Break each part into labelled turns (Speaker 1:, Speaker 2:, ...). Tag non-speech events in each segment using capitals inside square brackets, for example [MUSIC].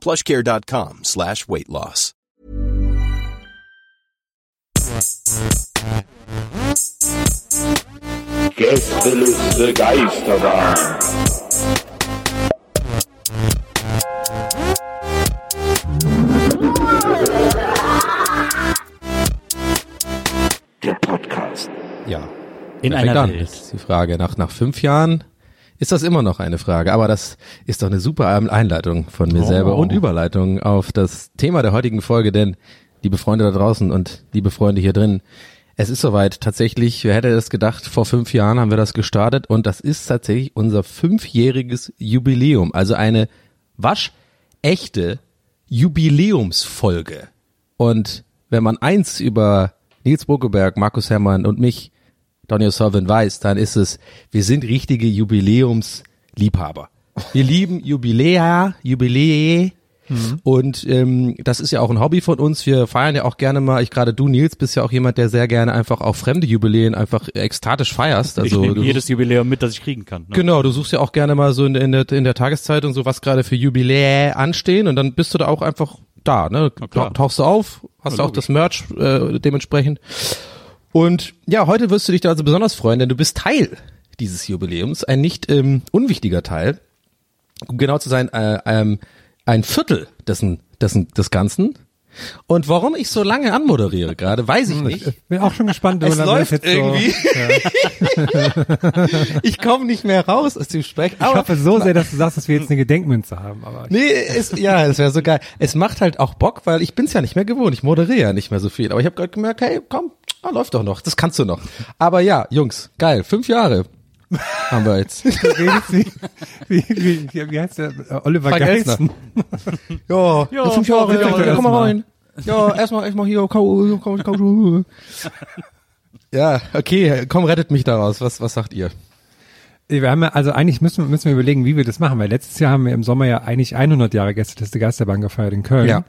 Speaker 1: plushcare.com slash weight loss.
Speaker 2: Gästeliste Geisterbahn. Der Podcast.
Speaker 3: Ja.
Speaker 4: In einer? Welt.
Speaker 3: Ist die Frage. Nach, nach fünf Jahren ist das immer noch eine Frage. Aber das ist doch eine super Einleitung von mir
Speaker 4: Oh.
Speaker 3: selber und Überleitung auf das Thema der heutigen Folge, denn liebe Freunde da draußen und liebe Freunde hier drin, es ist soweit tatsächlich, wer hätte das gedacht, vor fünf Jahren haben wir das gestartet und das ist tatsächlich unser fünfjähriges Jubiläum. Also eine waschechte Jubiläumsfolge. Und wenn man eins über Nils Buckeberg, Markus Herrmann und mich, Donny O'Sullivan weiß, dann ist es, wir sind richtige Jubiläumsliebhaber. Wir lieben Jubiläa, Jubiläe. Und ähm, das ist ja auch ein Hobby von uns. Wir feiern ja auch gerne mal, ich gerade du, Nils, bist ja auch jemand, der sehr gerne einfach auch fremde Jubiläen einfach ekstatisch feierst.
Speaker 4: ich
Speaker 3: Also
Speaker 4: nehme
Speaker 3: du
Speaker 4: jedes Jubiläum mit, das ich kriegen kann. Ne?
Speaker 3: Genau, du suchst ja auch gerne mal so in, in, der, in der Tageszeitung so, was gerade für Jubiläe anstehen und dann bist du da auch einfach da, ne? Tauchst du auf, hast
Speaker 4: Ja,
Speaker 3: auch das Merch äh, dementsprechend. Und ja, heute wirst du dich da also besonders freuen, denn du bist Teil dieses Jubiläums, ein nicht ähm, unwichtiger Teil. Um genau zu sein, äh, ähm, ein Viertel dessen, dessen, des Ganzen. Und warum ich so lange anmoderiere gerade, weiß ich nicht.
Speaker 5: Bin auch schon gespannt,
Speaker 3: Es läuft
Speaker 5: das jetzt
Speaker 3: irgendwie.
Speaker 5: So, [LAUGHS]
Speaker 3: Ich komme nicht mehr raus aus dem Sprech.
Speaker 5: ich hoffe so sehr, dass du sagst, dass wir jetzt eine Gedenkmünze haben. Aber
Speaker 3: Nee, es, ja, das wäre so geil. Es macht halt auch Bock, weil ich bin's ja nicht mehr gewohnt. Ich moderiere ja nicht mehr so viel. Aber ich habe gerade gemerkt, hey, komm, ah, läuft doch noch. Das kannst du noch. Aber ja, Jungs, geil. Fünf Jahre haben wir jetzt. [LAUGHS]
Speaker 5: wie, wie, wie, wie, wie heißt der? Äh, Oliver Geissen. [LAUGHS]
Speaker 3: ja,
Speaker 4: Ja,
Speaker 3: fünf Jahre.
Speaker 5: bitte, bitte,
Speaker 3: komm mal rein. Ja, erstmal, erstmal hier, kau, kau, kau. Ja, okay, komm, rettet mich daraus. Was, was sagt ihr?
Speaker 5: Wir haben ja, also eigentlich müssen, müssen wir überlegen, wie wir das machen, weil letztes Jahr haben wir im Sommer ja eigentlich 100 Jahre Gästeliste Geisterbahn gefeiert in Köln.
Speaker 3: Ja.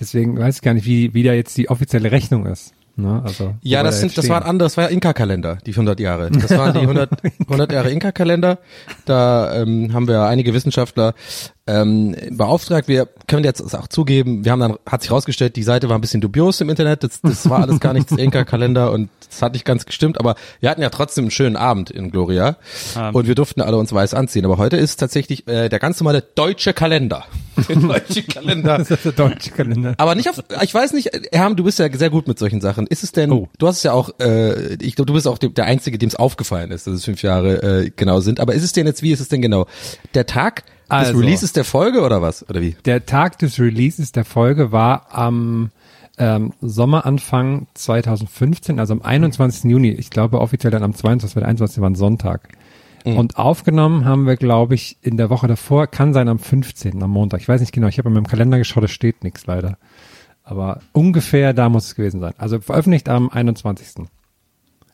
Speaker 5: Deswegen weiß ich gar nicht, wie, wie da jetzt die offizielle Rechnung ist. Ne? Also,
Speaker 3: Ja, das
Speaker 5: da
Speaker 3: sind, das
Speaker 5: stehen.
Speaker 3: waren andere, das war ja Inka-Kalender, die 100 Jahre. Das waren die 100, 100 [LAUGHS] Jahre Inka-Kalender. Da ähm, haben wir einige Wissenschaftler ähm, beauftragt. Wir können jetzt auch zugeben, wir haben dann, hat sich rausgestellt, die Seite war ein bisschen dubios im Internet. Das, das war alles gar nicht das [LAUGHS] Inka-Kalender und das hat nicht ganz gestimmt. Aber wir hatten ja trotzdem einen schönen Abend in Gloria und wir durften alle uns weiß anziehen. Aber heute ist tatsächlich äh, der ganz normale deutsche Kalender. [LAUGHS] Der deutsche Kalender.
Speaker 5: Das ist der deutsche Kalender.
Speaker 3: Aber nicht auf, ich weiß nicht, Herm, du bist ja sehr gut mit solchen Sachen. Ist es denn,
Speaker 5: Oh.
Speaker 3: du hast es ja auch, äh, ich glaube, du bist auch der Einzige, dem es aufgefallen ist, dass es fünf Jahre äh, genau sind. Aber ist es denn jetzt, wie ist es denn genau? Der Tag des
Speaker 5: Also.
Speaker 3: Releases der Folge oder was? Oder wie?
Speaker 5: Der Tag des Releases der Folge war am ähm, Sommeranfang 2015, also am 21. Juni. Ich glaube offiziell dann am 22. weil der 21. war ein Sonntag. Und aufgenommen haben wir, glaube ich, in der Woche davor, kann sein am 15. am Montag. Ich weiß nicht genau, ich habe in meinem Kalender geschaut, da steht nichts leider. Aber ungefähr da muss es gewesen sein. Also veröffentlicht am 21.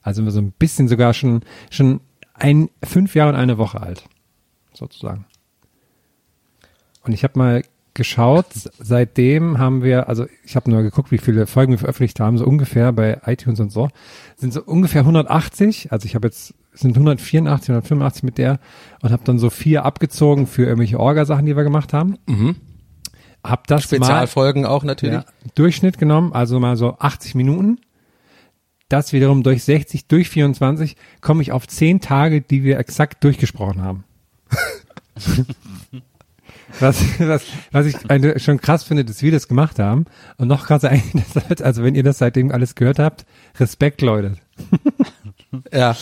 Speaker 5: Also sind wir so ein bisschen sogar schon, schon ein, fünf Jahre und eine Woche alt. Sozusagen. Und ich habe mal geschaut, seitdem haben wir, also ich habe nur geguckt, wie viele Folgen wir veröffentlicht haben, so ungefähr bei iTunes und so, sind so ungefähr 180, also ich habe jetzt, sind 184, 185 mit der und habe dann so vier abgezogen für irgendwelche Orga-Sachen, die wir gemacht haben. Mhm. Hab das mal
Speaker 3: Spezialfolgen auch natürlich.
Speaker 5: ja, Durchschnitt genommen, also mal so 80 Minuten. Das wiederum durch 60, durch 24, komme ich auf 10 Tage, die wir exakt durchgesprochen haben. [LAUGHS] was, was, was ich schon krass finde, dass wir das gemacht haben. Und noch krasser eigentlich, dass, also wenn ihr das seitdem alles gehört habt, Respekt, Leute. [LAUGHS]
Speaker 3: Ja.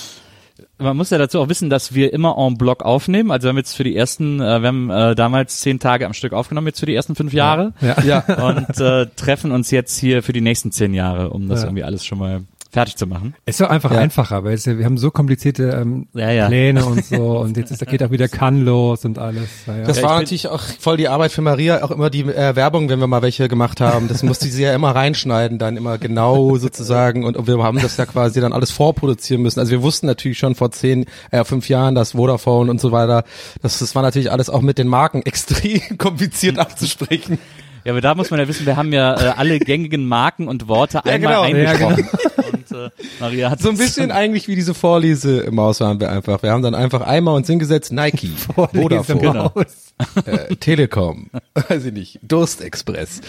Speaker 4: Man muss ja dazu auch wissen, dass wir immer en bloc aufnehmen. Also wir haben jetzt für die ersten, äh, wir haben äh, damals zehn Tage am Stück aufgenommen, jetzt für die ersten fünf Jahre.
Speaker 5: Ja.
Speaker 3: Ja.
Speaker 4: Und äh, treffen uns jetzt hier für die nächsten zehn Jahre, um das
Speaker 5: Ja.
Speaker 4: irgendwie alles schon mal fertig zu machen.
Speaker 5: Es ist doch einfach
Speaker 3: Ja.
Speaker 5: einfacher, weil es, ja- wir haben so komplizierte ähm,
Speaker 4: Ja, ja.
Speaker 5: Pläne und so [LAUGHS] und jetzt ist, da geht auch wieder Kann los und alles. Ja, ja.
Speaker 3: Das
Speaker 4: Ja,
Speaker 3: war natürlich auch voll die Arbeit für Maria, auch immer die äh, Werbung, wenn wir mal welche gemacht haben. Das musste sie ja immer reinschneiden, dann immer genau sozusagen. Und wir haben das ja quasi dann alles vorproduzieren müssen. Also wir wussten natürlich schon vor zehn, äh, fünf Jahren, dass Vodafone und so weiter, das, das war natürlich alles auch mit den Marken [LAUGHS] extrem kompliziert abzusprechen.
Speaker 4: Ja, aber da muss man ja wissen, wir haben ja äh, alle gängigen Marken und Worte einmal
Speaker 3: genau.
Speaker 5: Ja,
Speaker 4: eingesprochen. [LAUGHS] Äh, Maria hat [LAUGHS]
Speaker 3: So ein bisschen eigentlich wie diese Vorlese-Maus waren wir einfach. Wir haben dann einfach einmal uns hingesetzt, Nike, [LAUGHS] Vodafone,
Speaker 4: Genau.
Speaker 3: äh, Telekom, [LAUGHS] weiß ich nicht, Durstexpress.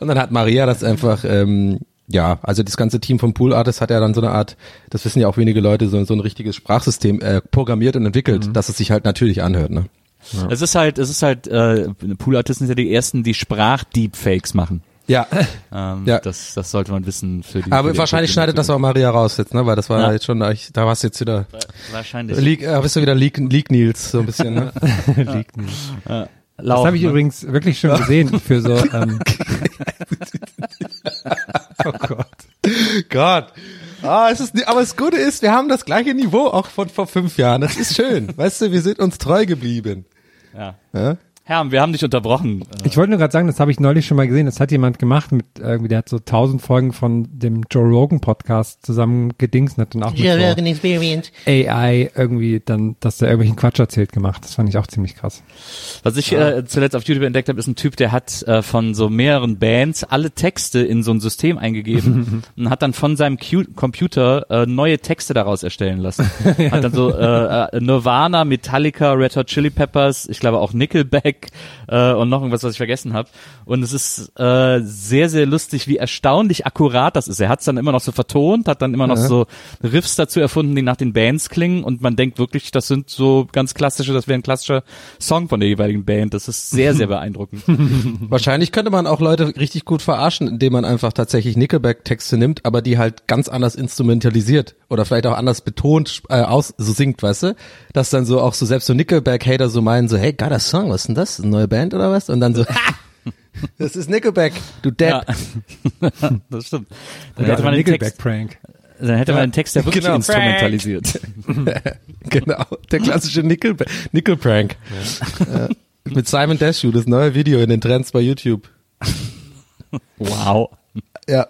Speaker 3: Und dann hat Maria das einfach, ähm, ja, also das ganze Team von Pool Artists hat ja dann so eine Art, das wissen ja auch wenige Leute, so, so ein richtiges Sprachsystem äh, programmiert und entwickelt, dass es sich halt natürlich anhört. Ne?
Speaker 4: Es ist halt, es ist halt, äh, Poolartisten sind ja die ersten, die Sprachdeepfakes machen.
Speaker 3: Ja, [LAUGHS]
Speaker 4: Ähm,
Speaker 3: Ja.
Speaker 4: das, das sollte man wissen für die.
Speaker 3: aber
Speaker 4: für die
Speaker 3: wahrscheinlich schneidet das auch Maria raus jetzt, ne? Weil das war
Speaker 4: Ja.
Speaker 3: jetzt schon, da warst du jetzt wieder
Speaker 4: Wahrscheinlich.
Speaker 3: Leak, äh, bist du wieder Leak, Leak Nils so ein bisschen. Ne? [LAUGHS]
Speaker 5: Liegt nicht. Das
Speaker 4: Lauch,
Speaker 5: habe ich
Speaker 4: ne?
Speaker 5: übrigens wirklich schon gesehen für so. [LAUGHS] Ähm, oh Gott.
Speaker 3: Gott. Ah, es ist, aber das Gute ist, wir haben das gleiche Niveau auch von vor fünf Jahren. Das ist schön. weißt du, wir sind uns treu geblieben.
Speaker 4: Ja.
Speaker 3: Ja?
Speaker 4: Herr, wir haben dich unterbrochen.
Speaker 5: Ich wollte nur gerade sagen, das habe ich neulich schon mal gesehen. Das hat jemand gemacht mit irgendwie, der hat so tausend Folgen von dem Joe Rogan Podcast zusammen gedingst und hat dann auch mit so
Speaker 6: Experience.
Speaker 5: AI irgendwie dann, dass der irgendwelchen Quatsch erzählt gemacht. Das fand ich auch ziemlich krass.
Speaker 4: Was ich äh, zuletzt auf YouTube entdeckt habe, ist ein Typ, der hat äh, von so mehreren Bands alle Texte in so ein System eingegeben [LAUGHS] und hat dann von seinem Q Computer äh, neue Texte daraus erstellen lassen. [LAUGHS] Hat dann so äh, äh, Nirvana, Metallica, Red Hot Chili Peppers, ich glaube auch Nickelback äh, und noch irgendwas, was ich vergessen habe. Und es ist äh, sehr, sehr lustig, wie erstaunlich akkurat das ist. Er hat es dann immer noch so vertont, hat dann immer noch so Riffs dazu erfunden, die nach den Bands klingen und man denkt wirklich, das sind so ganz klassische, das wäre ein klassischer Song von der jeweiligen Band. Das ist sehr, sehr [LAUGHS] beeindruckend.
Speaker 3: Wahrscheinlich könnte man auch Leute richtig gut verarschen, indem man einfach tatsächlich Nickelback-Texte nimmt, aber die halt ganz anders instrumentalisiert oder vielleicht auch anders betont äh, aus so singt, weißt du? Dass dann so auch so selbst so Nickelback-Hater so meinen so, hey, geiler Song, was ist denn das? Eine neue Band oder was? Und dann so, ha! [LAUGHS] Das ist Nickelback, du Depp.
Speaker 4: Ja. [LAUGHS] das stimmt. Dann
Speaker 5: Oder
Speaker 4: hätte man
Speaker 5: Nickelback-Prank.
Speaker 4: dann hätte man den Text ja wirklich
Speaker 3: Genau.
Speaker 4: instrumentalisiert. [LAUGHS]
Speaker 3: Genau, der klassische Nickel Nickelprank. Ja. Mit Simon Desue, das neue Video in den Trends bei YouTube.
Speaker 4: Wow.
Speaker 3: Ja.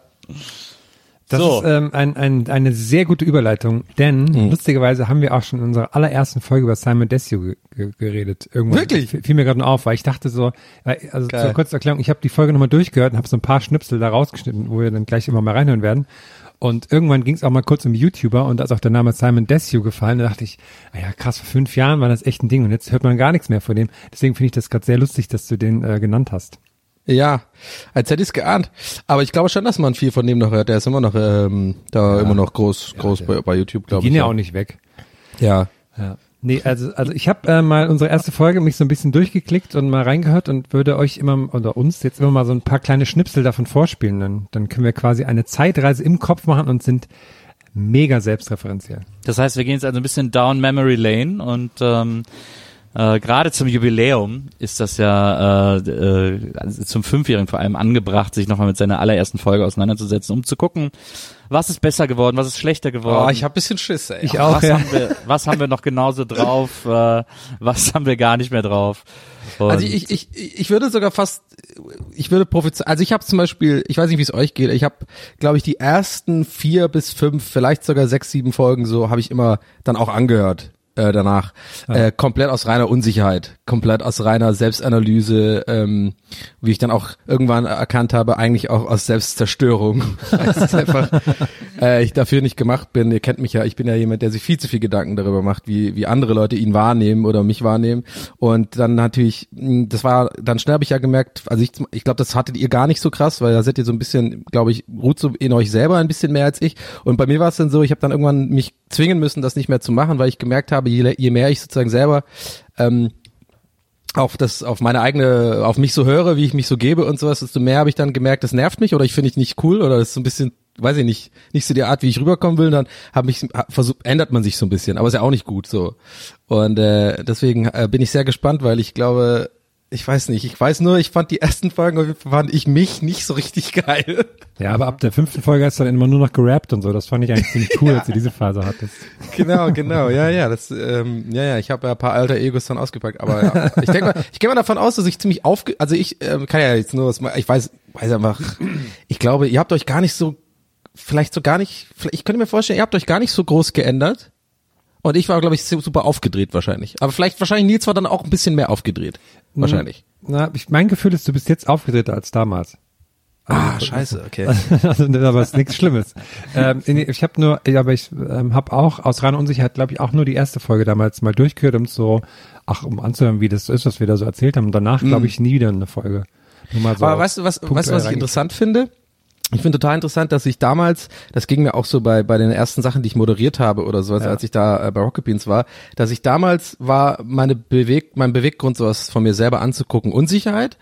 Speaker 5: Das
Speaker 4: So.
Speaker 5: ist ähm, ein, ein, eine sehr gute Überleitung, denn
Speaker 3: Mhm.
Speaker 5: lustigerweise haben wir auch schon in unserer allerersten Folge über Simon ge geredet. Irgendwann
Speaker 3: Wirklich?
Speaker 5: fiel mir gerade nur auf, weil ich dachte so, also
Speaker 3: Geil.
Speaker 5: zur kurzen Erklärung, ich habe die Folge nochmal durchgehört und habe so ein paar Schnipsel da rausgeschnitten, wo wir dann gleich immer mal reinhören werden. Und irgendwann ging es auch mal kurz um YouTuber und da ist auch der Name Simon Desue gefallen. Da dachte ich, ah ja krass, vor fünf Jahren war das echt ein Ding und jetzt hört man gar nichts mehr von dem. Deswegen finde ich das gerade sehr lustig, dass du den äh, genannt hast.
Speaker 3: Ja, als hätte ich es geahnt. Aber ich glaube schon, dass man viel von dem noch hört. Der ist immer noch ähm, da immer noch groß, groß bei, bei YouTube, glaube ich.
Speaker 5: gehen ja auch nicht weg.
Speaker 3: Ja.
Speaker 5: Ja. Nee, also, also ich habe äh, mal unsere erste Folge mich so ein bisschen durchgeklickt und mal reingehört und würde euch immer oder uns jetzt immer mal so ein paar kleine Schnipsel davon vorspielen. Dann, dann können wir quasi eine Zeitreise im Kopf machen und sind mega selbstreferenziell.
Speaker 4: Das heißt, wir gehen jetzt also ein bisschen down Memory Lane und ähm, äh, gerade zum Jubiläum ist das ja äh, äh, also zum Fünfjährigen vor allem angebracht, sich nochmal mit seiner allerersten Folge auseinanderzusetzen, um zu gucken, was ist besser geworden, was ist schlechter geworden.
Speaker 3: Oh, ich habe bisschen Schiss, ey.
Speaker 5: Ich auch,
Speaker 4: was,
Speaker 5: ja.
Speaker 4: haben wir, was haben wir noch genauso drauf, [LAUGHS] äh, was haben wir gar nicht mehr drauf. Und
Speaker 3: Also ich, ich, ich würde sogar fast, ich würde prophezeien, also ich habe zum Beispiel, ich weiß nicht, wie es euch geht, ich habe, glaube ich, die ersten vier bis fünf, vielleicht sogar sechs, sieben Folgen so, habe ich immer dann auch angehört äh, danach. Äh, komplett aus reiner Unsicherheit, komplett aus reiner Selbstanalyse, ähm, wie ich dann auch irgendwann erkannt habe, eigentlich auch aus Selbstzerstörung. [LAUGHS] Einfach, äh, ich dafür nicht gemacht bin. Ihr kennt mich ja, ich bin ja jemand, der sich viel zu viel Gedanken darüber macht, wie, wie andere Leute ihn wahrnehmen oder mich wahrnehmen. Und dann natürlich, mh, das war, dann schnell habe ich ja gemerkt, also ich, ich glaube, das hattet ihr gar nicht so krass, weil da seid ihr so ein bisschen, glaube ich, ruht so in euch selber ein bisschen mehr als ich. Und bei mir war es dann so, ich habe dann irgendwann mich zwingen müssen, das nicht mehr zu machen, weil ich gemerkt habe, je, je mehr ich sozusagen selber ähm, auf das, auf meine eigene, auf mich so höre, wie ich mich so gebe und sowas, desto mehr habe ich dann gemerkt, das nervt mich oder ich finde ich nicht cool oder das ist so ein bisschen, weiß ich nicht, nicht so die Art, wie ich rüberkommen will, dann hab mich, versucht, ändert man sich so ein bisschen, aber ist ja auch nicht gut so. Und äh, deswegen äh, bin ich sehr gespannt, weil ich glaube, ich weiß nicht, ich weiß nur, ich fand die ersten Folgen, fand ich mich nicht so richtig geil.
Speaker 5: Ja, aber ab der fünften Folge hast du dann immer nur noch gerappt und so. Das fand ich eigentlich ziemlich cool, [LAUGHS]
Speaker 3: Ja.
Speaker 5: als du diese Phase hattest.
Speaker 3: Genau, genau, ja, ja, das, ähm, ja, ja, ich habe ja ein paar alter Egos dann ausgepackt, aber ja, ich denke mal, ich gehe mal davon aus, dass ich ziemlich aufge, also ich ähm, kann ja jetzt nur was, ich weiß, weiß einfach, ich glaube, ihr habt euch gar nicht so, vielleicht so gar nicht, ich könnte mir vorstellen, ihr habt euch gar nicht so groß geändert. Und ich war, glaube ich, super aufgedreht wahrscheinlich. Aber vielleicht, wahrscheinlich Nils war dann auch ein bisschen mehr aufgedreht. Wahrscheinlich.
Speaker 5: Na, ich, mein Gefühl ist, du bist jetzt aufgedrehter als damals.
Speaker 3: Ah, scheiße, okay. [LAUGHS]
Speaker 5: also, aber es ist nichts Schlimmes. ähm, [LAUGHS] ich habe nur, aber ich ähm, habe auch aus reiner Unsicherheit, glaube ich, auch nur die erste Folge damals mal durchgehört, um so, ach, um anzuhören, wie das so ist, was wir da so erzählt haben. Und danach, glaube ich, nie wieder eine Folge. So
Speaker 3: Aber weißt du, was, weißt du, was ich interessant finde? Ich finde total interessant, dass ich damals, das ging mir auch so bei, bei den ersten Sachen, die ich moderiert habe oder sowas,
Speaker 5: Ja.
Speaker 3: als ich da äh, bei Rocket Beans war, dass ich damals war meine Beweg, mein Beweggrund, sowas von mir selber anzugucken, Unsicherheit.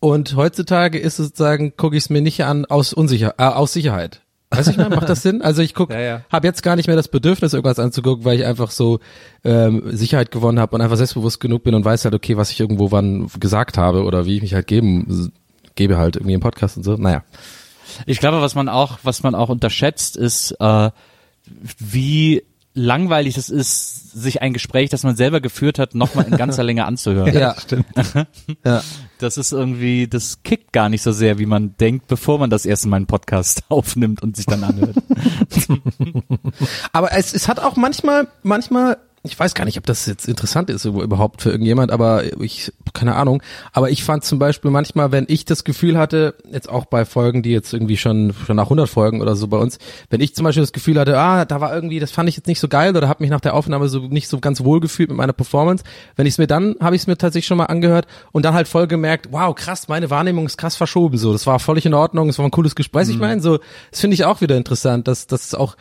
Speaker 3: Und heutzutage ist es sozusagen, gucke ich es mir nicht an aus Unsicher, äh, aus Sicherheit. Weißt du, ich meine, macht das [LAUGHS] Sinn? Also ich guck,
Speaker 5: Ja, ja.
Speaker 3: habe jetzt gar nicht mehr das Bedürfnis, irgendwas anzugucken, weil ich einfach so ähm, Sicherheit gewonnen habe und einfach selbstbewusst genug bin und weiß halt, okay, was ich irgendwo wann gesagt habe oder wie ich mich halt geben, gebe halt irgendwie im Podcast und so. Naja.
Speaker 4: Ich glaube, was man auch, was man auch unterschätzt, ist, äh, wie langweilig es ist, sich ein Gespräch, das man selber geführt hat, nochmal in ganzer Länge anzuhören. [LAUGHS]
Speaker 3: Ja,
Speaker 5: stimmt. [LAUGHS]
Speaker 3: ja.
Speaker 4: Das ist irgendwie, das kickt gar nicht so sehr, wie man denkt, bevor man das erste Mal einen Podcast [LAUGHS] aufnimmt und sich dann anhört.
Speaker 3: Aber es, es hat auch manchmal, manchmal, ich weiß gar nicht, ob das jetzt interessant ist überhaupt für irgendjemand, aber ich, keine Ahnung. Aber ich fand zum Beispiel manchmal, wenn ich das Gefühl hatte, jetzt auch bei Folgen, die jetzt irgendwie schon, schon nach 100 Folgen oder so bei uns, wenn ich zum Beispiel das Gefühl hatte, ah, da war irgendwie, das fand ich jetzt nicht so geil oder habe mich nach der Aufnahme so nicht so ganz wohl gefühlt mit meiner Performance, wenn ich es mir dann, habe ich es mir tatsächlich schon mal angehört und dann halt voll gemerkt, wow, krass, meine Wahrnehmung ist krass verschoben, so, das war völlig in Ordnung, es war ein cooles Gespräch, ich meine, so, das finde ich auch wieder interessant, dass, dass auch,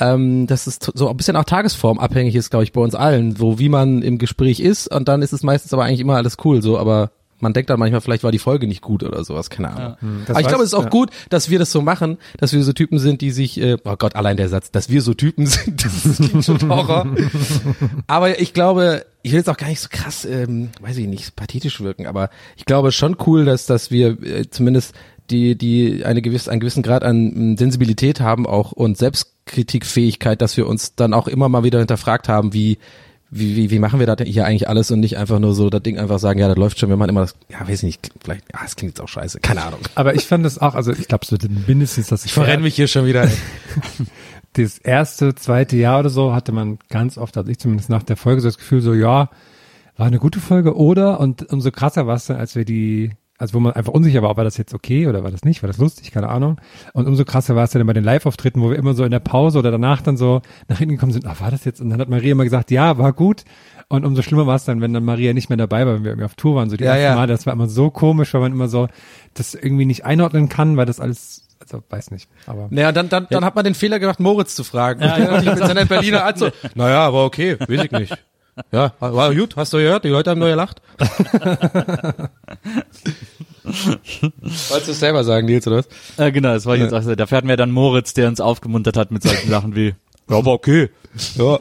Speaker 3: ähm, dass es so ein bisschen auch tagesformabhängig ist, glaube ich, bei uns allen, so wie man im Gespräch ist und dann ist es meistens aber eigentlich immer alles cool, so, aber man denkt dann manchmal, vielleicht war die Folge nicht gut oder sowas, keine Ahnung.
Speaker 5: Das
Speaker 3: Aber ich glaube, es ist auch
Speaker 5: ja.
Speaker 3: gut, dass wir das so machen, dass wir so Typen sind, die sich, äh, oh Gott, allein der Satz, dass wir so Typen [LAUGHS] sind, das ist klingt schon [LAUGHS] Horror. aber ich glaube, ich will jetzt auch gar nicht so krass, ähm, weiß ich nicht, pathetisch wirken, aber ich glaube schon cool, dass, dass wir äh, zumindest die, die eine gewisse, einen gewissen Grad an Sensibilität haben auch und Selbstkritikfähigkeit, dass wir uns dann auch immer mal wieder hinterfragt haben, wie, wie, wie, wie machen wir das hier eigentlich alles und nicht einfach nur so das Ding einfach sagen, ja, das läuft schon, wenn man immer das, ja, weiß ich nicht, vielleicht, ja, das klingt jetzt auch scheiße, keine Ahnung.
Speaker 5: Aber ich fand es auch, also ich glaube, so mindestens das
Speaker 3: Ich verrenne mich hier schon wieder. [LAUGHS]
Speaker 5: das erste, zweite Jahr oder so hatte man ganz oft, also ich zumindest nach der Folge so das Gefühl so, ja, war eine gute Folge oder und umso krasser war es dann, als wir die, also wo man einfach unsicher war, war das jetzt okay oder war das nicht, war das lustig, keine Ahnung. Und umso krasser war es dann bei den Live-Auftritten, wo wir immer so in der Pause oder danach dann so nach hinten gekommen sind, ah, war das jetzt? Und dann hat Maria immer gesagt, ja, war gut. Und umso schlimmer war es dann, wenn dann Maria nicht mehr dabei war, wenn wir irgendwie auf Tour waren, so die
Speaker 3: Ja,
Speaker 5: ersten
Speaker 3: ja.
Speaker 5: Mal, das war immer so komisch, weil man immer so das irgendwie nicht einordnen kann, weil das alles, also weiß nicht, aber.
Speaker 3: Naja, dann, dann, dann hat man den Fehler gemacht, Moritz zu fragen. Ja, [LAUGHS] ja. mit seiner Berliner Art so, naja, aber okay, weiß ich nicht. Ja, war gut, hast du gehört? Die Leute haben nur gelacht. Wolltest du es selber sagen, Nils, oder was?
Speaker 4: äh, genau, das war jetzt auch so. Dafür hatten wir dann Moritz, der uns aufgemuntert hat mit solchen Sachen wie,
Speaker 3: Ja, aber okay. Ja.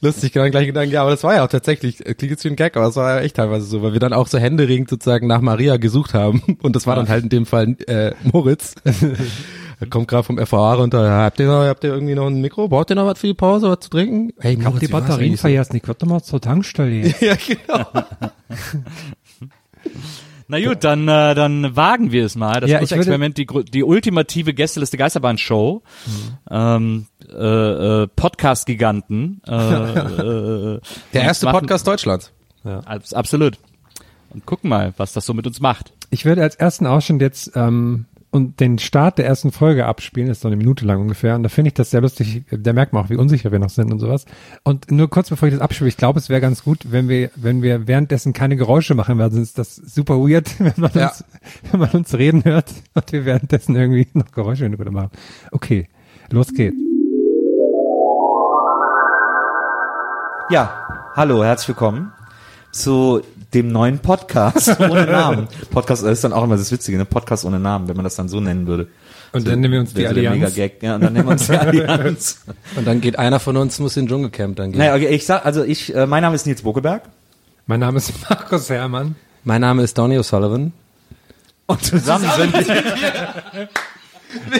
Speaker 3: Lustig, genau, gleich Gedanken. Ja, aber das war ja auch tatsächlich, äh, klingt jetzt wie ein Gag, aber es war ja echt teilweise so, weil wir dann auch so händeringend sozusagen nach Maria gesucht haben. Und das war dann halt in dem Fall äh, Moritz. Er kommt gerade vom FVA runter. Ja, habt ihr noch, habt ihr irgendwie noch ein Mikro? Braucht ihr noch was für die Pause, was zu trinken? Hey,
Speaker 5: Ich hab die Batterien vergessen, ich werde mal zur Tankstelle jetzt. [LAUGHS]
Speaker 3: Ja, genau. [LAUGHS]
Speaker 4: Na gut, dann, äh, dann wagen wir es mal. Das
Speaker 5: Ja,
Speaker 4: Experiment, die, die ultimative Gästeliste Geisterbahn-Show. Ähm, äh, äh, Podcast-Giganten. Äh, [LAUGHS] äh,
Speaker 3: Der erste
Speaker 4: machen-
Speaker 3: Podcast Deutschlands.
Speaker 4: Abs absolut. Und gucken mal, was das so mit uns macht.
Speaker 5: Ich würde als ersten Ausschnitt jetzt ähm, und den Start der ersten Folge abspielen, das ist so eine Minute lang ungefähr. Und da finde ich das sehr lustig. Da merkt man auch, wie unsicher wir noch sind und sowas. Und nur kurz bevor ich das abspiele, ich glaube, es wäre ganz gut, wenn wir, wenn wir währenddessen keine Geräusche machen, weil sonst ist das super weird, [LAUGHS] wenn man,
Speaker 3: Ja.
Speaker 5: uns, wenn man uns reden hört und wir währenddessen irgendwie [LAUGHS] noch Geräusche in der Mitte machen. Okay, los geht's.
Speaker 6: Ja, hallo, herzlich willkommen zu dem neuen Podcast [LAUGHS] ohne Namen. Podcast das ist dann auch immer das Witzige, ne? Podcast ohne Namen, wenn man das dann so nennen würde.
Speaker 5: Und dann nennen wir uns die
Speaker 6: so
Speaker 5: Allianz.
Speaker 6: Ja, und dann nennen wir uns die [LAUGHS] Allianz.
Speaker 3: Und dann geht einer von uns, muss in den Dschungelcamp dann gehen.
Speaker 6: naja, okay, ich sag, also ich, äh, mein Name ist Nils Bokelberg.
Speaker 5: Mein Name ist [LAUGHS] Markus Herrmann.
Speaker 3: Mein Name ist Donny O'Sullivan.
Speaker 6: Und zusammen sind wir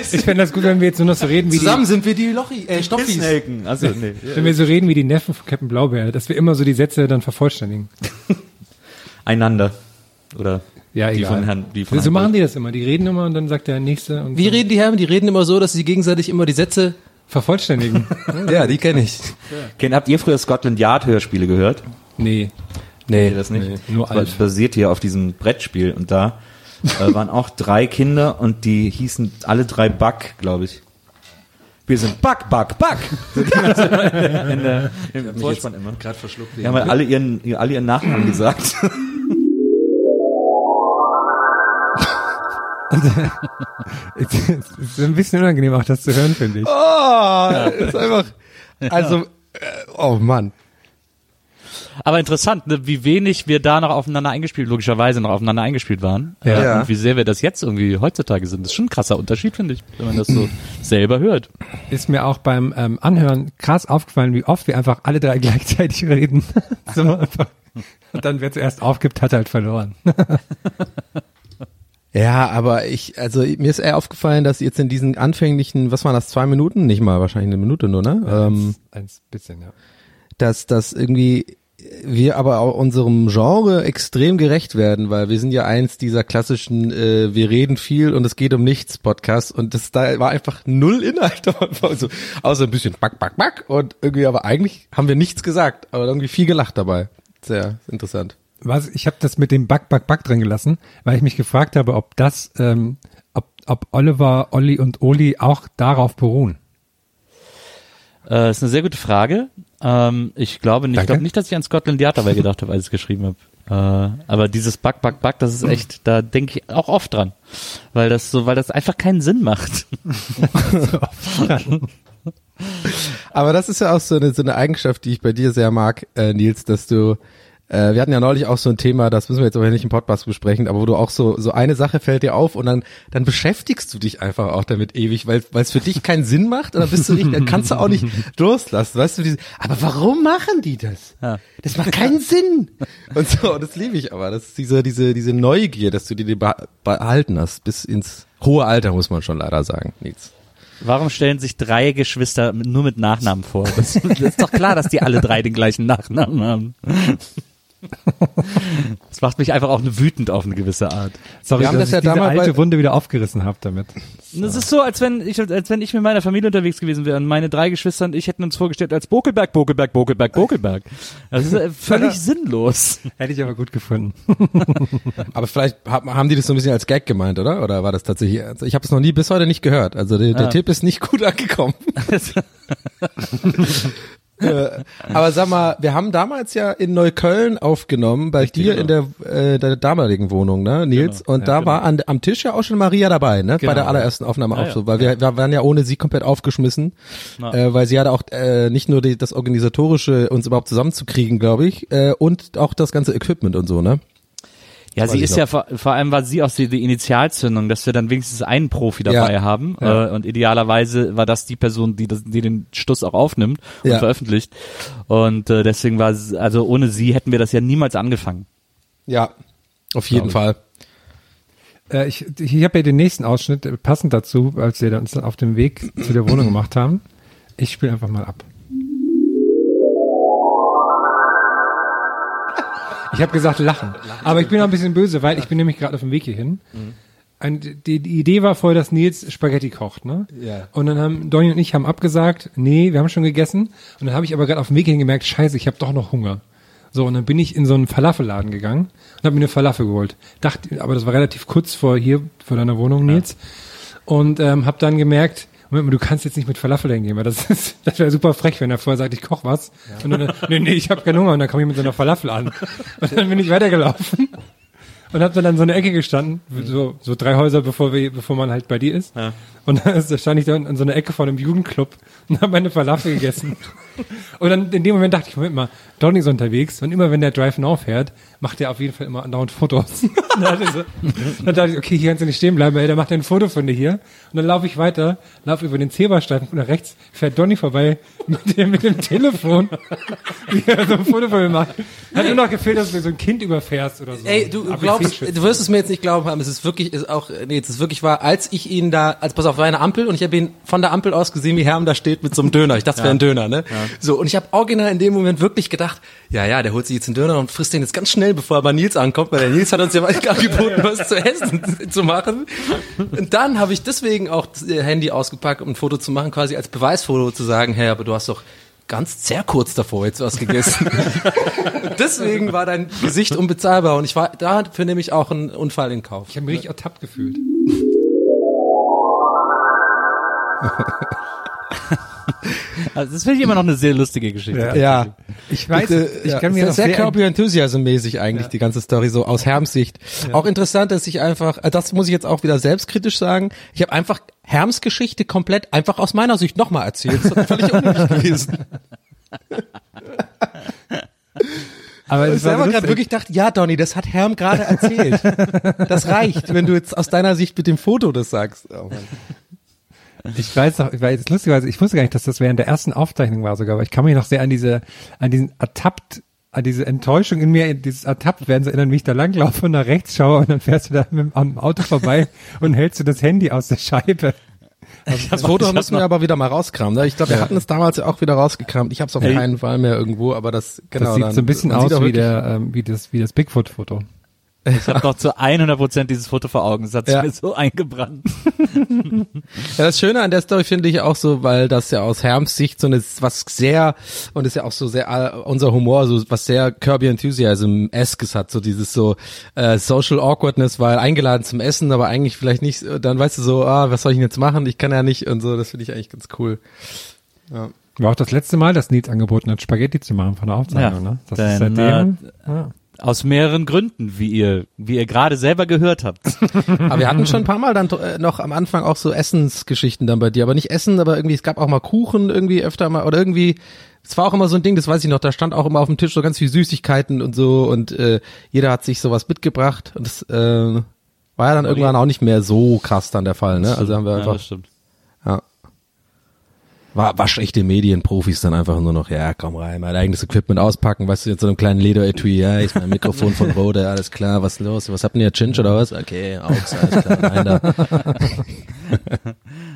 Speaker 5: Ich fände das gut, wenn wir jetzt nur noch so reden wie
Speaker 3: Zusammen sind wir die Lochi, äh,
Speaker 6: die
Speaker 3: Stoffis.
Speaker 6: Also, nee.
Speaker 5: die, wenn wir so reden wie die Neffen von Captain Blaubeer, dass wir immer so die Sätze dann vervollständigen.
Speaker 6: Einander. Oder
Speaker 5: Ja,
Speaker 6: die
Speaker 5: egal.
Speaker 6: von Herrn, die von
Speaker 5: so
Speaker 6: Herrn
Speaker 5: machen die das immer. Die reden immer und dann sagt der Nächste und
Speaker 3: Wie
Speaker 5: so.
Speaker 3: reden die Herren? Die reden immer so, dass sie gegenseitig immer die Sätze.
Speaker 5: vervollständigen. [LAUGHS]
Speaker 3: Ja, die kenne ich.
Speaker 6: Kennt, habt ihr früher Scotland Yard Hörspiele gehört?
Speaker 5: nee.
Speaker 3: Nee,
Speaker 6: Ihr das nicht?
Speaker 5: Nee, nur
Speaker 6: Das basiert hier auf diesem Brettspiel und da äh, waren auch drei Kinder und die hießen alle drei Buck, glaube ich. Wir sind Buck, Buck, Buck. [LAUGHS] So ging das immer in der, Im Vorspann immer.
Speaker 3: gerade verschluckt.
Speaker 6: Die haben halt alle ihren, ihr- alle ihren Nachnamen gesagt. [LAUGHS]
Speaker 5: Es ist ein bisschen unangenehm auch das zu hören, finde ich.
Speaker 3: Oh, ist einfach, also, äh, oh Mann.
Speaker 4: Aber interessant, ne, wie wenig wir da noch aufeinander eingespielt, logischerweise noch aufeinander eingespielt waren.
Speaker 5: Ja.
Speaker 4: Äh, Und wie sehr wir das jetzt irgendwie heutzutage sind. Das ist schon ein krasser Unterschied, finde ich, wenn man das so [CLEARS THROAT] selber hört.
Speaker 5: Ist mir auch beim ähm, Anhören krass aufgefallen, wie oft wir einfach alle drei [LAUGHS] gleichzeitig reden. [LAUGHS] so einfach. Und dann, wer zuerst aufgibt, hat halt verloren. [LAUGHS]
Speaker 3: Ja, aber ich, also mir ist eher aufgefallen, dass jetzt in diesen anfänglichen, was waren das, zwei Minuten? Nicht mal, wahrscheinlich eine Minute nur, ne? Ähm,
Speaker 5: Ein bisschen, ja.
Speaker 3: dass das irgendwie wir aber auch unserem Genre extrem gerecht werden, weil wir sind ja eins dieser klassischen äh, wir reden viel und es geht um nichts Podcasts und das da war einfach null Inhalt [LAUGHS] also, außer ein bisschen back back back und irgendwie aber eigentlich haben wir nichts gesagt, aber irgendwie viel gelacht dabei. Sehr interessant.
Speaker 5: Was, ich habe das mit dem Back, Back, Back drin gelassen, weil ich mich gefragt habe, ob das, ähm, ob, ob Oliver, Olli und Oli auch darauf beruhen.
Speaker 4: Äh, ist eine sehr gute Frage. Ähm, ich glaube nicht, ich glaube nicht, dass ich an Scotland Yard dabei gedacht habe, als ich es geschrieben habe. Äh, aber dieses Bug, Bug, Bug, das ist echt, da denke ich auch oft dran. Weil das so, weil das einfach keinen Sinn macht. [LAUGHS]
Speaker 3: Aber das ist ja auch so eine, so eine Eigenschaft, die ich bei dir sehr mag, äh, Nils, dass du, äh, wir hatten ja neulich auch so ein Thema, das müssen wir jetzt aber nicht im Podcast besprechen, aber wo du auch so, so eine Sache fällt dir auf und dann, dann beschäftigst du dich einfach auch damit ewig, weil weil es für dich keinen Sinn macht und dann bist du nicht, dann kannst du auch nicht [LAUGHS] loslassen, weißt du, diese, aber warum machen die das?
Speaker 4: Ja.
Speaker 3: Das macht keinen [LAUGHS] Sinn. Und so, und das liebe ich aber, das ist diese, diese, diese Neugier, dass du dir die beh- behalten hast, bis ins hohe Alter, muss man schon leider sagen, Nils.
Speaker 4: Warum stellen sich drei Geschwister nur mit Nachnamen vor? Das, das ist doch klar, dass die alle drei den gleichen Nachnamen haben. [LAUGHS] Das macht mich einfach auch wütend auf eine gewisse Art.
Speaker 5: Sorry,
Speaker 3: Wir haben
Speaker 5: dass
Speaker 3: das ja
Speaker 5: ich diese
Speaker 3: damals
Speaker 5: alte Wunde wieder aufgerissen habe damit.
Speaker 4: Das ist so, als wenn ich, als wenn ich mit meiner Familie unterwegs gewesen wäre und meine drei Geschwister und ich hätten uns vorgestellt als Bokelberg, Bokelberg, Bokelberg, Bokelberg. Das ist äh, völlig sinnlos.
Speaker 5: Hätte ich aber gut gefunden. [LAUGHS]
Speaker 3: Aber vielleicht haben die das so ein bisschen als Gag gemeint, oder? Oder war das tatsächlich? Also ich habe es noch nie bis heute nicht gehört. Also der, der
Speaker 4: Ja.
Speaker 3: Tipp ist nicht gut angekommen. [LAUGHS] Äh, Aber sag mal, wir haben damals ja in Neukölln aufgenommen, bei dir in der, äh, der damaligen Wohnung, ne, Nils? Und da war an, am Tisch ja auch schon Maria dabei, ne? bei
Speaker 5: Genau,
Speaker 3: der allerersten Aufnahme
Speaker 4: Ja,
Speaker 3: auch so, weil wir, wir waren ja ohne sie komplett aufgeschmissen, äh, weil sie hatte auch äh, nicht nur die, das organisatorische uns überhaupt zusammenzukriegen, glaube ich, äh, und auch das ganze Equipment und so, ne?
Speaker 4: Ja, sie
Speaker 3: ich
Speaker 4: ist ja vor, vor allem war sie auch die, die Initialzündung, dass wir dann wenigstens einen Profi dabei
Speaker 3: Ja.
Speaker 4: haben
Speaker 5: Ja.
Speaker 4: Äh, und idealerweise war das die Person, die, das, die den Stuss auch aufnimmt und
Speaker 3: Ja.
Speaker 4: veröffentlicht und äh, deswegen war es, also ohne sie hätten wir das ja niemals angefangen.
Speaker 3: Ja, auf jeden
Speaker 5: Glaube
Speaker 3: Fall.
Speaker 5: Äh, ich ich habe ja den nächsten Ausschnitt äh, passend dazu, als wir uns dann auf dem Weg zu der Wohnung gemacht haben. Ich spiele einfach mal ab. Ich habe gesagt lachen. Aber ich bin auch ein bisschen böse, weil ich bin nämlich gerade auf dem Weg hierhin. Und die, die Idee war vorher, dass Nils Spaghetti kocht, ne?
Speaker 3: Ja.
Speaker 5: Und dann haben Donny und ich haben abgesagt, nee, wir haben schon gegessen. Und dann habe ich aber gerade auf dem Weg hin gemerkt, scheiße, ich habe doch noch Hunger. So, und dann bin ich in so einen Falafelladen gegangen und habe mir eine Falafel geholt. Dachte, aber das war relativ kurz vor hier, vor deiner Wohnung, Nils. Und ähm, habe dann gemerkt, Moment mal, du kannst jetzt nicht mit Falafel hingehen, weil das [LAUGHS] ist, das wäre super frech, wenn er vorher sagt, ich koch was. Und dann, nee, nee, ich habe keinen Hunger. Und dann komme ich mit so einer Falafel an. [LAUGHS] Und dann bin ich weitergelaufen und habe dann an so einer Ecke gestanden, so, so drei Häuser, bevor wir, bevor man halt bei dir ist. Und Und dann ist- stand ich da in so einer Ecke von einem Jugendclub und habe meine Falafel gegessen. [LAUGHS] Und dann in dem Moment dachte ich, Moment mal, Donny ist unterwegs und immer wenn der Drive Now fährt, macht er auf jeden Fall immer andauernd Fotos. [LAUGHS] dann, dachte ich so, dann dachte ich, okay, hier kannst du nicht stehen bleiben, ey, der macht ein Foto von dir hier. Und dann laufe ich weiter, laufe über den Zebrastreifen und nach rechts fährt Donny vorbei mit dem, mit dem Telefon, [LAUGHS] wie er so ein Foto von mir macht. Hat nur noch gefehlt, dass du so ein Kind überfährst oder so.
Speaker 3: Ey, du
Speaker 5: ABC
Speaker 3: glaubst, du wirst es mir jetzt nicht glauben haben, es ist wirklich, ist auch, nee, es ist wirklich wahr, als ich ihn da, als pass auf, war eine Ampel und ich habe ihn von der Ampel aus gesehen, wie Herm da steht mit so einem Döner. Ich dachte, es wäre ein Döner, ne? So, und ich habe original in dem Moment wirklich gedacht, ja, ja, der holt sich jetzt einen Döner und frisst den jetzt ganz schnell, bevor er bei Nils ankommt, weil der Nils hat uns ja [LAUGHS] angeboten, was zu essen [LAUGHS] zu machen. Und dann habe ich deswegen auch das äh, Handy ausgepackt, um ein Foto zu machen, quasi als Beweisfoto zu sagen, hey, aber du hast doch ganz sehr kurz davor jetzt was gegessen. [LAUGHS] Deswegen war dein Gesicht unbezahlbar und ich war dafür nehme ich auch einen Unfall in Kauf.
Speaker 5: Ich habe mich richtig ertappt gefühlt.
Speaker 4: Also das finde ich immer noch eine sehr lustige Geschichte.
Speaker 3: Ja,
Speaker 5: Ich weiß,
Speaker 3: Bitte,
Speaker 5: ich
Speaker 3: ja,
Speaker 5: kann mir
Speaker 3: sehr,
Speaker 5: noch
Speaker 3: sehr
Speaker 5: sehr,
Speaker 3: Curb Your Enthusiasm-mäßig eigentlich die ganze Story so aus Herms Sicht. Auch interessant, dass ich einfach, äh, das muss ich jetzt auch wieder selbstkritisch sagen, ich habe einfach Herms Geschichte komplett einfach aus meiner Sicht nochmal erzählt. Das ist völlig [LAUGHS] unnötig gewesen.
Speaker 5: aber
Speaker 3: Ich
Speaker 5: es war
Speaker 3: selber gerade wirklich dachte, ja Donny, das hat Herm gerade erzählt. Das reicht, wenn du jetzt aus deiner Sicht mit dem Foto das sagst. Oh Mann.
Speaker 5: Ich weiß noch, ich weiß lustigerweise, ich wusste gar nicht, dass das während der ersten Aufzeichnung war sogar, aber ich kann mich noch sehr an diese, an diesen ertappt, an diese Enttäuschung in mir, dieses ertappt werden, so erinnern, wie ich da langlaufe und nach rechts schaue und dann fährst du da mit, am Auto vorbei [LAUGHS] und hältst du das Handy aus der Scheibe.
Speaker 3: Das Foto müssen wir aber wieder mal rauskramen. ne? Ich glaube, wir hatten es damals ja auch wieder rausgekramt. Ich habe es auf keinen Fall mehr irgendwo, aber das genau.
Speaker 5: Das sieht
Speaker 3: dann-
Speaker 5: so ein bisschen aus wie der, ähm, wie das, wie das Bigfoot-Foto.
Speaker 4: Ich habe noch zu 100 Prozent dieses Foto vor Augen. Das hat sich
Speaker 3: Ja.
Speaker 4: mir so eingebrannt. [LAUGHS]
Speaker 3: Ja, das Schöne an der Story finde ich auch so, weil das ja aus Herms Sicht so eine, was sehr, und ist ja auch so sehr, äh, unser Humor, so was sehr Kirby Enthusiasm-eskes hat, so dieses so, äh, Social Awkwardness, weil eingeladen zum Essen, aber eigentlich vielleicht nicht, äh, dann weißt du so, ah, was soll ich denn jetzt machen? Ich kann ja nicht und so, das finde ich eigentlich ganz cool.
Speaker 5: War auch das letzte Mal, dass Nils angeboten hat, Spaghetti zu machen von der Aufzeichnung,
Speaker 4: Ja,
Speaker 5: ne? Das
Speaker 4: denn,
Speaker 5: ist seitdem, ja.
Speaker 4: Aus mehreren Gründen, wie ihr, wie ihr gerade selber gehört habt. [LAUGHS]
Speaker 3: Aber wir hatten schon ein paar Mal dann äh, noch am Anfang auch so Essensgeschichten dann bei dir, aber nicht Essen, aber irgendwie, es gab auch mal Kuchen irgendwie öfter mal oder irgendwie, es war auch immer so ein Ding, das weiß ich noch, da stand auch immer auf dem Tisch so ganz viel Süßigkeiten und so und äh, jeder hat sich sowas mitgebracht und das äh, war ja dann irgendwann auch nicht mehr so krass dann der Fall, ne? Also haben wir
Speaker 4: ja,
Speaker 3: einfach,
Speaker 4: das stimmt.
Speaker 3: Ja. War, war schlechte Medienprofis dann einfach nur noch, ja, komm rein, mein eigenes Equipment auspacken, weißt du, jetzt so einem kleinen Lederetui, ja, ist mein Mikrofon von Rode, alles klar, was los? Was habt ihr, Chinch oder was? Okay, Augs, alles klar, rein da. [LAUGHS]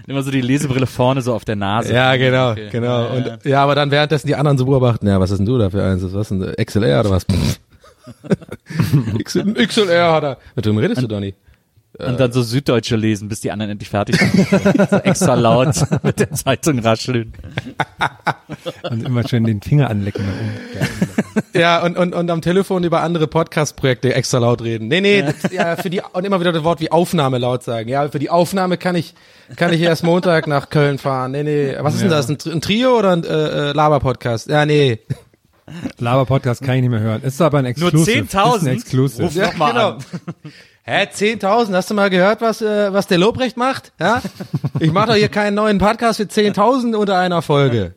Speaker 4: Immer so die Lesebrille vorne so auf der Nase.
Speaker 3: Ja, genau,
Speaker 4: Okay.
Speaker 3: genau.
Speaker 4: Ja,
Speaker 3: Und
Speaker 4: ja.
Speaker 3: ja, aber dann währenddessen die anderen so beobachten, ja, was ist denn du da für eins? Was ist denn XLR oder was? [LAUGHS] [LAUGHS] XL, XLR hat er. Mit wem redest du, Donny?
Speaker 4: Und dann so Süddeutsche lesen, bis die anderen endlich fertig sind. [LAUGHS] so extra laut [LAUGHS] mit der Zeitung rascheln. [LAUGHS]
Speaker 5: Und immer schön den Finger anlecken. Ja.
Speaker 3: Ja, und, und, und am Telefon über andere Podcast-Projekte extra laut reden. Nee, nee, das, ja, für die, und immer wieder das Wort wie Aufnahme laut sagen. Ja, für die Aufnahme kann ich, kann ich erst Montag nach Köln fahren. Nee, nee, was ist denn das? Ein, ein Trio oder ein äh, äh, Laber-Podcast? Ja, nee.
Speaker 5: Laber-Podcast kann ich nicht mehr hören. Ist aber ein
Speaker 4: Nur
Speaker 5: Exclusive.
Speaker 4: 10.000?
Speaker 5: Ist ein Exclusive.
Speaker 4: Ruf noch mal an.
Speaker 3: Hä, 10.000? Hast du mal gehört, was, äh, was der Lobrecht macht? Ja? Ich mache doch hier keinen neuen Podcast für 10.000 unter einer Folge.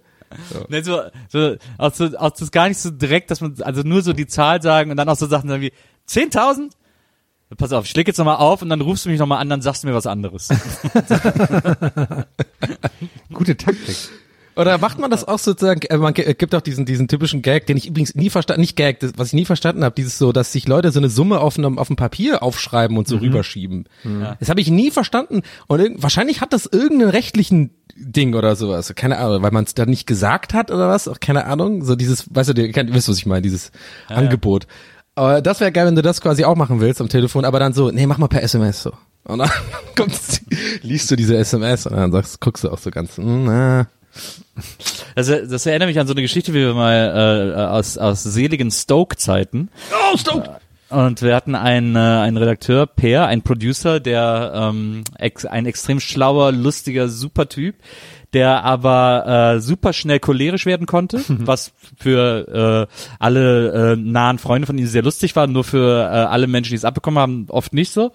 Speaker 4: Nee, so, so, auch so, auch das gar nicht so direkt, dass man, also nur so die Zahl sagen und dann auch so Sachen sagen wie 10.000? Pass auf, ich leg jetzt nochmal auf und dann rufst du mich nochmal an, dann sagst du mir was anderes. [LAUGHS]
Speaker 5: Gute Taktik.
Speaker 3: Oder macht man das auch sozusagen, äh, man g- gibt auch diesen, diesen typischen Gag, den ich übrigens nie verstanden, nicht Gag, das, was ich nie verstanden habe, dieses so, dass sich Leute so eine Summe auf einem, auf dem Papier aufschreiben und so rüberschieben. Das habe ich nie verstanden. Und wahrscheinlich hat das irgendeinen rechtlichen Ding oder sowas. Keine Ahnung, weil man es da nicht gesagt hat oder was, auch keine Ahnung. So dieses, weißt du, ihr wisst, was ich meine, dieses Angebot. Aber das wäre geil, wenn du das quasi auch machen willst am Telefon, aber dann so, nee, mach mal per SMS so. Und dann [LAUGHS] kommst, liest du diese SMS und dann sagst, guckst du auch so ganz, hm, na, [LAUGHS]
Speaker 4: Das, das erinnert mich an so eine Geschichte, wie wir mal äh, aus, aus seligen Stoke-Zeiten.
Speaker 3: Oh, Stoke!
Speaker 4: Und wir hatten einen, äh, einen Redakteur, Per, ein Producer, der ähm, ex, ein extrem schlauer, lustiger, super Typ, der aber äh, super schnell cholerisch werden konnte, [LAUGHS] was für äh, alle äh, nahen Freunde von ihm sehr lustig war, nur für äh, alle Menschen, die es abbekommen haben, oft nicht so.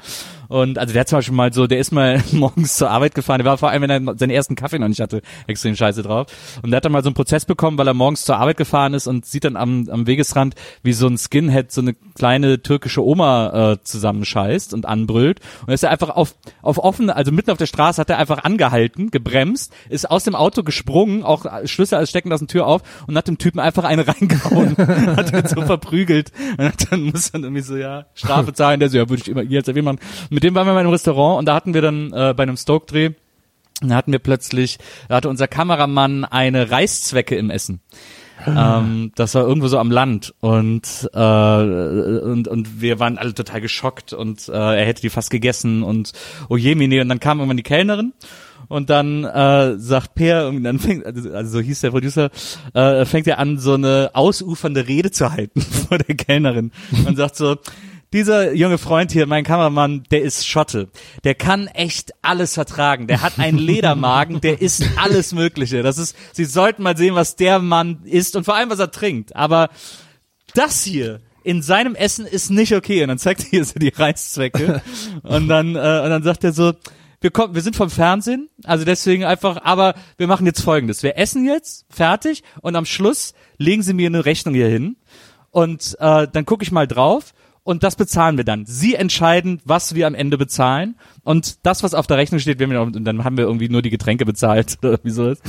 Speaker 4: Und also der hat zum Beispiel mal so, der ist mal [LAUGHS] morgens zur Arbeit gefahren, der war vor allem, wenn er seinen ersten Kaffee noch nicht hatte, extrem scheiße drauf. Und der hat dann mal so einen Prozess bekommen, weil er morgens zur Arbeit gefahren ist und sieht dann am, am Wegesrand, wie so ein Skinhead so eine kleine türkische Oma äh, zusammenscheißt und anbrüllt. Und ist er einfach auf, auf offene, also mitten auf der Straße hat er einfach angehalten, gebremst, ist aus dem Auto gesprungen, auch Schlüssel als steckend aus der Tür auf und hat dem Typen einfach eine [LAUGHS] reingehauen. hat ihn so verprügelt. Und dann muss dann irgendwie so, ja, Strafe zahlen, der so, ja, würde ich immer jetzt machen. Mit dem waren wir mal im Restaurant und da hatten wir dann äh, bei einem Stoke-Dreh, da hatten wir plötzlich, da hatte unser Kameramann eine Reißzwecke im Essen. Ähm, das war irgendwo so am Land und, äh, und und wir waren alle total geschockt und äh, er hätte die fast gegessen und oh je, mine. und dann kam irgendwann die Kellnerin und dann äh, sagt Per, und dann fängt, also so hieß der Producer, äh, fängt er an, so eine ausufernde Rede zu halten [LAUGHS] vor der Kellnerin und sagt so, dieser junge Freund hier, mein Kameramann, der ist Schotte. Der kann echt alles vertragen. Der hat einen Ledermagen, der isst alles Mögliche. Das ist, Sie sollten mal sehen, was der Mann isst und vor allem, was er trinkt. Aber das hier, in seinem Essen ist nicht okay. Und dann zeigt er hier so die Reißzwecke. und dann, äh, und dann sagt er so, wir kommen, wir sind vom Fernsehen, also deswegen einfach, aber wir machen jetzt folgendes. Wir essen jetzt, fertig, und am Schluss legen sie mir eine Rechnung hier hin. Und äh, dann gucke ich mal drauf und das bezahlen wir dann. Sie entscheiden, was wir am Ende bezahlen und das, was auf der Rechnung steht, werden wir und dann haben wir irgendwie nur die Getränke bezahlt [LAUGHS] oder wie so ist.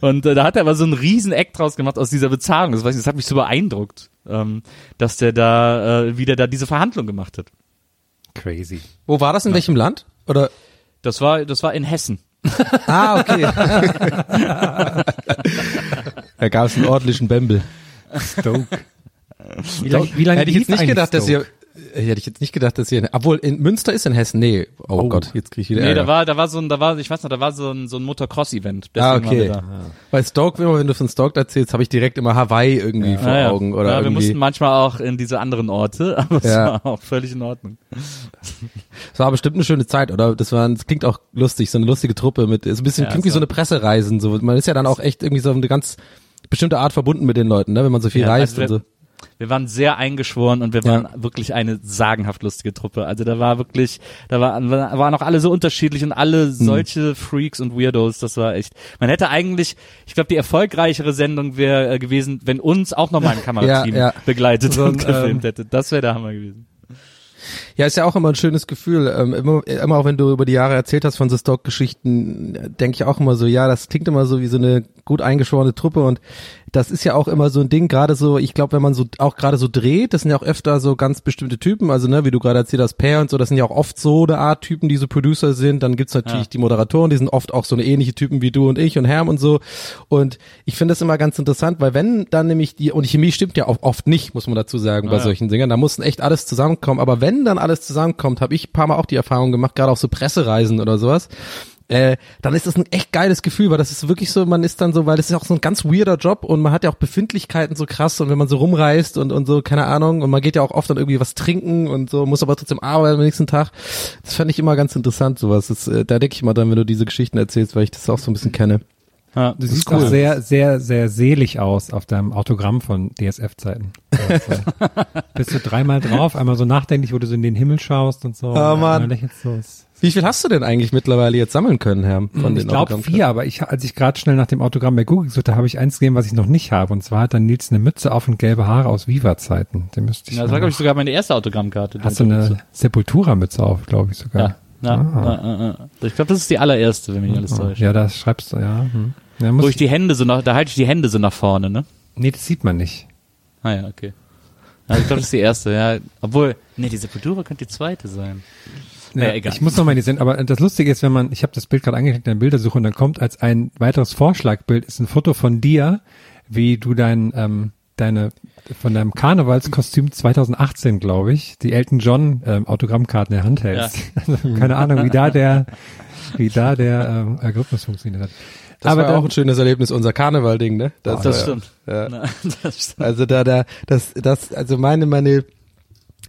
Speaker 4: Und äh, da hat er aber so einen riesen Eck draus gemacht aus dieser Bezahlung. Das, weiß ich, das hat mich so beeindruckt, ähm, dass der da äh, wieder da diese Verhandlung gemacht hat.
Speaker 5: Crazy.
Speaker 3: Wo war das? In welchem Land? Oder?
Speaker 4: Das war das war in Hessen. [LAUGHS]
Speaker 3: Ah, okay. da gab es einen ordentlichen Bembel.
Speaker 5: Stoke. Wie lange wie lang
Speaker 3: Hätte ich jetzt nicht gedacht, dass ihr hätte ich jetzt nicht gedacht, dass ihr obwohl in Münster ist in Hessen. Nee, oh, Gott, jetzt krieg ich wieder
Speaker 4: Nee,
Speaker 3: Ärger.
Speaker 4: da war da war so ein da war ich weiß noch, da war so ein so ein Motocross Event.
Speaker 3: Ah, okay.
Speaker 4: da.
Speaker 3: Bei Stoke, immer wenn du von Stoke erzählst, habe ich direkt immer Hawaii irgendwie vor
Speaker 4: Ja, ja.
Speaker 3: Augen oder
Speaker 4: ja, wir
Speaker 3: irgendwie.
Speaker 4: mussten manchmal auch in diese anderen Orte, [LAUGHS] aber es
Speaker 3: Ja.
Speaker 4: war auch völlig in Ordnung. [LAUGHS]
Speaker 3: Es war bestimmt eine schöne Zeit, oder? Das war, das klingt auch lustig, so eine lustige Truppe mit, ist ein bisschen
Speaker 4: Ja,
Speaker 3: klingt wie
Speaker 4: so.
Speaker 3: so eine Pressereisen, so. Man ist ja dann auch echt irgendwie so eine ganz bestimmte Art verbunden mit den Leuten, ne, wenn man so viel
Speaker 4: Ja,
Speaker 3: reist
Speaker 4: also
Speaker 3: und so.
Speaker 4: Wir waren sehr eingeschworen und wir
Speaker 3: Ja.
Speaker 4: waren wirklich eine sagenhaft lustige Truppe. Also da war wirklich, da war, waren auch alle so unterschiedlich und
Speaker 3: Hm.
Speaker 4: alle solche Freaks und Weirdos. Das war echt. Man hätte eigentlich, ich glaube, die erfolgreichere Sendung wäre äh, gewesen, wenn uns auch nochmal ein [LAUGHS] Kamerateam
Speaker 3: Ja, ja.
Speaker 4: begleitet
Speaker 3: So
Speaker 4: und gefilmt
Speaker 3: ähm,
Speaker 4: hätte. Das wäre der Hammer gewesen.
Speaker 3: Ja, ist ja auch immer ein schönes Gefühl. Ähm, immer, immer auch wenn du über die Jahre erzählt hast von so Stock-Geschichten, denke ich auch immer so, ja, das klingt immer so wie so eine gut eingeschworene Truppe und das ist ja auch immer so ein Ding, gerade so, ich glaube, wenn man so auch gerade so dreht, das sind ja auch öfter so ganz bestimmte Typen, also ne, wie du gerade erzählt hast, Pair und so, das sind ja auch oft so eine Art Typen, die so Producer sind, dann gibt's natürlich
Speaker 4: Ja.
Speaker 3: die Moderatoren, die sind oft auch so eine ähnliche Typen wie du und ich und Herm und so. Und ich finde das immer ganz interessant, weil wenn dann nämlich die, und die Chemie stimmt ja auch oft nicht, muss man dazu sagen, bei
Speaker 4: Ja,
Speaker 3: solchen Singern, da mussten echt alles zusammenkommen, aber wenn dann alles zusammenkommt, habe ich ein paar Mal auch die Erfahrung gemacht, gerade auf so Pressereisen oder sowas, äh, dann ist das ein echt geiles Gefühl, weil das ist wirklich so, man ist dann so, weil das ist auch so ein ganz weirder Job und man hat ja auch Befindlichkeiten so krass und wenn man so rumreist und, und so, keine Ahnung, und man geht ja auch oft dann irgendwie was trinken und so, muss aber trotzdem arbeiten am nächsten Tag. Das fand ich immer ganz interessant, sowas. Das, äh, da denke ich immer dann, wenn du diese Geschichten erzählst, weil ich das auch so ein bisschen kenne.
Speaker 4: Ja.
Speaker 5: Du siehst auch sehr, sehr, sehr selig aus auf deinem Autogramm von DSF-Zeiten. [LAUGHS] Bist du dreimal drauf, einmal so nachdenklich, wo du so in den Himmel schaust und so.
Speaker 3: Oh, Mann.
Speaker 5: einmal lächelst so.
Speaker 3: Wie viel hast du denn eigentlich mittlerweile jetzt sammeln können, Herr? Von
Speaker 5: ich
Speaker 3: den
Speaker 5: glaube vier, aber ich, als ich gerade schnell nach dem Autogramm bei Google gesucht habe, habe ich eins gesehen, was ich noch nicht habe. Und zwar hat dann Nils eine Mütze auf und gelbe Haare aus Viva-Zeiten. Den müsste ich
Speaker 4: Ja, das war, glaube ich, sogar meine erste Autogrammkarte.
Speaker 5: Hast du eine
Speaker 4: Mütze.
Speaker 5: Sepultura-Mütze auf, glaube ich sogar.
Speaker 4: Ja. Ja,
Speaker 5: Ah.
Speaker 4: ja, ja, ja. Ich glaube, das ist die allererste, wenn mich alles täuscht.
Speaker 5: Ja, das schreibst du, ja. Hm. ja muss
Speaker 4: Wo ich die Hände so nach, da halte ich die Hände so nach vorne, ne?
Speaker 5: nee, das sieht man nicht.
Speaker 4: Ah ja, okay. Ja, ich glaube, das ist die erste, ja. Obwohl, nee, die Sepultura könnte die zweite sein. Naja, egal.
Speaker 5: Ich muss noch mal in die Sendung, aber das Lustige ist, wenn man, ich habe das Bild gerade angeklickt in der Bildersuche und dann kommt als ein weiteres Vorschlagbild ist ein Foto von dir, wie du dein, ähm, deine, von deinem Karnevalskostüm 2018, glaube ich, die Elton John ähm, Autogrammkarten in der Hand hältst. [LAUGHS] Also, keine Ahnung, wie da der, wie da der ähm, Algorithmus funktioniert hat.
Speaker 3: Das
Speaker 5: aber
Speaker 3: war
Speaker 5: dann-
Speaker 3: auch ein schönes Erlebnis, unser Karneval-Ding, ne?
Speaker 4: das
Speaker 3: war-
Speaker 4: stimmt.
Speaker 3: Ja.
Speaker 4: Na, [LAUGHS] das stimmt.
Speaker 3: Also da, da, das, das, also meine, meine,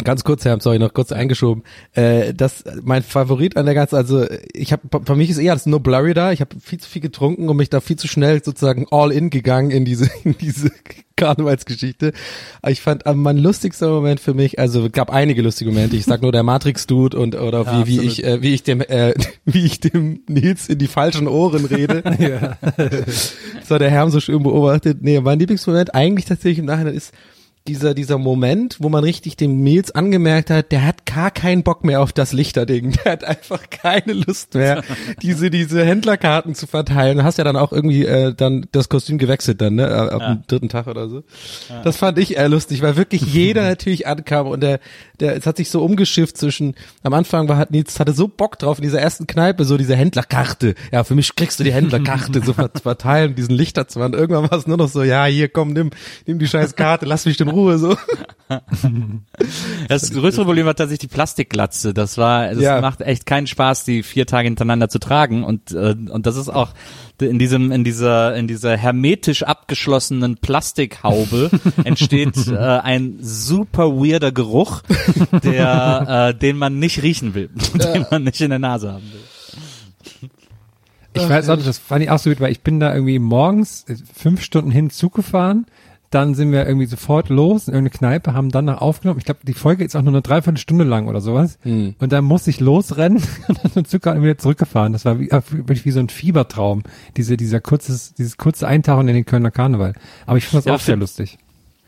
Speaker 3: Ganz kurz, Herr, sorry, noch kurz eingeschoben. Äh, das mein Favorit an der ganzen, also ich habe, für mich ist eher alles nur blurry da. Ich habe viel zu viel getrunken und mich da viel zu schnell sozusagen all in gegangen in diese [LAUGHS] in diese Karnevalsgeschichte. Aber ich fand am mein lustigster Moment für mich, also es gab einige lustige Momente. Ich sag nur der Matrix Dude und oder
Speaker 5: Ja,
Speaker 3: wie wie
Speaker 5: absolut.
Speaker 3: ich äh, wie ich dem äh, [LAUGHS] wie ich dem Nils in die falschen Ohren rede. [LAUGHS]
Speaker 5: Ja.
Speaker 3: Das war der Herr so schön beobachtet. Nee, mein Lieblingsmoment eigentlich tatsächlich im Nachhinein ist dieser, dieser Moment, wo man richtig dem Nils angemerkt hat, der hat gar keinen Bock mehr auf das Lichterding. [LAUGHS] Der hat einfach keine Lust mehr, [LAUGHS] diese, diese Händlerkarten zu verteilen. Du hast ja dann auch irgendwie äh, dann das Kostüm gewechselt dann, ne? äh, Ab dem dritten Tag oder so. Das fand ich eher lustig, weil wirklich [LAUGHS] jeder natürlich ankam und der, der, es hat sich so umgeschifft zwischen, am Anfang war hat Nils hatte so Bock drauf in dieser ersten Kneipe, so diese Händlerkarte. Ja, für mich kriegst du die Händlerkarte so ver- verteilen, diesen Lichterzwand. Irgendwann war es nur noch so, ja, hier komm, nimm, nimm die scheiß Karte, lass mich in Ruhe, so. [LAUGHS]
Speaker 4: Das größere Problem war tatsächlich die Plastikglatze. Das war, das
Speaker 3: Ja.
Speaker 4: macht echt keinen Spaß, die vier Tage hintereinander zu tragen. Und äh, und das ist auch in diesem in dieser in dieser hermetisch abgeschlossenen Plastikhaube [LAUGHS] entsteht äh, ein super weirder Geruch, der [LAUGHS] äh, den man nicht riechen will, den man nicht in der Nase haben will.
Speaker 5: Ich weiß auch nicht, das fand ich auch so gut, weil ich bin da irgendwie morgens äh, fünf Stunden hin Zug gefahren, dann sind wir irgendwie sofort los in irgendeine Kneipe, haben dann noch aufgenommen. Ich glaube, die Folge ist auch nur eine Dreiviertelstunde lang oder sowas. Und dann musste ich losrennen [LAUGHS] und dann Zug und wieder zurückgefahren. Das war wie, äh, wirklich wie so ein Fiebertraum, diese, dieser kurzes, dieses kurze Eintauchen in den Kölner Karneval. Aber ich fand das
Speaker 4: Ja,
Speaker 5: auch sehr
Speaker 4: für-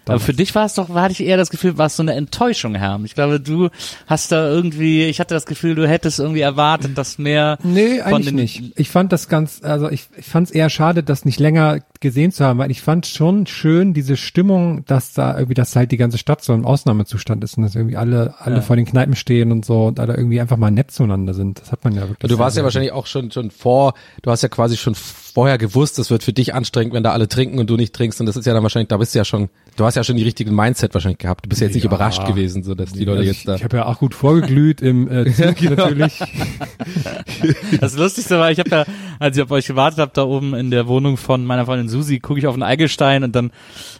Speaker 5: lustig.
Speaker 4: Aber für dich war es doch, hatte ich eher das Gefühl, war es so eine Enttäuschung, Herr. Ich glaube, du hast da irgendwie, ich hatte das Gefühl, du hättest irgendwie erwartet, dass mehr
Speaker 5: Nee,
Speaker 4: von
Speaker 5: eigentlich
Speaker 4: den,
Speaker 5: nicht. Ich fand das ganz, also ich, ich fand es eher schade, das nicht länger gesehen zu haben, weil ich fand schon schön diese Stimmung, dass da irgendwie, dass halt die ganze Stadt so im Ausnahmezustand ist und dass irgendwie alle, alle vor den Kneipen stehen und so und alle irgendwie einfach mal nett zueinander sind. Das hat man ja wirklich.
Speaker 3: Du warst ja wahrscheinlich auch schon, schon vor, du hast ja quasi schon vorher gewusst, das wird für dich anstrengend, wenn da alle trinken und du nicht trinkst. Und das ist ja dann wahrscheinlich, da bist du ja schon, du hast ja schon die richtigen Mindset wahrscheinlich gehabt. Du bist ja jetzt nicht
Speaker 5: Ja.
Speaker 3: überrascht gewesen, so dass die Leute
Speaker 5: Also
Speaker 3: jetzt
Speaker 5: ich,
Speaker 3: da.
Speaker 5: ich habe ja auch gut vorgeglüht im äh, [LAUGHS] Zug natürlich. [LAUGHS]
Speaker 4: Das Lustigste war, ich habe ja, als ich auf euch gewartet habe, da oben in der Wohnung von meiner Freundin Susi, gucke ich auf den Eigelstein und dann,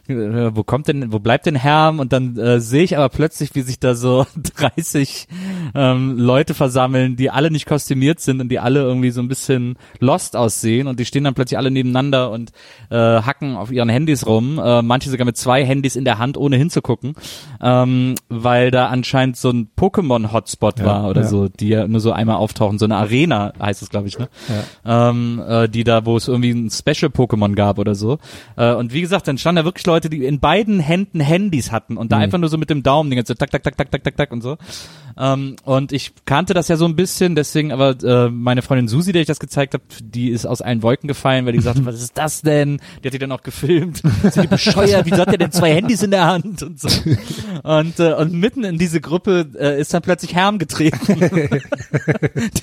Speaker 4: äh, wo kommt denn, wo bleibt denn Herm? Und dann äh, sehe ich aber plötzlich, wie sich da so [LAUGHS] 30 ähm, Leute versammeln, die alle nicht kostümiert sind und die alle irgendwie so ein bisschen lost aussehen und die stehen dann plötzlich alle nebeneinander und äh, hacken auf ihren Handys rum, äh, manche sogar mit zwei Handys in der Hand, ohne hinzugucken, ähm, weil da anscheinend so ein Pokémon-Hotspot
Speaker 5: Ja,
Speaker 4: war oder
Speaker 5: ja.
Speaker 4: so, die ja nur so einmal auftauchen, so eine Arena heißt es, glaube ich, ne? Ähm, äh, die da, wo es irgendwie ein Special-Pokémon gab oder so. Äh, und wie gesagt, dann standen da wirklich Leute, die in beiden Händen Handys hatten und da
Speaker 5: Mhm.
Speaker 4: einfach nur so mit dem Daumen die ganze tak, tak, tak, tak, tak, tak, tak und so. Ähm, und ich kannte das ja so ein bisschen, deswegen aber äh, meine Freundin Susi, der ich das gezeigt habe, die ist aus allen Wolken gefallen, weil die gesagt hat, [LAUGHS] was ist das denn? Die hat die dann auch gefilmt. Sind die bescheuert? Wieso hat der denn zwei Handys in der Hand und so? Und, äh, und mitten in diese Gruppe äh, ist dann plötzlich Herm getreten, [LAUGHS]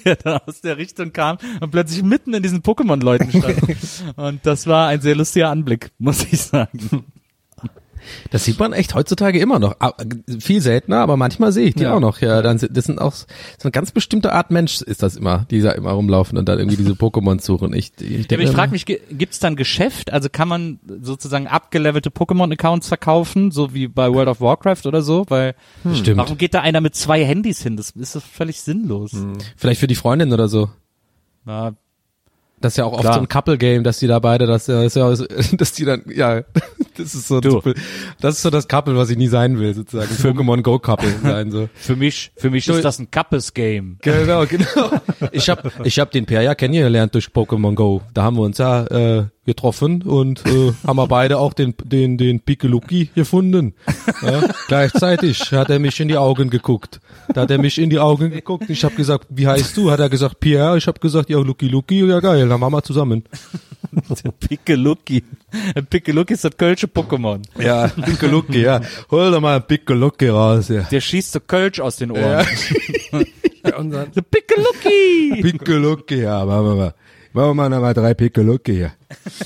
Speaker 4: der da aus der Richtung kam und plötzlich mitten in diesen Pokémon-Leuten stand. [LAUGHS] Und das war ein sehr lustiger Anblick, muss ich sagen.
Speaker 3: Das sieht man echt heutzutage immer noch. Ah, Viel seltener, aber manchmal sehe ich die
Speaker 5: Ja.
Speaker 3: auch noch. Ja, dann sind, das sind auch so eine ganz bestimmte Art Mensch ist das immer, die da immer rumlaufen und dann irgendwie diese Pokémon suchen. Ich, ich,
Speaker 4: Ja, ich frage mich, gibt's dann Geschäft? Also kann man sozusagen abgelevelte Pokémon-Accounts verkaufen, so wie bei World of Warcraft oder so? Weil
Speaker 3: Stimmt.
Speaker 4: warum geht da einer mit zwei Handys hin? Das ist doch völlig sinnlos.
Speaker 3: Vielleicht für die Freundin oder so.
Speaker 4: Ja,
Speaker 3: Das ist ja auch oft
Speaker 4: Klar.
Speaker 3: so ein Couple-Game, dass die da beide, dass, ja, [LAUGHS] dass die dann, ja, das ist so,
Speaker 4: Du.
Speaker 3: das ist so das Couple, was ich nie sein will, sozusagen. Pokémon Go Couple [LAUGHS] sein, so.
Speaker 4: für mich, für mich
Speaker 3: Du-
Speaker 4: ist das ein Kappes-Game.
Speaker 3: Genau, genau. [LAUGHS] Ich hab, ich hab den Per ja kennengelernt durch Pokémon Go. Da haben wir uns ja äh, getroffen und äh, haben wir beide auch den den den Pikeluki gefunden. Ja, gleichzeitig hat er mich in die Augen geguckt. Da hat er mich in die Augen geguckt. Ich habe gesagt, wie heißt du? Hat er gesagt, Pierre. Ich habe gesagt, ja, Lucky Lucky. Ja, geil, dann machen wir zusammen. [LAUGHS]
Speaker 4: Pickelucky. Pickelucky ist das kölsche Pokémon.
Speaker 3: Ja, Pikeluki, ja. Hol doch mal ein Pikeluki raus, ja.
Speaker 4: Der schießt so Kölsch aus den Ohren.
Speaker 3: Ja. [LAUGHS]
Speaker 4: Pickelucky!
Speaker 3: Pikeluki, ja, machen wir mal. Machen wir mal noch mal drei Pikeluki hier.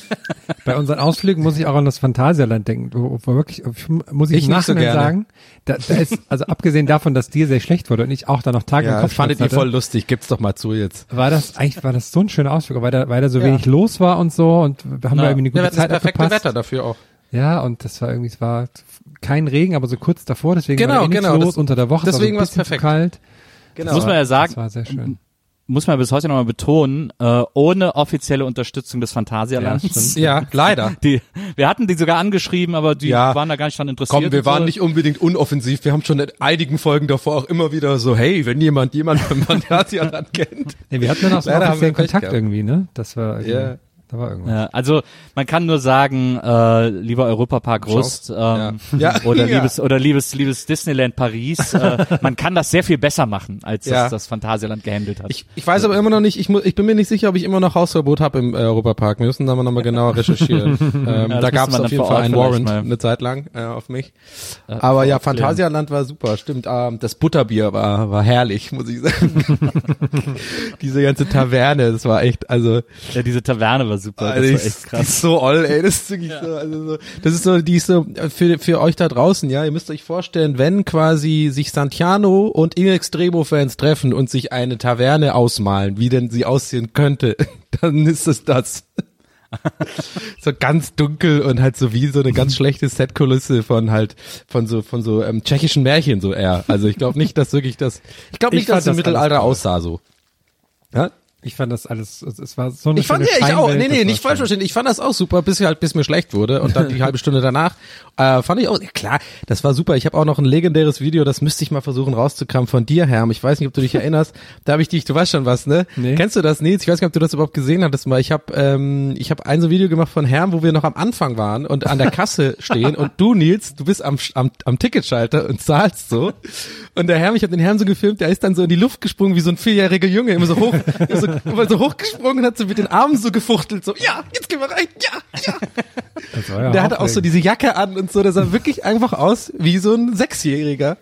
Speaker 3: [LAUGHS]
Speaker 5: bei unseren Ausflügen muss ich auch an das Phantasialand denken, wo, wo wirklich, muss ich,
Speaker 3: Ich
Speaker 5: im
Speaker 3: nicht so gerne.
Speaker 5: sagen, da, da ist, also abgesehen davon, dass dir sehr schlecht wurde und ich auch da noch Tage im
Speaker 3: Ja,
Speaker 5: Kopf
Speaker 3: fandet ihr
Speaker 5: hatte,
Speaker 3: voll lustig. Gibt's doch mal zu jetzt.
Speaker 5: war das eigentlich war das so ein schöner Ausflug, weil da, weil da so
Speaker 3: Ja.
Speaker 5: wenig los war und so und wir haben da irgendwie eine gute
Speaker 3: ja, das
Speaker 5: Zeit
Speaker 3: perfekte
Speaker 5: abgepasst.
Speaker 3: Wetter dafür auch.
Speaker 5: Ja, und das war irgendwie, es war kein Regen, aber so kurz davor, deswegen
Speaker 3: Genau,
Speaker 5: war eh nichts
Speaker 3: genau,
Speaker 5: los
Speaker 3: das-
Speaker 5: unter der Woche.
Speaker 3: deswegen
Speaker 5: es war bisschen
Speaker 3: perfekt.
Speaker 5: zu kalt.
Speaker 3: Genau.
Speaker 4: Muss man ja
Speaker 5: Das
Speaker 4: sagen,
Speaker 5: war sehr schön.
Speaker 4: Muss man bis heute nochmal betonen, äh, ohne offizielle Unterstützung des Phantasialands.
Speaker 5: Ja.
Speaker 3: Ja, leider. [LAUGHS]
Speaker 4: die, wir hatten die sogar angeschrieben, aber die
Speaker 3: Ja.
Speaker 4: waren da gar nicht dran interessiert.
Speaker 3: Komm, wir
Speaker 4: und so.
Speaker 3: waren nicht unbedingt unoffensiv. Wir haben schon in einigen Folgen davor auch immer wieder so, hey, wenn jemand jemand vom Phantasialand [LAUGHS] kennt.
Speaker 5: Nee, wir hatten dann auch so
Speaker 3: Leider
Speaker 5: offiziellen Kontakt
Speaker 3: gehabt.
Speaker 5: irgendwie, ne? Das war irgendwie,
Speaker 3: Ja.
Speaker 5: Da war irgendwas.
Speaker 4: Ja, also man kann nur sagen, äh, lieber Europapark Rust ähm,
Speaker 3: Ja. Ja. [LAUGHS]
Speaker 4: oder [LAUGHS]
Speaker 3: Ja.
Speaker 4: liebes oder liebes liebes Disneyland Paris, äh, [LAUGHS] man kann das sehr viel besser machen, als das das Phantasialand gehandelt hat.
Speaker 3: Ich, ich weiß aber immer noch nicht, ich, mu ich bin mir nicht sicher, ob ich immer noch Hausverbot habe im äh, Europapark. Wir müssen da mal nochmal genauer recherchieren. ähm, da gab es auf jeden Fall einen Warrant
Speaker 4: mal-
Speaker 3: eine Zeit lang äh, auf mich.
Speaker 4: Äh,
Speaker 3: aber ja. Phantasialand war super, stimmt. Ähm, das Butterbier war, war herrlich, muss ich sagen. Diese ganze Taverne, das war echt, also
Speaker 4: ja, diese Taverne war super, das
Speaker 3: Also
Speaker 4: war
Speaker 3: ich,
Speaker 4: echt
Speaker 3: Die
Speaker 4: krass.
Speaker 3: ist so oll, ey, das ist wirklich so, also so, das ist so, die ist so, äh, für, für euch da draußen, ja, ihr müsst euch vorstellen, wenn quasi sich Santiano und In Extremo Fans treffen und sich eine Taverne ausmalen, wie denn sie aussehen könnte, [LAUGHS] dann ist es das. [LAUGHS] so ganz dunkel und halt so wie so eine ganz schlechte Setkulisse von halt von so von so ähm, tschechischen Märchen so eher. Also ich glaube nicht, dass wirklich das ich glaube
Speaker 5: Ich
Speaker 3: nicht, dass
Speaker 5: fand
Speaker 3: es im
Speaker 5: das
Speaker 3: Mittelalter aussah so. Ja?
Speaker 5: Ich fand das alles, es, war so eine
Speaker 3: Ich fand ja, ich auch. Nee, nee, nicht falsch verstehen. Ich fand das auch super, bis halt, bis mir schlecht wurde und dann die [LAUGHS] halbe Stunde danach äh, fand ich auch. Ja, klar, das war super. Ich habe auch noch ein legendäres Video, das müsste ich mal versuchen rauszukramen von dir, Herm. Ich weiß nicht, ob du dich [LAUGHS] erinnerst. Da habe ich dich, du weißt schon was, ne?
Speaker 5: Nee.
Speaker 3: Kennst du das, Nils? Ich weiß nicht, ob du das überhaupt gesehen hattest mal. Ich habe, ähm, ich habe ein so Video gemacht von Herm, wo wir noch am Anfang waren und an der Kasse [LAUGHS] stehen und du, Nils, du bist am, am, am Ticketschalter und zahlst so. Und der Herm, ich habe den Herm so gefilmt, der ist dann so in die Luft gesprungen wie so ein vierjähriger Junge, immer so hoch, immer so, immer so hochgesprungen und hat so mit den Armen so gefuchtelt, so, ja, jetzt gehen wir rein, ja, ja.
Speaker 5: Das war ja
Speaker 3: Der hatte auch so diese Jacke an und so, der sah wirklich einfach aus wie so ein Sechsjähriger.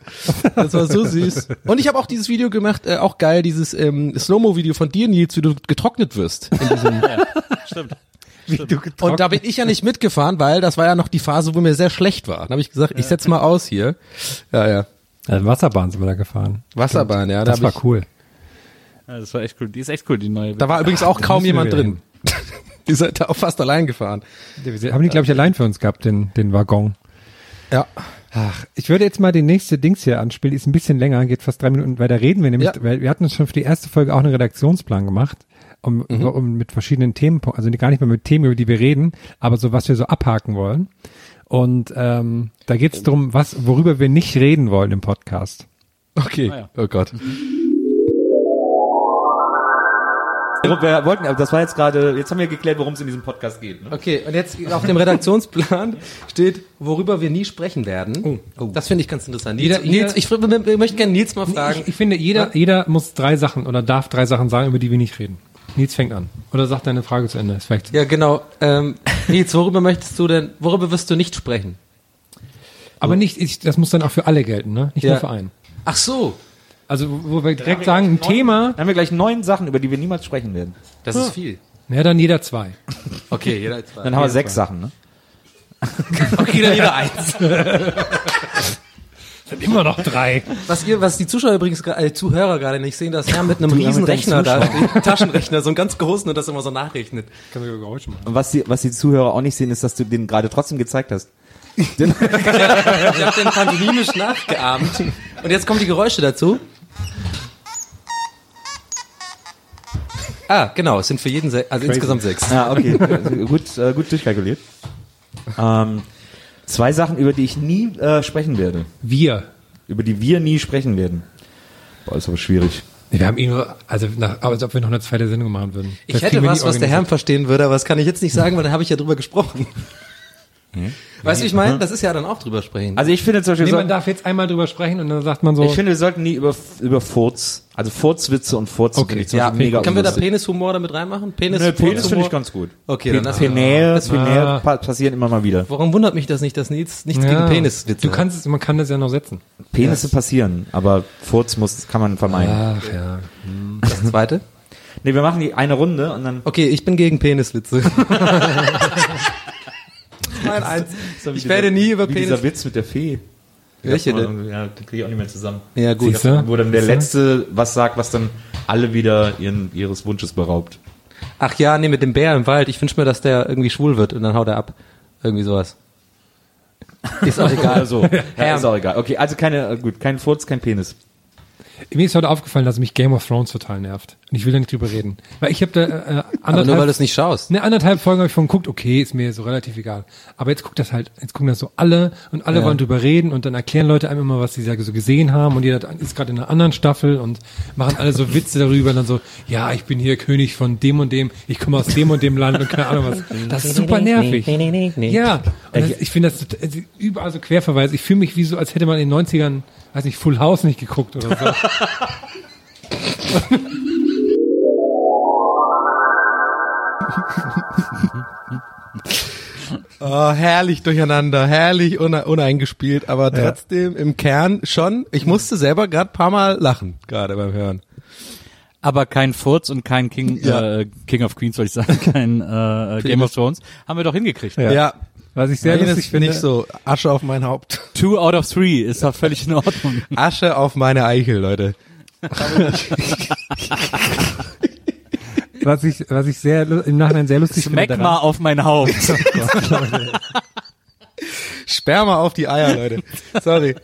Speaker 3: Das war so süß. Und ich habe auch dieses Video gemacht, äh, auch geil, dieses ähm, Slow-Mo-Video von dir, Nils, wie du getrocknet wirst. In diesem,
Speaker 4: Stimmt.
Speaker 5: Wie du getrocknet-
Speaker 3: und da bin ich ja nicht mitgefahren, weil das war ja noch die Phase, wo mir sehr schlecht war. Dann habe ich gesagt, ich setz mal aus hier. Ja, ja.
Speaker 5: Also Wasserbahn sind wir da gefahren.
Speaker 3: Wasserbahn, ja. Da,
Speaker 5: Das war
Speaker 3: ich,
Speaker 5: cool.
Speaker 4: Ja, das war echt cool. Die ist echt cool, die neue.
Speaker 3: da war übrigens auch kaum
Speaker 5: müssen wir
Speaker 3: jemand drin. [LAUGHS] Die seid da auch fast allein gefahren.
Speaker 5: Wir haben die, glaube ich, allein für uns gehabt, den, den Waggon.
Speaker 3: Ja.
Speaker 5: Ach, ich würde jetzt mal die nächste Dings hier anspielen, die ist ein bisschen länger, geht fast drei Minuten, weil da reden wir nämlich,
Speaker 3: Ja.
Speaker 5: weil wir hatten uns schon für die erste Folge auch einen Redaktionsplan gemacht, um, um mit verschiedenen Themen, also gar nicht mehr mit Themen, über die wir reden, aber so, was wir so abhaken wollen. Und ähm, da geht es darum, was, worüber wir nicht reden wollen im Podcast.
Speaker 3: Okay.
Speaker 4: Ah, ja.
Speaker 3: Oh Gott.
Speaker 6: Wir wollten, aber das war jetzt gerade, jetzt haben wir geklärt, worum es in diesem Podcast geht. Ne?
Speaker 3: Okay, und jetzt auf dem Redaktionsplan steht, worüber wir nie sprechen werden. Das finde ich ganz interessant. Nils,
Speaker 5: Jeder-
Speaker 3: Nils ich, ich, ich möchte gerne Nils mal fragen.
Speaker 5: Ich, ich finde, jeder, jeder muss drei Sachen oder darf drei Sachen sagen, über die wir nicht reden. Nils fängt an. Oder sagt deine Frage zu Ende. Ist vielleicht
Speaker 3: ja, genau. Ähm, Nils, worüber möchtest du denn, worüber wirst du nicht sprechen?
Speaker 5: Aber nicht, ich, das muss dann auch für alle gelten, ne? Nicht
Speaker 3: Ja.
Speaker 5: nur für einen.
Speaker 3: Ach so.
Speaker 5: Also, wo wir direkt sagen, ein Thema,
Speaker 6: Dann haben wir gleich neun Sachen, über die wir niemals sprechen werden.
Speaker 3: Das ist viel.
Speaker 5: na dann jeder zwei. [LAUGHS]
Speaker 3: Okay, jeder zwei.
Speaker 6: Dann haben wir sechs Sachen, ne? [LAUGHS] [LAUGHS]
Speaker 3: Okay, dann jeder eins.
Speaker 5: Sind immer noch drei.
Speaker 3: Was ihr, was die Zuschauer übrigens, äh, Zuhörer gerade nicht sehen, dass er mit einem
Speaker 6: Du,
Speaker 3: riesen Rechner da steht, Taschenrechner, so einen ganz großen und das immer so nachrechnet.
Speaker 5: Können wir Geräusche machen.
Speaker 6: Und was die, was die Zuhörer auch nicht sehen, ist, dass du den gerade trotzdem gezeigt hast. Den,
Speaker 3: Ich habe den pantomimisch nachgeahmt. Und jetzt kommen die Geräusche dazu. Ah, genau, es sind für jeden, se also insgesamt sechs.
Speaker 6: ah, okay. [LAUGHS] gut, äh, gut durchkalkuliert. Ähm, zwei Sachen, über die ich nie äh, sprechen werde.
Speaker 5: Wir.
Speaker 6: Über die wir nie sprechen werden. Boah, ist aber schwierig.
Speaker 5: Wir haben ihn nur, also nach, als ob wir noch eine zweite Sendung machen würden.
Speaker 3: Ich
Speaker 5: Das
Speaker 3: hätte was, was der Herr verstehen würde, aber das kann ich jetzt nicht sagen, weil dann habe ich ja drüber gesprochen. Weißt du, wie ich meine? Das ist ja dann auch drüber sprechen.
Speaker 6: Also ich finde zum Beispiel,
Speaker 5: Nee, man
Speaker 6: sollten,
Speaker 5: darf jetzt einmal drüber sprechen und dann sagt man so,
Speaker 6: ich finde, wir sollten nie über, über Furz, also Furzwitze und Furzen
Speaker 5: Okay.
Speaker 6: ich zum
Speaker 3: ja,
Speaker 6: mega
Speaker 3: können wir da. Penishumor damit reinmachen? Penis,
Speaker 6: Nö, Penis finde ich ganz gut.
Speaker 3: Okay, dann lass
Speaker 6: Penäe,
Speaker 5: Ah.
Speaker 6: Penäe pa passieren immer mal wieder.
Speaker 3: Warum wundert mich das nicht, dass Nils nichts
Speaker 5: ja,
Speaker 3: gegen Peniswitze
Speaker 5: Du kannst es, man kann das ja noch setzen.
Speaker 6: Penisse passieren, aber Furz muss, kann man vermeiden.
Speaker 5: Ach ja.
Speaker 3: hat? Das zweite?
Speaker 6: Nee, wir machen die eine Runde und dann
Speaker 3: Okay, ich bin gegen Peniswitze. [LAUGHS] Mein eins. Ich werde nie über
Speaker 6: wie
Speaker 3: Penis.
Speaker 6: dieser Witz mit der Fee.
Speaker 3: Welche
Speaker 6: Ja,
Speaker 3: denn?
Speaker 6: Ja, den kriege ich auch nicht mehr zusammen.
Speaker 3: Ja, gut.
Speaker 5: Du?
Speaker 6: Wo dann der? Letzte was sagt, was dann alle wieder ihren, ihres Wunsches beraubt.
Speaker 3: Ach ja, nee, mit dem Bär im Wald. Ich wünsche mir, dass der irgendwie schwul wird und dann haut er ab. Irgendwie sowas. Ist auch [LAUGHS] egal.
Speaker 6: So. Ja, ist auch egal. Okay, also keine, äh, gut, kein Furz, kein Penis.
Speaker 5: Mir ist heute aufgefallen, dass mich Game of Thrones total nervt. Und ich will da nicht drüber reden. Weil ich habe da äh,
Speaker 3: Aber
Speaker 5: anderthalb,
Speaker 3: nur weil du es nicht schaust.
Speaker 5: ne, anderthalb Folgen habe ich von geguckt, okay, ist mir so relativ egal. Aber jetzt guckt das halt, jetzt gucken das so alle und alle
Speaker 3: Ja.
Speaker 5: wollen drüber reden und dann erklären Leute einem immer, was sie so gesehen haben und jeder ist gerade in einer anderen Staffel und machen alle so Witze darüber und dann so, ja, ich bin hier König von dem und dem, ich komme aus dem und dem Land und keine Ahnung was. Das ist super nervig. Ja, und das, ich finde das also überall so Querverweise. Ich fühle mich wie so, als hätte man in den 90ern, weiß nicht, Full House nicht geguckt oder so. [LAUGHS] [LAUGHS]
Speaker 3: Oh, herrlich durcheinander, herrlich une uneingespielt, aber trotzdem im Kern schon. Ich musste selber gerade paar Mal lachen, gerade beim Hören.
Speaker 4: Aber kein Furz und kein King,
Speaker 3: Ja.
Speaker 4: äh, King of Queens, soll ich sagen, [LAUGHS] kein äh, Game of Thrones. Haben wir doch hingekriegt.
Speaker 3: Ja,
Speaker 5: Was ich sehr
Speaker 3: Meines
Speaker 5: lustig finde,
Speaker 3: nicht so. Asche auf mein Haupt. [LAUGHS]
Speaker 4: Two out of three ist doch völlig in Ordnung.
Speaker 3: Asche auf meine Eichel, Leute.
Speaker 5: was ich, was ich sehr im Nachhinein sehr lustig finde.
Speaker 4: Smack mal auf mein Haupt. [LAUGHS]
Speaker 3: Sperma auf die Eier, Leute. Sorry.